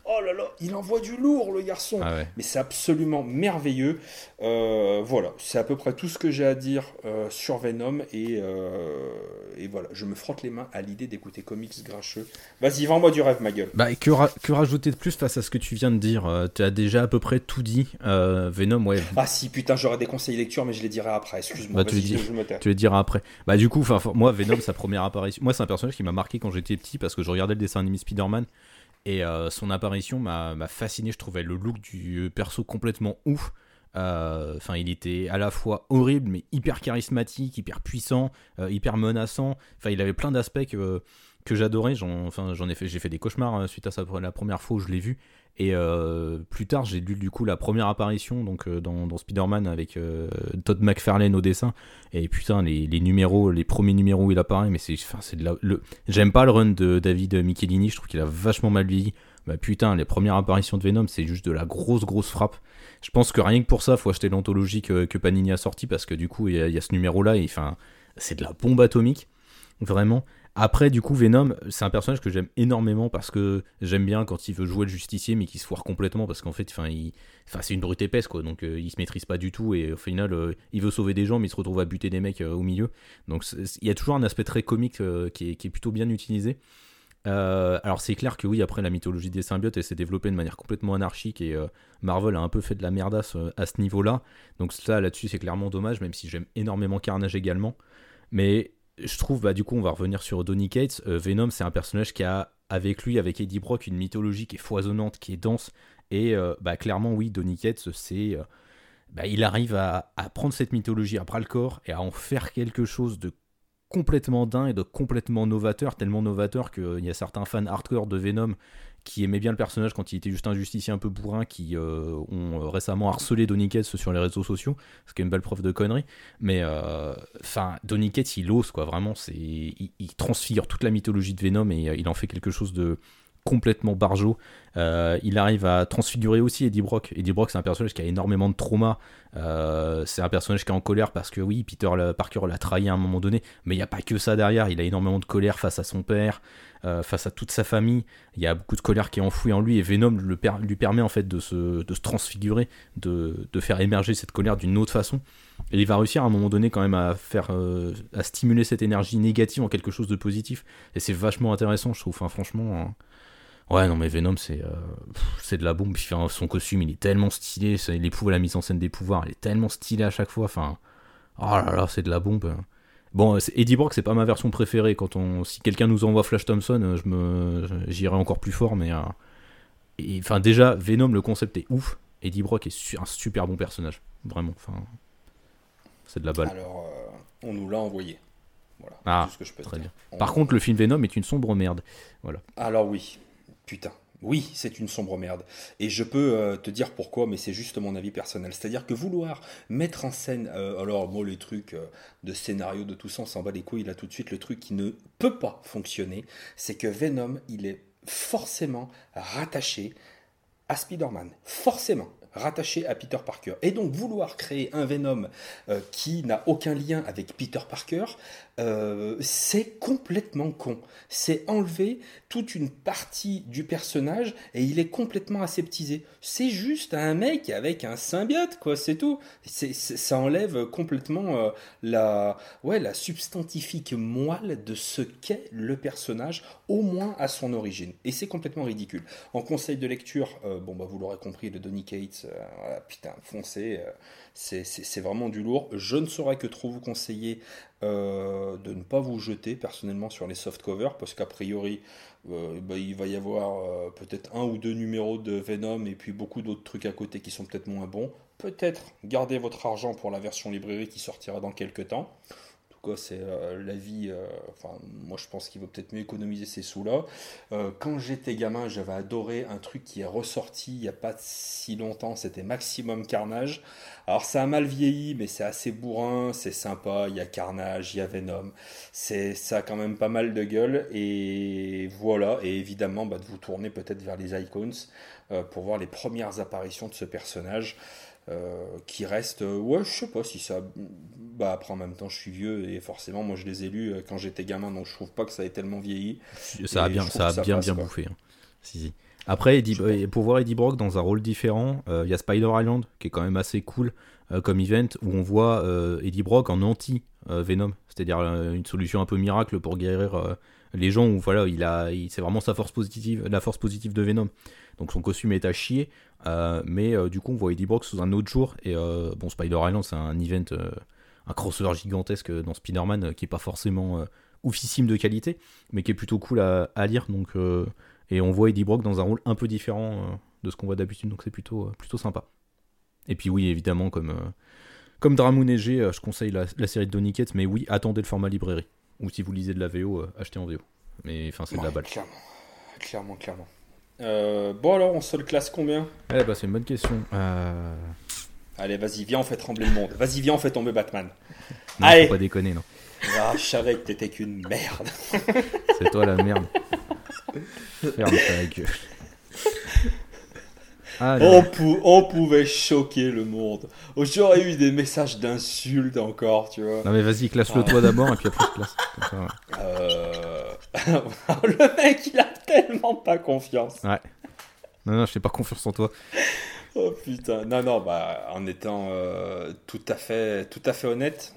Oh là là, il envoie du lourd le garçon. Ah Mais c'est absolument merveilleux. Euh, voilà, c'est à peu près tout ce que j'ai à dire euh, sur Venom. Euh, et, voilà, je me frotte les mains à l'idée d'écouter comics grincheux. Vas-y, vends-moi du rêve, ma gueule. Bah, que, que, rajouter de plus face à ce que tu viens de dire? Tu as déjà à peu près tout dit. Venom, ouais. Ah si, putain, j'aurais des conseils lecture, mais je les dirai après. Excuse-moi. Bah, tu, les tu les diras après. Bah, du coup, moi, Venom, sa première apparition. Moi, c'est un personnage qui m'a marqué quand j'étais petit parce que je regardais le dessin animé Spider-Man. Et euh, son apparition m'a fasciné, je trouvais le look du perso complètement ouf. Euh, enfin, il était à la fois horrible, mais hyper charismatique, hyper puissant, euh, hyper menaçant. Enfin, il avait plein d'aspects que, j'adorais. J'en ai fait, j'ai fait des cauchemars suite à la première fois où je l'ai vu. Et euh, plus tard, j'ai lu du coup la première apparition donc euh, dans, Spider-Man avec euh, Todd McFarlane au dessin. Et putain, les, numéros, les premiers numéros où il apparaît, mais c'est, de la, j'aime pas le run de David Michelini. Je trouve qu'il a vachement mal vieilli. Bah putain, les premières apparitions de Venom, c'est juste de la grosse grosse frappe. Je pense que rien que pour ça, faut acheter l'anthologie que, Panini a sorti parce que du coup, il y, a ce numéro-là. Et c'est de la bombe atomique, vraiment. Après, du coup, Venom, c'est un personnage que j'aime énormément parce que j'aime bien quand il veut jouer le justicier mais qu'il se foire complètement parce qu'en fait, enfin, c'est une brute épaisse quoi, donc euh, il se maîtrise pas du tout et au final, euh, il veut sauver des gens mais il se retrouve à buter des mecs euh, au milieu. Donc il y a toujours un aspect très comique qui est, plutôt bien utilisé. alors c'est clair que oui, après la mythologie des symbiotes, elle s'est développée de manière complètement anarchique et Marvel a un peu fait de la merdasse à ce niveau-là. Donc ça, là-dessus, c'est clairement dommage, même si j'aime énormément Carnage également. Mais je trouve, bah, du coup, on va revenir sur Donny Cates. Euh, Venom, c'est un personnage qui a avec lui, avec Eddie Brock, une mythologie qui est foisonnante, qui est dense. Et euh, bah, clairement, oui, Donny Cates, c'est. Euh, bah, il arrive à, à, prendre cette mythologie à bras le corps et à en faire quelque chose de complètement dingue et de complètement novateur, tellement novateur qu'il y a certains fans hardcore de Venom qui aimaient bien le personnage quand il était juste un justicier un peu bourrin, qui euh, ont récemment harcelé Donny Cates sur les réseaux sociaux, ce qui est une belle preuve de connerie. Mais euh, enfin, Donny Cates, il ose quoi, vraiment, c'est, il, transfigure toute la mythologie de Venom et euh, il en fait quelque chose de complètement barjot. Euh, il arrive à transfigurer aussi Eddie Brock. Eddie Brock, c'est un personnage qui a énormément de trauma. Euh, c'est un personnage qui est en colère parce que oui, Peter Parker l'a trahi à un moment donné, mais il n'y a pas que ça derrière. Il a énormément de colère face à son père, euh, face à toute sa famille. Il y a beaucoup de colère qui est enfouie en lui et Venom le lui permet en fait de se, de se transfigurer, de, de, faire émerger cette colère d'une autre façon. Et il va réussir à un moment donné quand même à faire, à stimuler cette énergie négative en quelque chose de positif. Et c'est vachement intéressant, je trouve. Enfin, franchement. Hein. Ouais, non, mais Venom, c'est euh, de la bombe. Son costume, il est tellement stylé. Les pouvoirs, la mise en scène des pouvoirs, elle est tellement stylée à chaque fois. Enfin, oh là là, c'est de la bombe. Bon, Eddie Brock, c'est pas ma version préférée. Quand on, si quelqu'un nous envoie Flash Thompson, je me, j'irai encore plus fort. Mais, euh, enfin, déjà, Venom, le concept est ouf. Eddie Brock est un super bon personnage, vraiment. Enfin, c'est de la balle. Alors, euh, on nous l'a envoyé. Voilà. Ah, ce que je peux très dire. Par contre, le film Venom est une sombre merde. Voilà. Alors oui, Putain. Oui, c'est une sombre merde. Et je peux euh, te dire pourquoi, mais c'est juste mon avis personnel. C'est-à-dire que vouloir mettre en scène, euh, alors moi les trucs euh, de scénario, de tout ça, on s'en bat les couilles, là tout de suite, le truc qui ne peut pas fonctionner, c'est que Venom, il est forcément rattaché à Spider-Man. Forcément. rattaché à Peter Parker. Et donc vouloir créer un Venom qui n'a aucun lien avec Peter Parker, euh, c'est complètement con. C'est enlever toute une partie du personnage et il est complètement aseptisé. C'est juste un mec avec un symbiote, quoi, c'est tout. ça enlève complètement euh, la, ouais, la substantifique moelle de ce qu'est le personnage, au moins à son origine. Et c'est complètement ridicule. En conseil de lecture, euh, bon, bah, vous l'aurez compris, le Donny Cates, putain, foncé c'est vraiment du lourd. Je ne saurais que trop vous conseiller euh, de ne pas vous jeter personnellement sur les soft covers parce qu'a priori euh, bah, il va y avoir euh, peut-être un ou deux numéros de Venom et puis beaucoup d'autres trucs à côté qui sont peut-être moins bons. Peut-être gardez votre argent pour la version librairie qui sortira dans quelques temps c'est euh, la vie. Euh, enfin, moi, je pense qu'il vaut peut-être mieux économiser ces sous-là. Euh, quand j'étais gamin, j'avais adoré un truc qui est ressorti il n'y a pas si longtemps. C'était Maximum Carnage. Alors, ça a mal vieilli, mais c'est assez bourrin, c'est sympa. Il y a Carnage, il y a Venom. C'est, ça a quand même pas mal de gueule. Et voilà. Et évidemment, bah, de vous tourner peut-être vers les icons pour voir les premières apparitions de ce personnage. Euh, qui reste, euh, ouais, je sais pas si ça. Bah, après, en même temps, je suis vieux et forcément, moi, je les ai lus euh, quand j'étais gamin, donc je trouve pas que ça ait tellement vieilli. Ça a bien, ça a bien, bien bouffé. Hein. Si, si. Après, pour voir Eddie Brock dans un rôle différent, il y a Spider Island qui est quand même assez cool comme event où on voit Eddie Brock en anti-Venom, c'est-à-dire une solution un peu miracle pour guérir les gens où voilà, il a, c'est vraiment sa force positive, la force positive de Venom. Donc son costume est à chier. Euh, mais euh, du coup, on voit Eddie Brock sous un autre jour. Et euh, bon, Spider Island, c'est un event, un crossover gigantesque dans Spider-Man qui est pas forcément oufissime de qualité, mais qui est plutôt cool à, lire. Donc, et on voit Eddie Brock dans un rôle un peu différent de ce qu'on voit d'habitude. Donc c'est plutôt, plutôt sympa. Et puis oui, évidemment, comme, comme Dramoun et G, je conseille la, série de Donny mais oui, attendez le format librairie. Ou si vous lisez de la VO, achetez en VO. Mais enfin, c'est de la balle. Clairement, clairement, clairement. Euh, bon alors, on se le classe combien? Eh bah c'est une bonne question. Euh... Allez, vas-y, viens, on fait trembler le monde. Vas-y, viens, on fait tomber Batman. Non, Allez. faut pas déconner, non. Ah, je savais que t'étais qu'une merde. c'est toi la merde. Ferme ta gueule. On, pouvait choquer le monde. J'aurais eu des messages d'insultes encore, tu vois. Non mais vas-y, classe-le toi d'abord et puis après je classe. *laughs* Euh... *laughs* le mec, il a tellement pas confiance. Ouais. Non, non, je fais pas confiance en toi. Oh putain. Non, non, bah, en étant euh, tout, à fait, tout à fait honnête.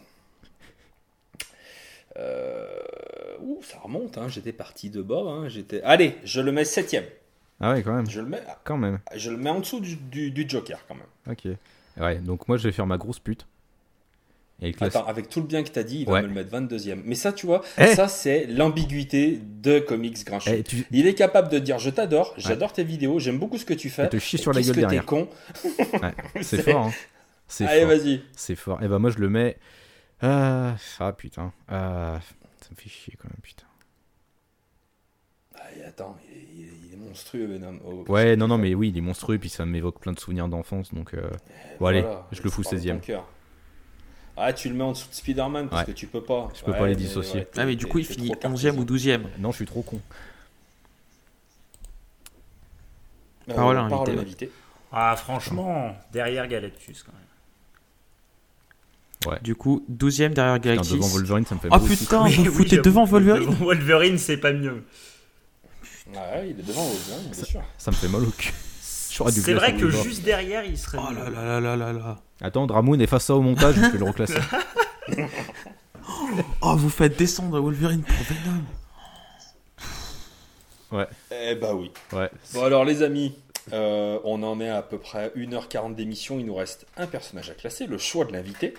Euh... Ouh, ça remonte, hein. j'étais parti de bas. Hein. J'étais... Allez, je le mets septième. Ah ouais, quand même. Je le mets, quand même. Je le mets en dessous du, du, Joker, quand même. Ok. Ouais, donc moi je vais faire ma grosse pute. Et Attends, avec tout le bien que t'as dit, il va me le mettre 22ème. Mais ça, tu vois, eh ça c'est l'ambiguïté de Comics Grincheux. Eh, il est capable de dire Je t'adore, j'adore tes vidéos, j'aime beaucoup ce que tu fais. Et te chier sur la gueule que t'es con. *laughs* c'est fort. Hein. C'est Allez, vas-y. C'est fort. Et eh bah, ben, moi je le mets. Ah, ah putain. Ah, ça me fait chier quand même, putain. Ah, attends, il, est monstrueux, Venom. Oh, ouais, non, non, mais oui, il est monstrueux, puis ça m'évoque plein de souvenirs d'enfance, donc. Euh... Bon, allez, je le fous 16ème. Ah, tu le mets en dessous de Spider-Man parce que tu peux pas. Je peux pas les dissocier. ah, mais du coup, il finit 11ème ou 12ème. Non, je suis trop con. Euh, parole à l'invité. Ah, franchement, derrière Galactus quand même. Ouais. Du coup, 12ème derrière Galactus. devant Wolverine, ça me fait Oh putain, vous foutez devant Wolverine Wolverine, c'est pas mieux. Ouais, il est devant Wolverine, bien sûr. Ça me fait mal au cul. C'est vrai que juste derrière, il serait. Oh là là là là là Attends, Dramoun, efface ça au montage, je vais le reclasser. *laughs* oh, vous faites descendre Wolverine pour Venom. Ouais. Eh bah oui. Ouais. Bon alors les amis, euh, on en est à peu près 1h40 d'émission, il nous reste un personnage à classer, le choix de l'invité.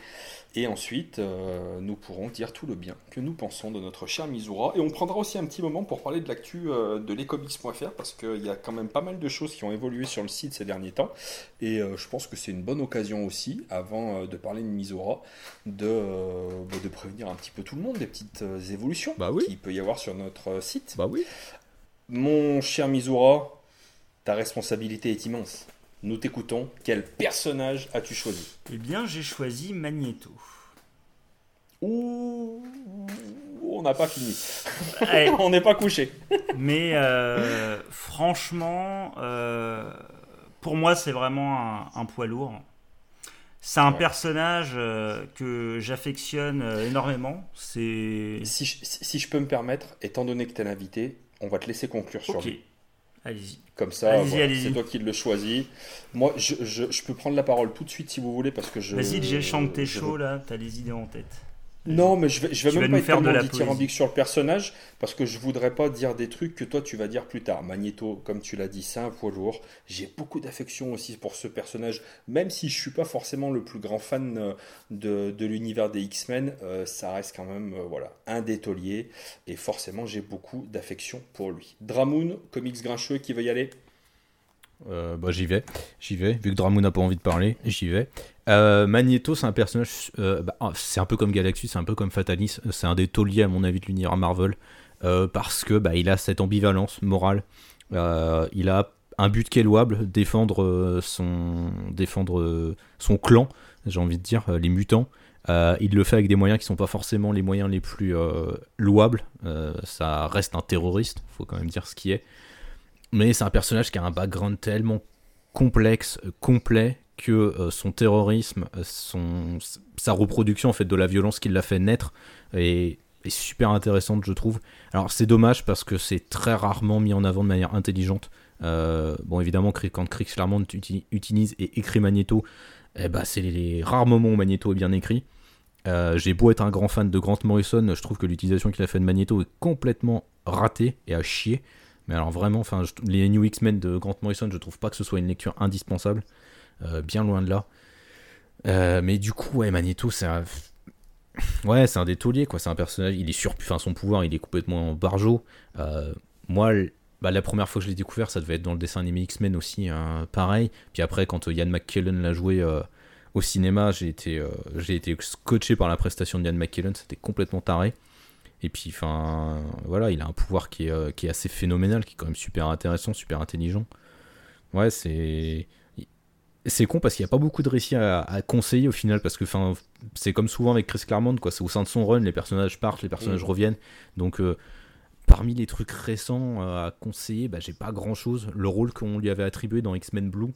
Et ensuite, euh, nous pourrons dire tout le bien que nous pensons de notre cher Mizura. Et on prendra aussi un petit moment pour parler de l'actu euh, de lescomics.fr parce qu'il y a quand même pas mal de choses qui ont évolué sur le site ces derniers temps. Et euh, je pense que c'est une bonne occasion aussi, avant de parler de Mizura, de, bah, de prévenir un petit peu tout le monde des petites évolutions bah oui. qu'il peut y avoir sur notre site. Bah oui. Mon cher Mizura, ta responsabilité est immense. Nous t'écoutons. Quel personnage as-tu choisi? Eh bien, j'ai choisi Magneto. Ouh, on n'a pas fini. *laughs* on n'est pas couché. Mais euh, franchement, euh, pour moi, c'est vraiment un, poids lourd. C'est un personnage euh, que j'affectionne énormément. C'est si, si, je peux me permettre, étant donné que tu es l'invité, on va te laisser conclure sur lui. Allez-y. Comme ça, c'est toi qui le choisis. Moi, je, je, je, peux prendre la parole tout de suite si vous voulez parce que je. Vas-y, j'ai chanté chaud là, t'as les idées en tête. Non, mais je vais, je vais même pas être tellement dithyrambique sur le personnage parce que je voudrais pas dire des trucs que toi tu vas dire plus tard. Magneto, comme tu l'as dit, c'est un poids lourd. J'ai beaucoup d'affection aussi pour ce personnage, même si je suis pas forcément le plus grand fan euh, de, de l'univers des X-Men, euh, ça reste quand même euh, voilà un des tauliers et forcément j'ai beaucoup d'affection pour lui. Dramoon, comics grincheux, qui veut y aller? Euh, bah, j'y vais, j'y vais. Vu que Dramoon n'a pas envie de parler, j'y vais. Euh, Magneto, c'est un personnage, euh, bah, ah, c'est un peu comme Galaxy, c'est un peu comme Fatalis. C'est un des tauliers à mon avis de l'univers Marvel parce que bah, il a cette ambivalence morale. il a un but qui est louable, défendre son, défendre son clan, j'ai envie de dire, les mutants. il le fait avec des moyens qui sont pas forcément les moyens les plus louables. ça reste un terroriste, faut quand même dire ce qui est. Mais c'est un personnage qui a un background tellement complexe, euh, complet, que euh, son terrorisme, euh, sa reproduction fait de la violence qui l'a fait naître est, super intéressante, je trouve. Alors c'est dommage parce que c'est très rarement mis en avant de manière intelligente. bon, évidemment, quand Chris Claremont utilise et écrit Magneto, eh ben, c'est les, rares moments où Magneto est bien écrit. J'ai beau être un grand fan de Grant Morrison, je trouve que l'utilisation qu'il a fait de Magneto est complètement ratée et à chier. Mais alors vraiment, les New X-Men de Grant Morrison, je trouve pas que ce soit une lecture indispensable, euh, bien loin de là. Euh, mais du coup, ouais, Magneto, c'est un... *laughs* Ouais, c'est un des quoi. C'est un personnage, il est sur... Son pouvoir, il est complètement barjot. Euh, moi, bah, la première fois que je l'ai découvert, ça devait être dans le dessin animé X-Men aussi, hein, pareil. Puis après, quand Ian McKellen l'a joué au cinéma, j'ai été, j'ai été scotché par la prestation de Ian McKellen, c'était complètement taré. Et puis, enfin, voilà, il a un pouvoir qui est, euh, qui est assez phénoménal, qui est quand même super intéressant, super intelligent. Ouais, c'est. C'est con parce qu'il n'y a pas beaucoup de récits à, conseiller au final, parce que c'est comme souvent avec Chris Claremont, quoi. C'est au sein de son run, les personnages partent, les personnages mm. reviennent. Donc, euh, parmi les trucs récents euh, à conseiller, bah, j'ai pas grand chose. Le rôle qu'on lui avait attribué dans X-Men Blue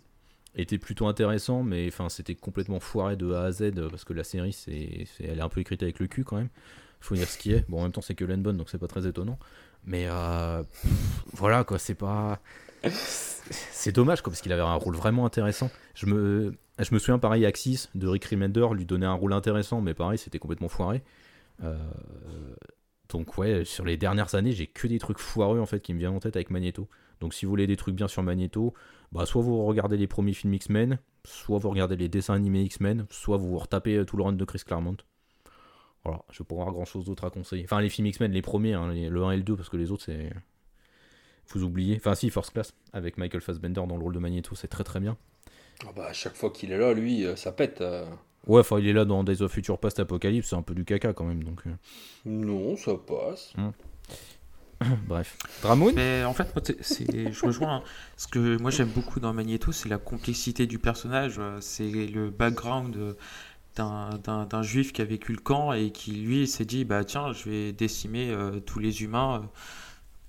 était plutôt intéressant, mais enfin, c'était complètement foiré de A à Z, parce que la série, c'est, elle est un peu écrite avec le cul quand même faut dire ce qui est. Bon, en même temps, c'est que Len donc c'est pas très étonnant. Mais euh, voilà, quoi, c'est pas. C'est dommage, quoi, parce qu'il avait un rôle vraiment intéressant. Je me, je me souviens, pareil, Axis de Rick Remender lui donnait un rôle intéressant, mais pareil, c'était complètement foiré. Euh, donc, ouais, sur les dernières années, j'ai que des trucs foireux en fait qui me viennent en tête avec Magneto. Donc, si vous voulez des trucs bien sur Magneto, bah, soit vous regardez les premiers films X-Men, soit vous regardez les dessins animés X-Men, soit vous retapez tout le run de Chris Claremont. Voilà, je vais pas avoir grand chose d'autre à conseiller. Enfin, les films X-Men, les premiers, hein, le 1 et le 2, parce que les autres, c'est. Vous oubliez. Enfin, si, Force Class, avec Michael Fassbender dans le rôle de Magneto, c'est très très bien. Ah bah, à chaque fois qu'il est là, lui, euh, ça pète. Euh. Ouais, enfin, il est là dans Days of Future Past Apocalypse, c'est un peu du caca quand même, donc. Euh. Non, ça passe. Hum. *coughs* Bref. Dramoun? Mais en fait, je rejoins. Ce que moi j'aime beaucoup dans Magneto, c'est la complexité du personnage, c'est le background d'un juif qui a vécu le camp et qui lui s'est dit bah tiens je vais décimer euh, tous les humains euh,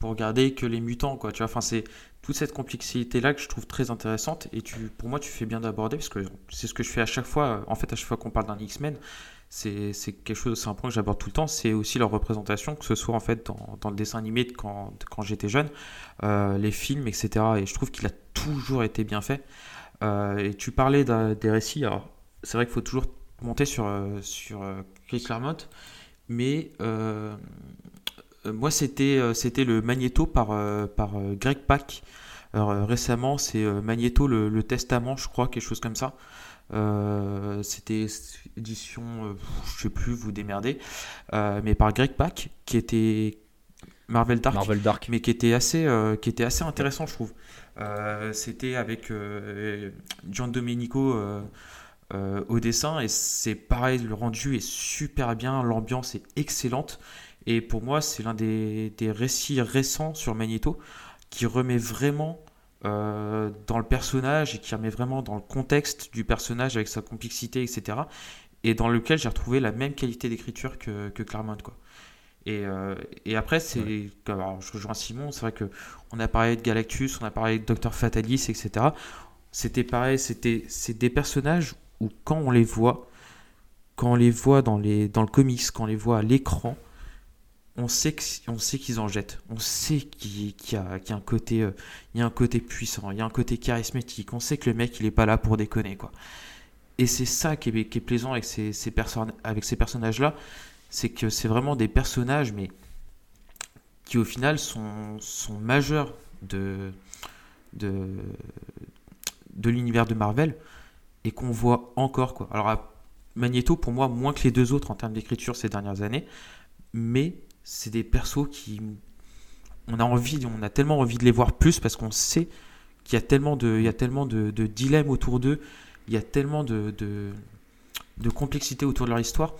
pour garder que les mutants quoi tu vois. Enfin c'est toute cette complexité là que je trouve très intéressante et tu pour moi tu fais bien d'aborder parce que c'est ce que je fais à chaque fois en fait à chaque fois qu'on parle d'un X-Men c'est quelque chose c'est un point que j'aborde tout le temps c'est aussi leur représentation que ce soit en fait dans, dans le dessin animé de quand, quand j'étais jeune euh, les films etc et je trouve qu'il a toujours été bien fait. Et tu parlais des récits. Alors c'est vrai qu'il faut toujours monter sur, euh, sur euh, Chris Claremont, mais euh, moi c'était c'était le Magneto par, par Greg Pak. récemment, c'est Magneto le, Testament, je crois, quelque chose comme ça. c'était édition, je sais plus, vous démerdez, mais par Greg Pak, qui était Marvel Dark, Marvel Dark. mais qui était assez, qui était assez intéressant, je trouve. c'était avec John Domenico euh, au dessin et c'est pareil, le rendu est super bien, l'ambiance est excellente et pour moi c'est l'un des, récits récents sur Magneto qui remet vraiment euh, dans le personnage et qui remet vraiment dans le contexte du personnage avec sa complexité etc et dans lequel j'ai retrouvé la même qualité d'écriture que, que Claremont quoi. Et, euh, et, après, c'est. Alors, je rejoins Simon, c'est vrai qu'on a parlé de Galactus, on a parlé de Docteur Fatalis, etc c'était pareil, c'était c'est des personnages où quand on les voit, quand on les voit dans, les, dans le comics, quand on les voit à l'écran, on sait qu'ils en jettent. On sait qu'il y, a, un côté, euh, il y a un côté puissant, il y a un côté charismatique. On sait que le mec, il est pas là pour déconner, quoi. Et c'est ça qui est, plaisant avec ces, ces, avec ces personnages-là, c'est que c'est vraiment des personnages, mais qui au final sont, sont majeurs de, de, de l'univers de Marvel et qu'on voit encore, quoi. Alors, Magneto, pour moi, moins que les deux autres en termes d'écriture ces dernières années, mais c'est des persos qui. On a envie, on a tellement envie de les voir plus parce qu'on sait qu'il y a tellement de, il y a tellement de, dilemmes autour d'eux, il y a tellement de, de, complexité autour de leur histoire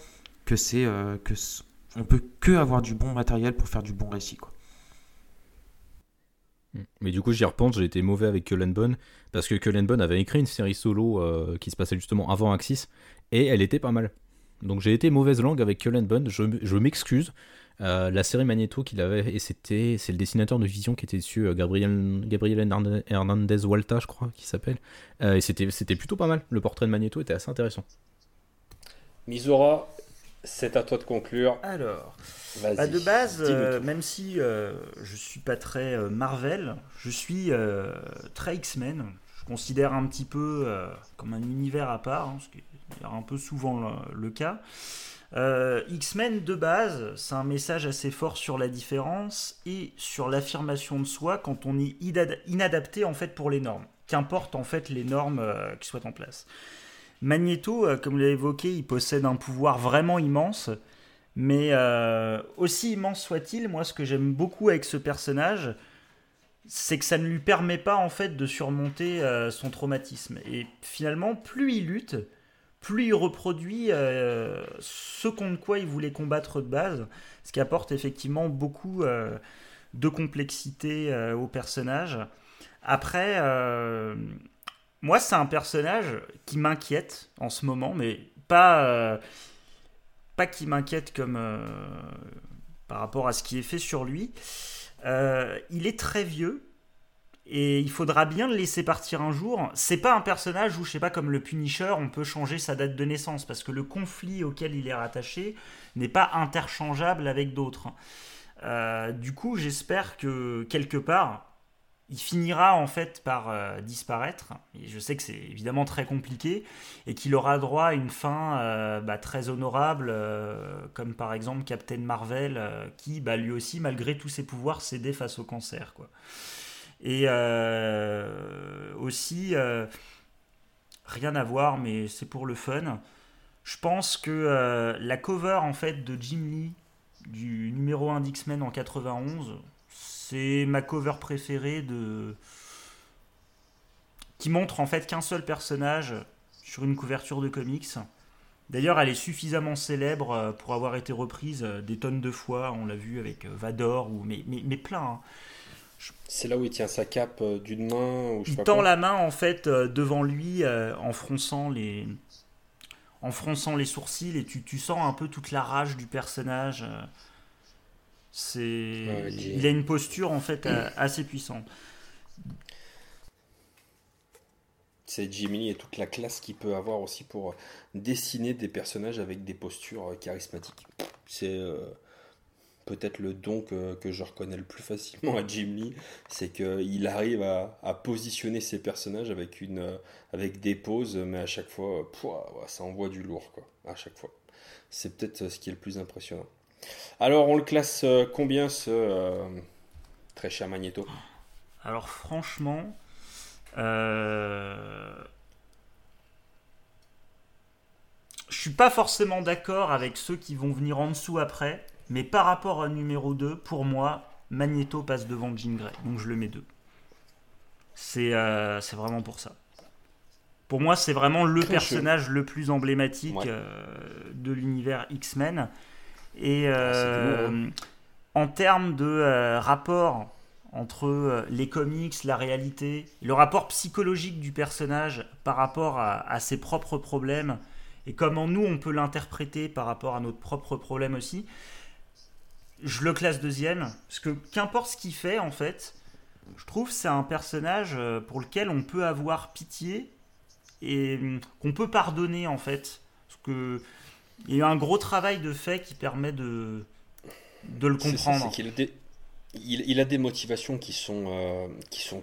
que c'est euh, que on peut que avoir du bon matériel pour faire du bon récit, quoi. Mais du coup, j'y repense, j'ai été mauvais avec Cullen Bunn parce que Cullen Bunn avait écrit une série solo euh, qui se passait justement avant Axis et elle était pas mal. Donc j'ai été mauvaise langue avec Cullen Bunn, je, je m'excuse. Euh, la série Magneto qu'il avait, et c'était c'est le dessinateur de Vision qui était dessus, euh, Gabriel, Gabriel Hernandez Walta, je crois, qui s'appelle. Euh, et c'était, c'était plutôt pas mal. Le portrait de Magneto était assez intéressant. Misora, c'est à toi de conclure. Alors, bah, de base, même si je suis pas très Marvel, je suis très X-Men. Je considère un petit peu comme un univers à part, hein, ce qui est un peu souvent le cas. Euh, X-Men de base, c'est un message assez fort sur la différence et sur l'affirmation de soi quand on est inadapté en fait pour les normes. Qu'importe en fait les normes euh, qui soient en place. Magneto, euh, comme vous l'avez évoqué, il possède un pouvoir vraiment immense, mais aussi immense soit-il, moi ce que j'aime beaucoup avec ce personnage, c'est que ça ne lui permet pas en fait de surmonter son traumatisme. Et finalement, plus il lutte, plus il reproduit euh, ce contre quoi il voulait combattre de base, ce qui apporte effectivement beaucoup euh, de complexité euh, au personnage. Après, moi, c'est un personnage qui m'inquiète en ce moment, mais pas, pas qui m'inquiète comme par rapport à ce qui est fait sur lui. il est très vieux, et il faudra bien le laisser partir un jour. C'est pas un personnage où, je sais pas, comme le Punisher, on peut changer sa date de naissance parce que le conflit auquel il est rattaché n'est pas interchangeable avec d'autres. Euh, du coup, j'espère que quelque part, il finira en fait par euh, disparaître. Et je sais que c'est évidemment très compliqué et qu'il aura droit à une fin euh, bah, très honorable, comme par exemple Captain Marvel, qui bah, lui aussi, malgré tous ses pouvoirs, cédait face au cancer. Et euh, aussi, euh, rien à voir, mais c'est pour le fun. Je pense que euh, la cover en fait de Jim Lee du numéro 1 d'X-Men en 91, c'est ma cover préférée de qui montre en fait qu'un seul personnage sur une couverture de comics. D'ailleurs, elle est suffisamment célèbre pour avoir été reprise des tonnes de fois. On l'a vu avec Vador ou mais, mais, plein. Hein. C'est là où il tient sa cape euh, d'une main ou Il tend la main en fait euh, devant lui euh, en fronçant les en fronçant les sourcils et tu, tu sens un peu toute la rage du personnage. C'est il a une posture en fait assez puissante. C'est Jimmy et toute la classe qu'il peut avoir aussi pour dessiner des personnages avec des postures charismatiques. C'est peut-être le don que, je reconnais le plus facilement à Jim Lee, c'est qu'il arrive à, positionner ses personnages avec, une, avec des poses, mais à chaque fois, ça envoie du lourd, quoi, à chaque fois. C'est peut-être ce qui est le plus impressionnant. Alors, on le classe euh, combien ce euh, très cher Magneto? Alors, franchement, euh... je suis pas forcément d'accord avec ceux qui vont venir en dessous après. Mais par rapport au numéro 2, pour moi, Magneto passe devant Jean Grey. Donc je le mets 2. Euh, c'est vraiment pour ça. Pour moi, c'est vraiment le personnage le plus emblématique euh, de l'univers X-Men. Et ah, euh, hein. en termes de rapport entre les comics, la réalité, le rapport psychologique du personnage par rapport à ses propres problèmes et comment nous on peut l'interpréter par rapport à notre propre problème aussi, je le classe deuxième, parce que qu'importe ce qu'il fait, en fait, je trouve c'est un personnage pour lequel on peut avoir pitié et hum, qu'on peut pardonner en fait. Parce que il y a eu un gros travail de fait qui permet de, de le comprendre. il, a des, il, a des motivations qui sont, euh, qui sont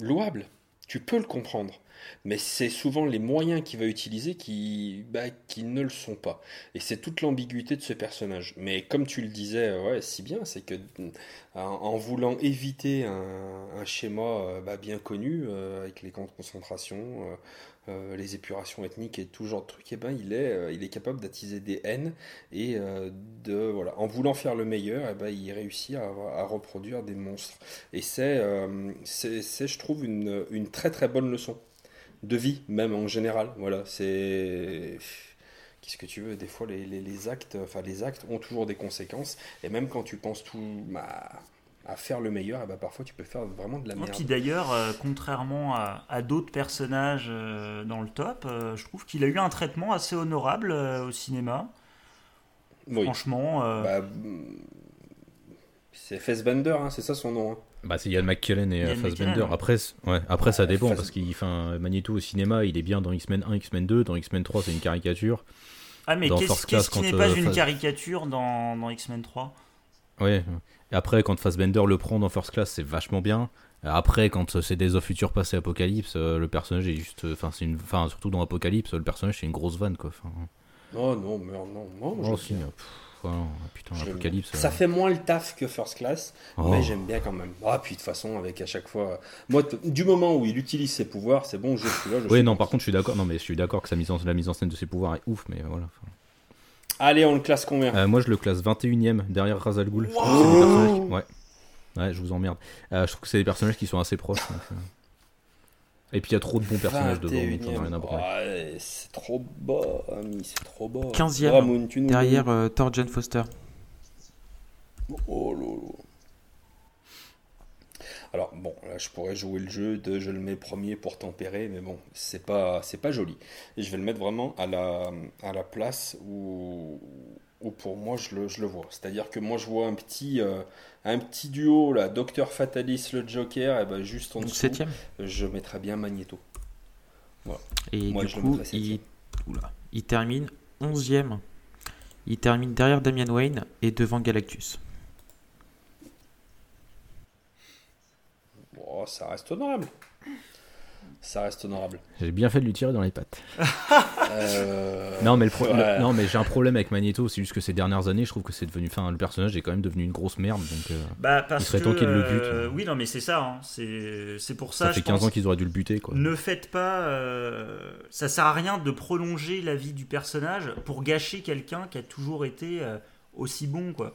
louables. Tu peux le comprendre. Mais c'est souvent les moyens qu'il va utiliser qui, bah, qui ne le sont pas. Et c'est toute l'ambiguïté de ce personnage. Mais comme tu le disais, ouais, si bien, c'est que en, voulant éviter un, schéma euh, bah, bien connu, euh, avec les camps de concentration, euh, les épurations ethniques et tout genre de trucs, et eh ben, il, est, euh, capable d'attiser des haines et euh, de, voilà, en voulant faire le meilleur, et eh ben, il réussit à, reproduire des monstres. Et c'est, je trouve, une, très très bonne leçon de vie, même en général. Voilà, c'est. Qu'est-ce que tu veux? Des fois, les, les, les, actes, enfin, les actes ont toujours des conséquences. Et même quand tu penses tout. Bah, à faire le meilleur, et bah parfois tu peux faire vraiment de la merde. Et puis d'ailleurs, euh, contrairement à, d'autres personnages euh, dans le top, euh, je trouve qu'il a eu un traitement assez honorable au cinéma. Franchement. Bah, c'est Fassbender, hein, c'est ça son nom. Hein. Bah, c'est Ian McKellen et Fassbender. Après, ouais, après ça dépend, parce qu'il Magneto au cinéma, il est bien dans X-Men 1, X-Men 2, dans X-Men 3, c'est une caricature. Ah, mais qu'est-ce qui n'est pas une caricature dans, dans X-Men 3 Ouais, et après, quand Fassbender le prend dans First Class, c'est vachement bien. Après, quand c'est des of Future passé Apocalypse, euh, le personnage est juste. Enfin, c'est une. Enfin, surtout dans Apocalypse, le personnage c'est une grosse vanne quoi. Enfin... Oh non, mais non, non. Oh, putain, Apocalypse. Ça euh. fait moins le taf que First Class, oh. mais j'aime bien quand même. Ah, puis de toute façon, avec à chaque fois. Moi, du moment où il utilise ses pouvoirs, c'est bon, je suis là. oui, non, par contre, je suis d'accord. Non, mais je suis d'accord que sa mise en... la mise en scène de ses pouvoirs est ouf, mais voilà. Allez, on le classe combien? Euh, Moi, je le classe 21ème derrière Razal Ghul. Ouais. ouais, je vous emmerde. Euh, je trouve que c'est des personnages qui sont assez proches. Et puis il y a trop de bons personnages devant. Ouais, c'est trop bas, ami, c'est trop bas. 15ème derrière euh, Thor Jane Foster. Oh lolo. Alors bon, là je pourrais jouer le jeu de je le mets premier pour tempérer, mais bon, c'est pas c'est pas joli. Et je vais le mettre vraiment à la, à la place où, où pour moi je le, je le vois. C'est-à-dire que moi je vois un petit euh, un petit duo là, Docteur Fatalis le Joker, et ben juste en dessous, septième. je mettrais bien Magneto. Voilà. Et moi, du coup, il, il termine 11ème. Il termine derrière Damian Wayne et devant Galactus. Oh, ça reste honorable. Ça reste honorable. J'ai bien fait de lui tirer dans les pattes. *laughs* Euh, non, mais, le non, mais j'ai un problème avec Magneto. C'est juste que ces dernières années, je trouve que c'est devenu. Enfin, le personnage est quand même devenu une grosse merde. Donc, euh, bah, parce il serait temps qu'il le bute. Euh, oui, non, mais c'est ça. Hein. C'est pour ça. Ça fait 15 ans qu'ils auraient dû le buter. Quoi. Ne faites pas. Ça sert à rien de prolonger la vie du personnage pour gâcher quelqu'un qui a toujours été aussi bon, quoi.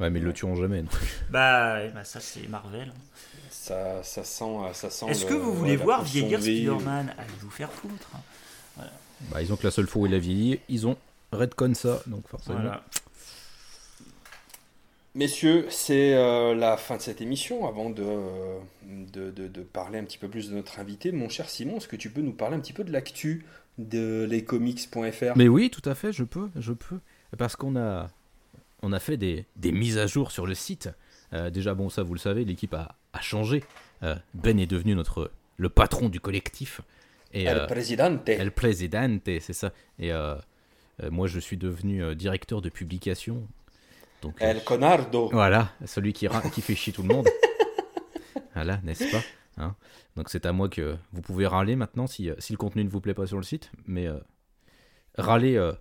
Ouais, mais ils le tueront jamais. Bah, bah, ça, c'est Marvel. Hein ça, ça sent, ça sent. Est-ce que vous voulez voir vieillir Spider-Man Allez vous faire foutre. Hein. Bah, ils ont que la seule fois où il a vieilli, ils ont redcon ça, donc forcément. Messieurs, c'est euh, la fin de cette émission. Avant de, de, de, parler un petit peu plus de notre invité, mon cher Simon, est-ce que tu peux nous parler un petit peu de l'actu de lescomics.fr Mais oui, tout à fait, je peux, je peux. Parce qu'on a, on a fait des, des mises à jour sur le site. Euh, déjà, bon, ça vous le savez, l'équipe a, a changé. Euh, ben est devenu notre le patron du collectif. Et, El euh, Presidente. El Presidente, c'est ça. Et euh, moi, je suis devenu directeur de publication. Donc, El Conardo. Voilà, celui qui, qui fait chier tout le monde. *laughs* voilà, n'est-ce pas hein Donc c'est à moi que vous pouvez râler maintenant si, si, le contenu ne vous plaît pas sur le site. Mais râler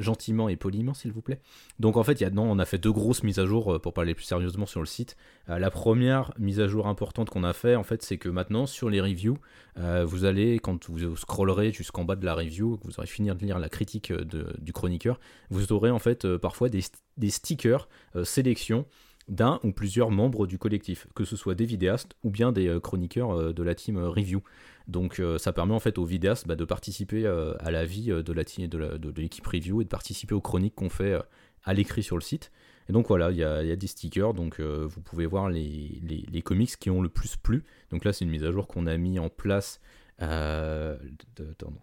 gentiment et poliment, s'il vous plaît. Donc en fait, il y a, non, on a fait deux grosses mises à jour euh, pour parler plus sérieusement sur le site. Euh, la première mise à jour importante qu'on a fait, en fait, c'est que maintenant sur les reviews, euh, vous allez, quand vous scrollerez jusqu'en bas de la review, vous aurez fini de lire la critique du chroniqueur, vous aurez en fait parfois des, des stickers sélection d'un ou plusieurs membres du collectif, que ce soit des vidéastes ou bien des chroniqueurs de la team review. Donc euh, ça permet en fait aux vidéastes bah, de participer euh, à la vie euh, de l'équipe review et de participer aux chroniques qu'on fait à l'écrit sur le site. Et donc voilà, il y a, des stickers, donc vous pouvez voir les, comics qui ont le plus plu. Donc là, c'est une mise à jour qu'on a mis en place euh,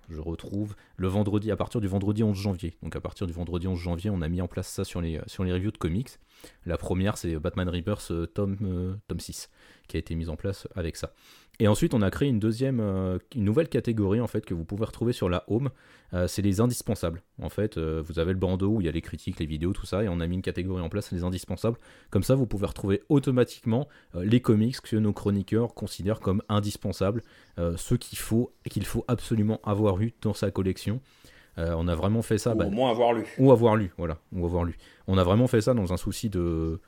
je retrouve le vendredi, à partir du vendredi 11 janvier. Donc à partir du vendredi 11 janvier, on a mis en place ça sur les, reviews de comics. La première, c'est Batman Rebirth tome 6, qui a été mise en place avec ça. Et ensuite, on a créé une deuxième, euh, une nouvelle catégorie en fait que vous pouvez retrouver sur la home. Euh, c'est les indispensables. En fait, euh, vous avez le bandeau où il y a les critiques, les vidéos, tout ça, et on a mis une catégorie en place, les indispensables. Comme ça, vous pouvez retrouver automatiquement les comics que nos chroniqueurs considèrent comme indispensables, ceux qu'il faut, qu'il faut absolument avoir eu dans sa collection. on a vraiment fait ça. Ou bah, au moins avoir lu. Ou avoir lu, voilà, ou avoir lu. On a vraiment fait ça dans un souci de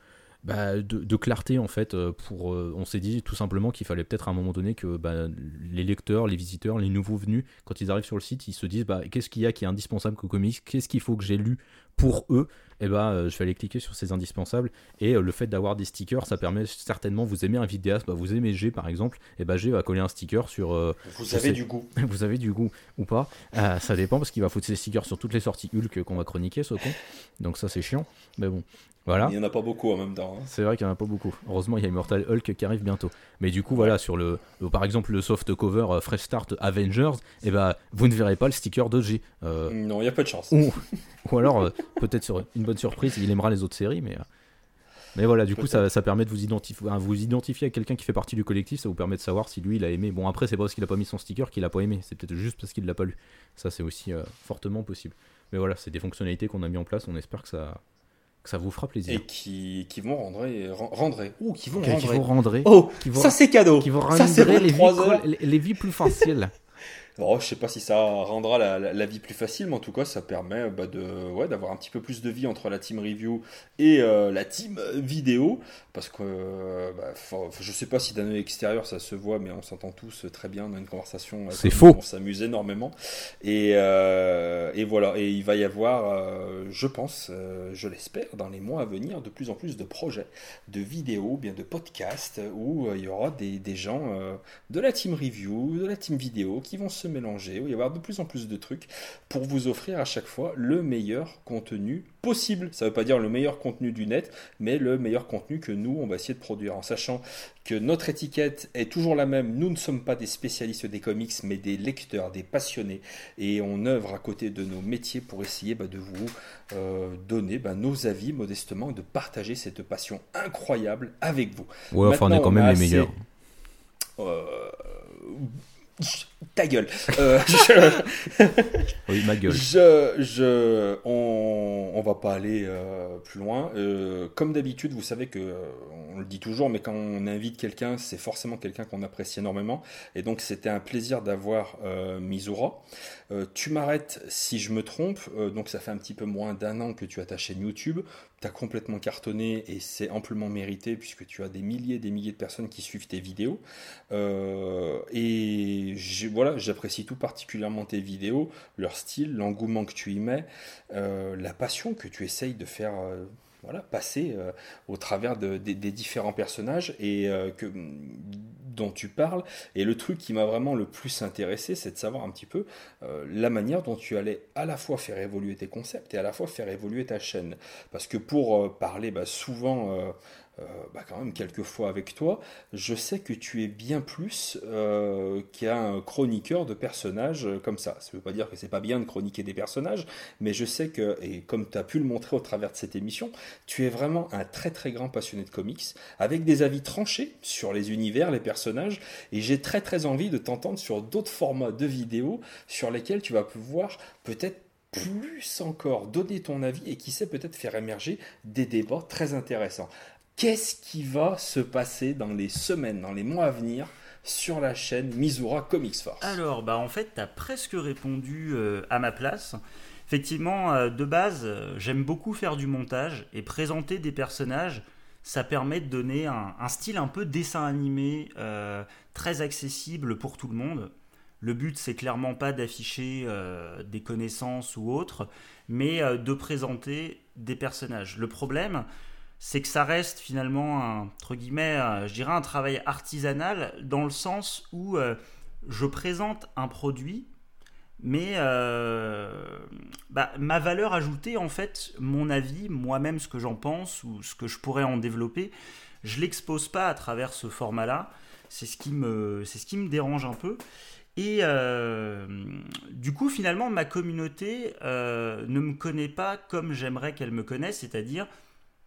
bah, de, clarté en fait. Euh, pour, euh, on s'est dit tout simplement qu'il fallait peut-être à un moment donné que bah, les lecteurs, les visiteurs, les nouveaux venus, quand ils arrivent sur le site, ils se disent bah, qu'est-ce qu'il y a qui est indispensable qu'au comics, qu'est-ce qu'il faut que j'ai lu pour eux, eh bah, euh, je vais aller cliquer sur ces indispensables. Et le fait d'avoir des stickers, ça permet certainement, vous aimez un vidéaste, bah, vous aimez G par exemple, et bah G va coller un sticker sur. vous avez du goût. *laughs* vous avez du goût ou pas Ça dépend parce qu'il va foutre ses stickers sur toutes les sorties Hulk qu'on va chroniquer, ce con. Donc ça c'est chiant. Mais bon, voilà. Il n'y en a pas beaucoup en même temps. Hein. C'est vrai qu'il n'y en a pas beaucoup. Heureusement, il y a Immortal Hulk qui arrive bientôt. Mais du coup, voilà, sur le, par exemple, le soft cover euh, Fresh Start Avengers, et eh ben, vous ne verrez pas le sticker d'OG. Euh, non, il y a pas de chance. Ou, alors, euh, peut-être sur une bonne surprise, il aimera les autres séries, mais. Mais voilà, du coup, ça, ça, permet de vous identifier, vous identifier à quelqu'un qui fait partie du collectif, ça vous permet de savoir si lui il a aimé. Bon, après, c'est pas parce qu'il a pas mis son sticker qu'il a pas aimé, c'est peut-être juste parce qu'il l'a pas lu. Ça, c'est aussi fortement possible. Mais voilà, c'est des fonctionnalités qu'on a mis en place, on espère que ça, ça vous fera plaisir. Et qui, qui vont rendre, rendre, ou qui vont rendre. Oh, ça c'est cadeau. Qui vont rendre les, les, vies plus faciles. *laughs* Bon, je sais pas si ça rendra la, vie plus facile, mais en tout cas, ça permet bah, de, ouais, d'avoir un petit peu plus de vie entre la team review et euh, la team vidéo. Parce que euh, bah, je sais pas si d'un œil extérieur ça se voit, mais on s'entend tous très bien. A une conversation. C'est faux. On s'amuse énormément. Et, euh, et, voilà. Et il va y avoir, je pense, je l'espère, dans les mois à venir, de plus en plus de projets, de vidéos, bien de podcasts, où il y aura des, des gens de la team review, de la team vidéo qui vont se mélanger, il va y avoir de plus en plus de trucs pour vous offrir à chaque fois le meilleur contenu possible. Ça ne veut pas dire le meilleur contenu du net, mais le meilleur contenu que nous, on va essayer de produire, en sachant que notre étiquette est toujours la même. Nous ne sommes pas des spécialistes des comics, mais des lecteurs, des passionnés, et on œuvre à côté de nos métiers pour essayer bah, de vous euh, donner bah, nos avis modestement, de partager cette passion incroyable avec vous. Ouais, enfin, on est quand même les meilleurs. Euh, ta gueule. Euh, *laughs* oui, ma gueule. Je, je, on, on va pas aller euh, plus loin. Euh, comme d'habitude, vous savez que on le dit toujours, mais quand on invite quelqu'un, c'est forcément quelqu'un qu'on apprécie énormément. Et donc, c'était un plaisir d'avoir Mizura. tu m'arrêtes si je me trompe. donc, ça fait un petit peu moins d'un an que tu as ta chaîne YouTube. Tu as complètement cartonné et c'est amplement mérité puisque tu as des milliers et des milliers de personnes qui suivent tes vidéos. et voilà, j'apprécie tout particulièrement tes vidéos, leur style, l'engouement que tu y mets, euh, la passion que tu essayes de faire euh, passer euh, au travers des différents personnages et dont tu parles. Et le truc qui m'a vraiment le plus intéressé, c'est de savoir un petit peu la manière dont tu allais à la fois faire évoluer tes concepts et à la fois faire évoluer ta chaîne. Parce que pour parler bah, souvent euh, bah, quand même quelques fois avec toi, je sais que tu es bien plus euh, qu'un chroniqueur de personnages euh, comme ça. Ça ne veut pas dire que c'est pas bien de chroniquer des personnages, mais je sais que, et comme tu as pu le montrer au travers de cette émission, tu es vraiment un très très grand passionné de comics, avec des avis tranchés sur les univers, les personnages, et j'ai très très envie de t'entendre sur d'autres formats de vidéos sur lesquels tu vas pouvoir peut-être plus encore donner ton avis et qui sait peut-être faire émerger des débats très intéressants. Qu'est-ce qui va se passer dans les semaines, dans les mois à venir sur la chaîne Mizura Comics Force? Alors, bah en fait, tu as presque répondu euh, à ma place. Effectivement, euh, de base, euh, j'aime beaucoup faire du montage et présenter des personnages. Ça permet de donner un, un style un peu dessin animé, très accessible pour tout le monde. Le but, c'est clairement pas d'afficher des connaissances ou autres, mais de présenter des personnages. Le problème, c'est que ça reste finalement, un, entre guillemets, je dirais un travail artisanal dans le sens où euh, je présente un produit, Mais bah, ma valeur ajoutée, en fait, mon avis, moi-même ce que j'en pense ou ce que je pourrais en développer, je l'expose pas à travers ce format-là. C'est ce qui me, ce qui me dérange un peu. Et euh, du coup, finalement, ma communauté euh, ne me connaît pas comme j'aimerais qu'elle me connaisse, c'est-à-dire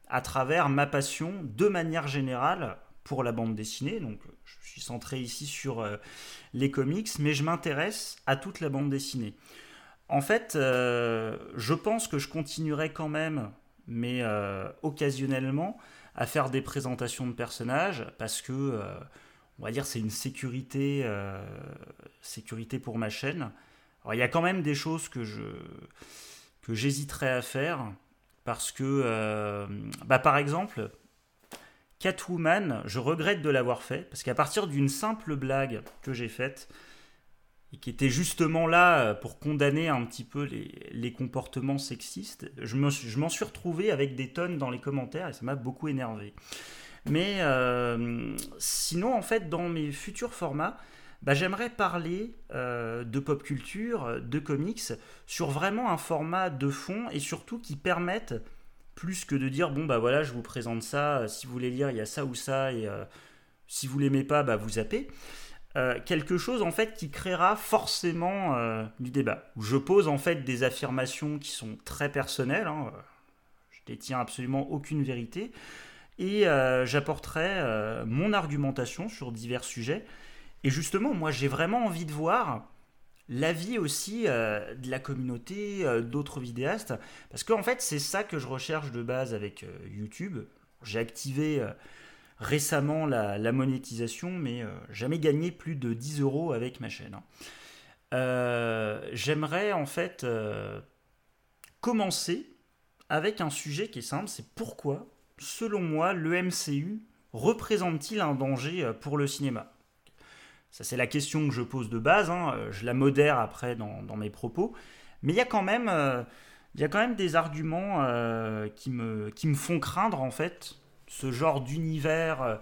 à travers ma passion de manière générale pour la bande dessinée. Donc, je suis centré ici sur euh, les comics, mais je m'intéresse à toute la bande dessinée. En fait, je pense que je continuerai quand même, mais occasionnellement, à faire des présentations de personnages parce que on va dire c'est une sécurité, euh, sécurité pour ma chaîne. Il y a quand même des choses que je que j'hésiterais à faire parce que euh, bah, par exemple Catwoman, je regrette de l'avoir fait parce qu'à partir d'une simple blague que j'ai faite et qui était justement là pour condamner un petit peu les, comportements sexistes, je m'en suis retrouvé avec des tonnes dans les commentaires et ça m'a beaucoup énervé. Mais euh, sinon, en fait, dans mes futurs formats, bah, j'aimerais parler euh, de pop culture, de comics, sur vraiment un format de fond et surtout qui permette, plus que de dire bon bah voilà, je vous présente ça, euh, si vous voulez lire, il y a ça ou ça, et si vous l'aimez pas, bah vous zappez. quelque chose en fait qui créera forcément du débat. Je pose en fait des affirmations qui sont très personnelles. Hein, je détiens absolument aucune vérité et euh, j'apporterai euh, mon argumentation sur divers sujets. Et justement, moi, j'ai vraiment envie de voir l'avis aussi euh, de la communauté, d'autres vidéastes, parce qu'en fait, c'est ça que je recherche de base avec YouTube. J'ai activé récemment la, monétisation, mais jamais gagné plus de 10 euros avec ma chaîne. Hein. J'aimerais en fait commencer avec un sujet qui est simple, c'est pourquoi selon moi, le MCU représente-t-il un danger euh, pour le cinéma? Ça, c'est la question que je pose de base. Hein. Euh, je la modère après dans, mes propos. Mais il y a quand même, euh, il y a quand même des arguments qui, me, qui me font craindre, en fait, ce genre d'univers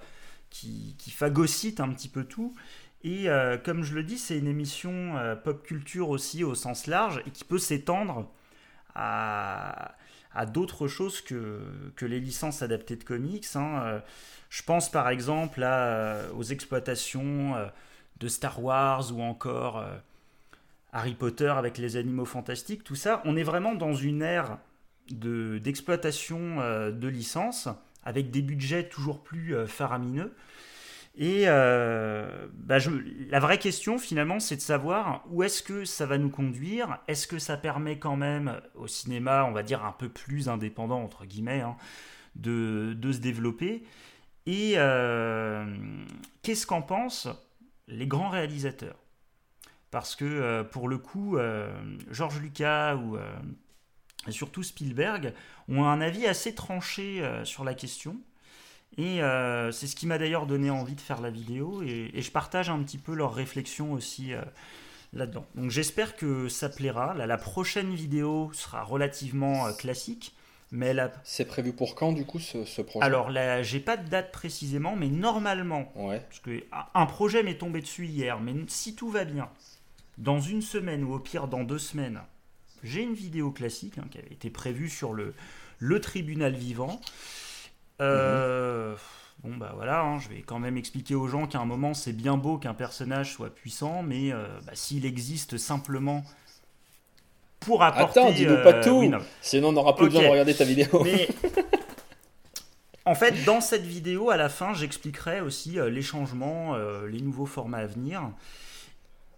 qui, qui, phagocyte un petit peu tout. Et comme je le dis, c'est une émission pop culture aussi au sens large et qui peut s'étendre à, d'autres choses que, que les licences adaptées de comics. Hein. Euh, je pense par exemple euh, aux exploitations euh, de Star Wars ou encore Harry Potter avec les animaux fantastiques, tout ça. On est vraiment dans une ère d'exploitation de, licences avec des budgets toujours plus faramineux. Et euh, bah, la vraie question finalement, c'est de savoir où est-ce que ça va nous conduire. Est-ce que ça permet quand même au cinéma, on va dire un peu plus indépendant entre guillemets, hein, de, se développer Et euh, qu'est-ce qu'en pensent les grands réalisateurs Parce que euh, pour le coup, George Lucas ou surtout Spielberg ont un avis assez tranché sur la question. Et euh, c'est ce qui m'a d'ailleurs donné envie de faire la vidéo et, je partage un petit peu leurs réflexions aussi euh, là-dedans. Donc j'espère que ça plaira. la prochaine vidéo sera relativement euh, classique. Mais C'est prévu pour quand du coup ce, projet? Alors là, j'ai pas de date précisément, mais normalement, ouais. parce que un projet m'est tombé dessus hier, mais si tout va bien, dans une semaine ou au pire dans deux semaines, j'ai une vidéo classique hein, qui avait été prévue sur le, le tribunal vivant. Euh, bon, bah voilà, hein, je vais quand même expliquer aux gens qu'à un moment, c'est bien beau qu'un personnage soit puissant, mais euh, bah, s'il existe simplement pour apporter. Attends, dis-nous pas euh, tout Sinon, on n'aura plus besoin de regarder ta vidéo. Mais. *laughs* En fait, dans cette vidéo, à la fin, j'expliquerai aussi les changements, les nouveaux formats à venir.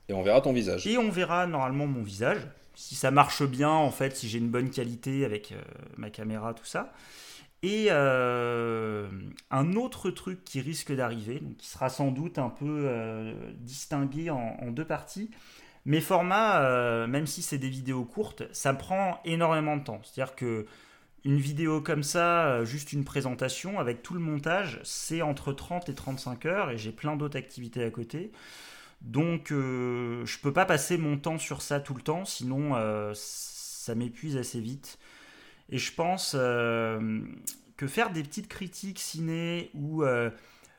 Et on verra ton visage. Et on verra normalement mon visage. Si ça marche bien, en fait, si j'ai une bonne qualité avec ma caméra, tout ça. Et euh, un autre truc qui risque d'arriver, qui sera sans doute un peu euh, distingué en, deux parties, mes formats, euh, même si c'est des vidéos courtes, ça prend énormément de temps. C'est-à-dire que une vidéo comme ça, juste une présentation avec tout le montage, c'est entre 30 et 35 heures et j'ai plein d'autres activités à côté. Donc je peux pas passer mon temps sur ça tout le temps, sinon ça m'épuise assez vite. Et je pense euh, que faire des petites critiques ciné ou euh,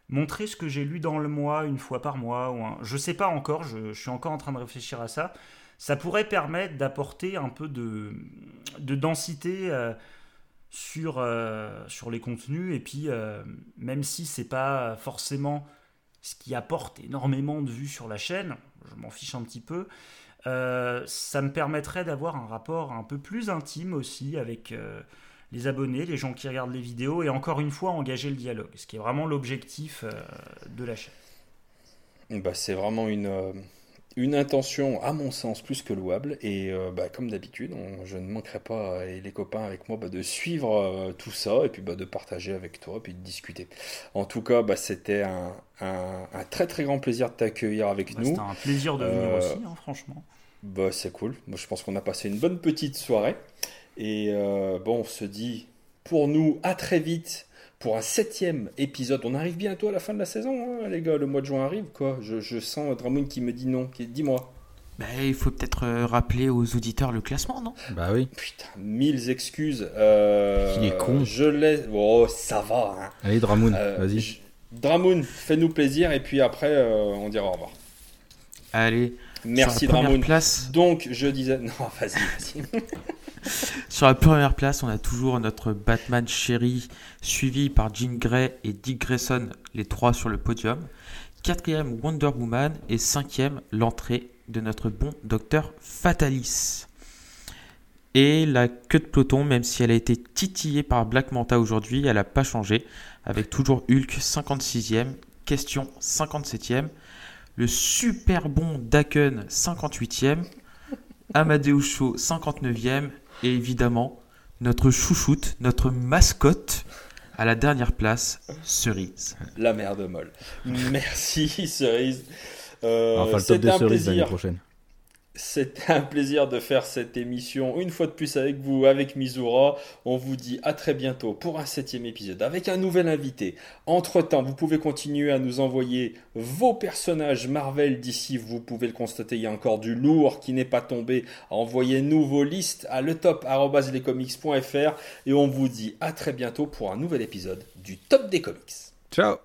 montrer ce que j'ai lu dans le mois une fois par mois, ou un, je sais pas encore, je, suis encore en train de réfléchir à ça, ça pourrait permettre d'apporter un peu de, de densité sur, sur les contenus. Et puis, même si c'est pas forcément ce qui apporte énormément de vues sur la chaîne, je m'en fiche un petit peu, ça me permettrait d'avoir un rapport un peu plus intime aussi avec les abonnés, les gens qui regardent les vidéos, et encore une fois engager le dialogue, ce qui est vraiment l'objectif euh, de la chaîne. Bah, c'est vraiment une, euh, une intention, à mon sens, plus que louable. Et euh, bah, comme d'habitude, je ne manquerai pas, et les copains avec moi, bah, de suivre tout ça, et puis bah, de partager avec toi, et puis de discuter. En tout cas, bah, c'était un, un, très très grand plaisir de t'accueillir avec nous. C'était un plaisir de venir aussi, hein, franchement. Bah, c'est cool. Moi, je pense qu'on a passé une bonne petite soirée. Et euh, bon, on se dit pour nous à très vite pour un septième épisode. On arrive bientôt à la fin de la saison, hein, les gars. Le mois de juin arrive, quoi. Je, sens Dramoun qui me dit non. Dis-moi. Bah, il faut peut-être euh, rappeler aux auditeurs le classement, non? Bah oui. Putain, mille excuses. Euh, il est con. Je laisse. Oh, ça va. Hein. Allez, Dramoun, vas-y. Dramoun, fais-nous plaisir et puis après, on dira au revoir. Allez. Merci, Dramoun. Place... Donc, je disais. *laughs* Non, vas-y, vas-y. *laughs* *laughs* Sur la première place, on a toujours notre Batman chéri, suivi par Jean Grey et Dick Grayson, les trois sur le podium. Quatrième, Wonder Woman. Et cinquième, l'entrée de notre bon docteur Fatalis. Et la queue de peloton, même si elle a été titillée par Black Manta aujourd'hui, elle n'a pas changé, avec toujours Hulk 56e, Question 57e, le super bon Daken 58e, Amadeus Show 59e et évidemment notre chouchoute, notre mascotte à la dernière place, Cerise. La merde molle. Merci Cerise. Euh, enfin, le top de Cerise l'année prochaine. C'était un plaisir de faire cette émission une fois de plus avec vous, avec Mizura. On vous dit à très bientôt pour un septième épisode avec un nouvel invité. Entre temps, vous pouvez continuer à nous envoyer vos personnages Marvel d'ici. Vous pouvez le constater, il y a encore du lourd qui n'est pas tombé. Envoyez-nous vos listes à letop.lescomics.fr et on vous dit à très bientôt pour un nouvel épisode du Top des Comics. Ciao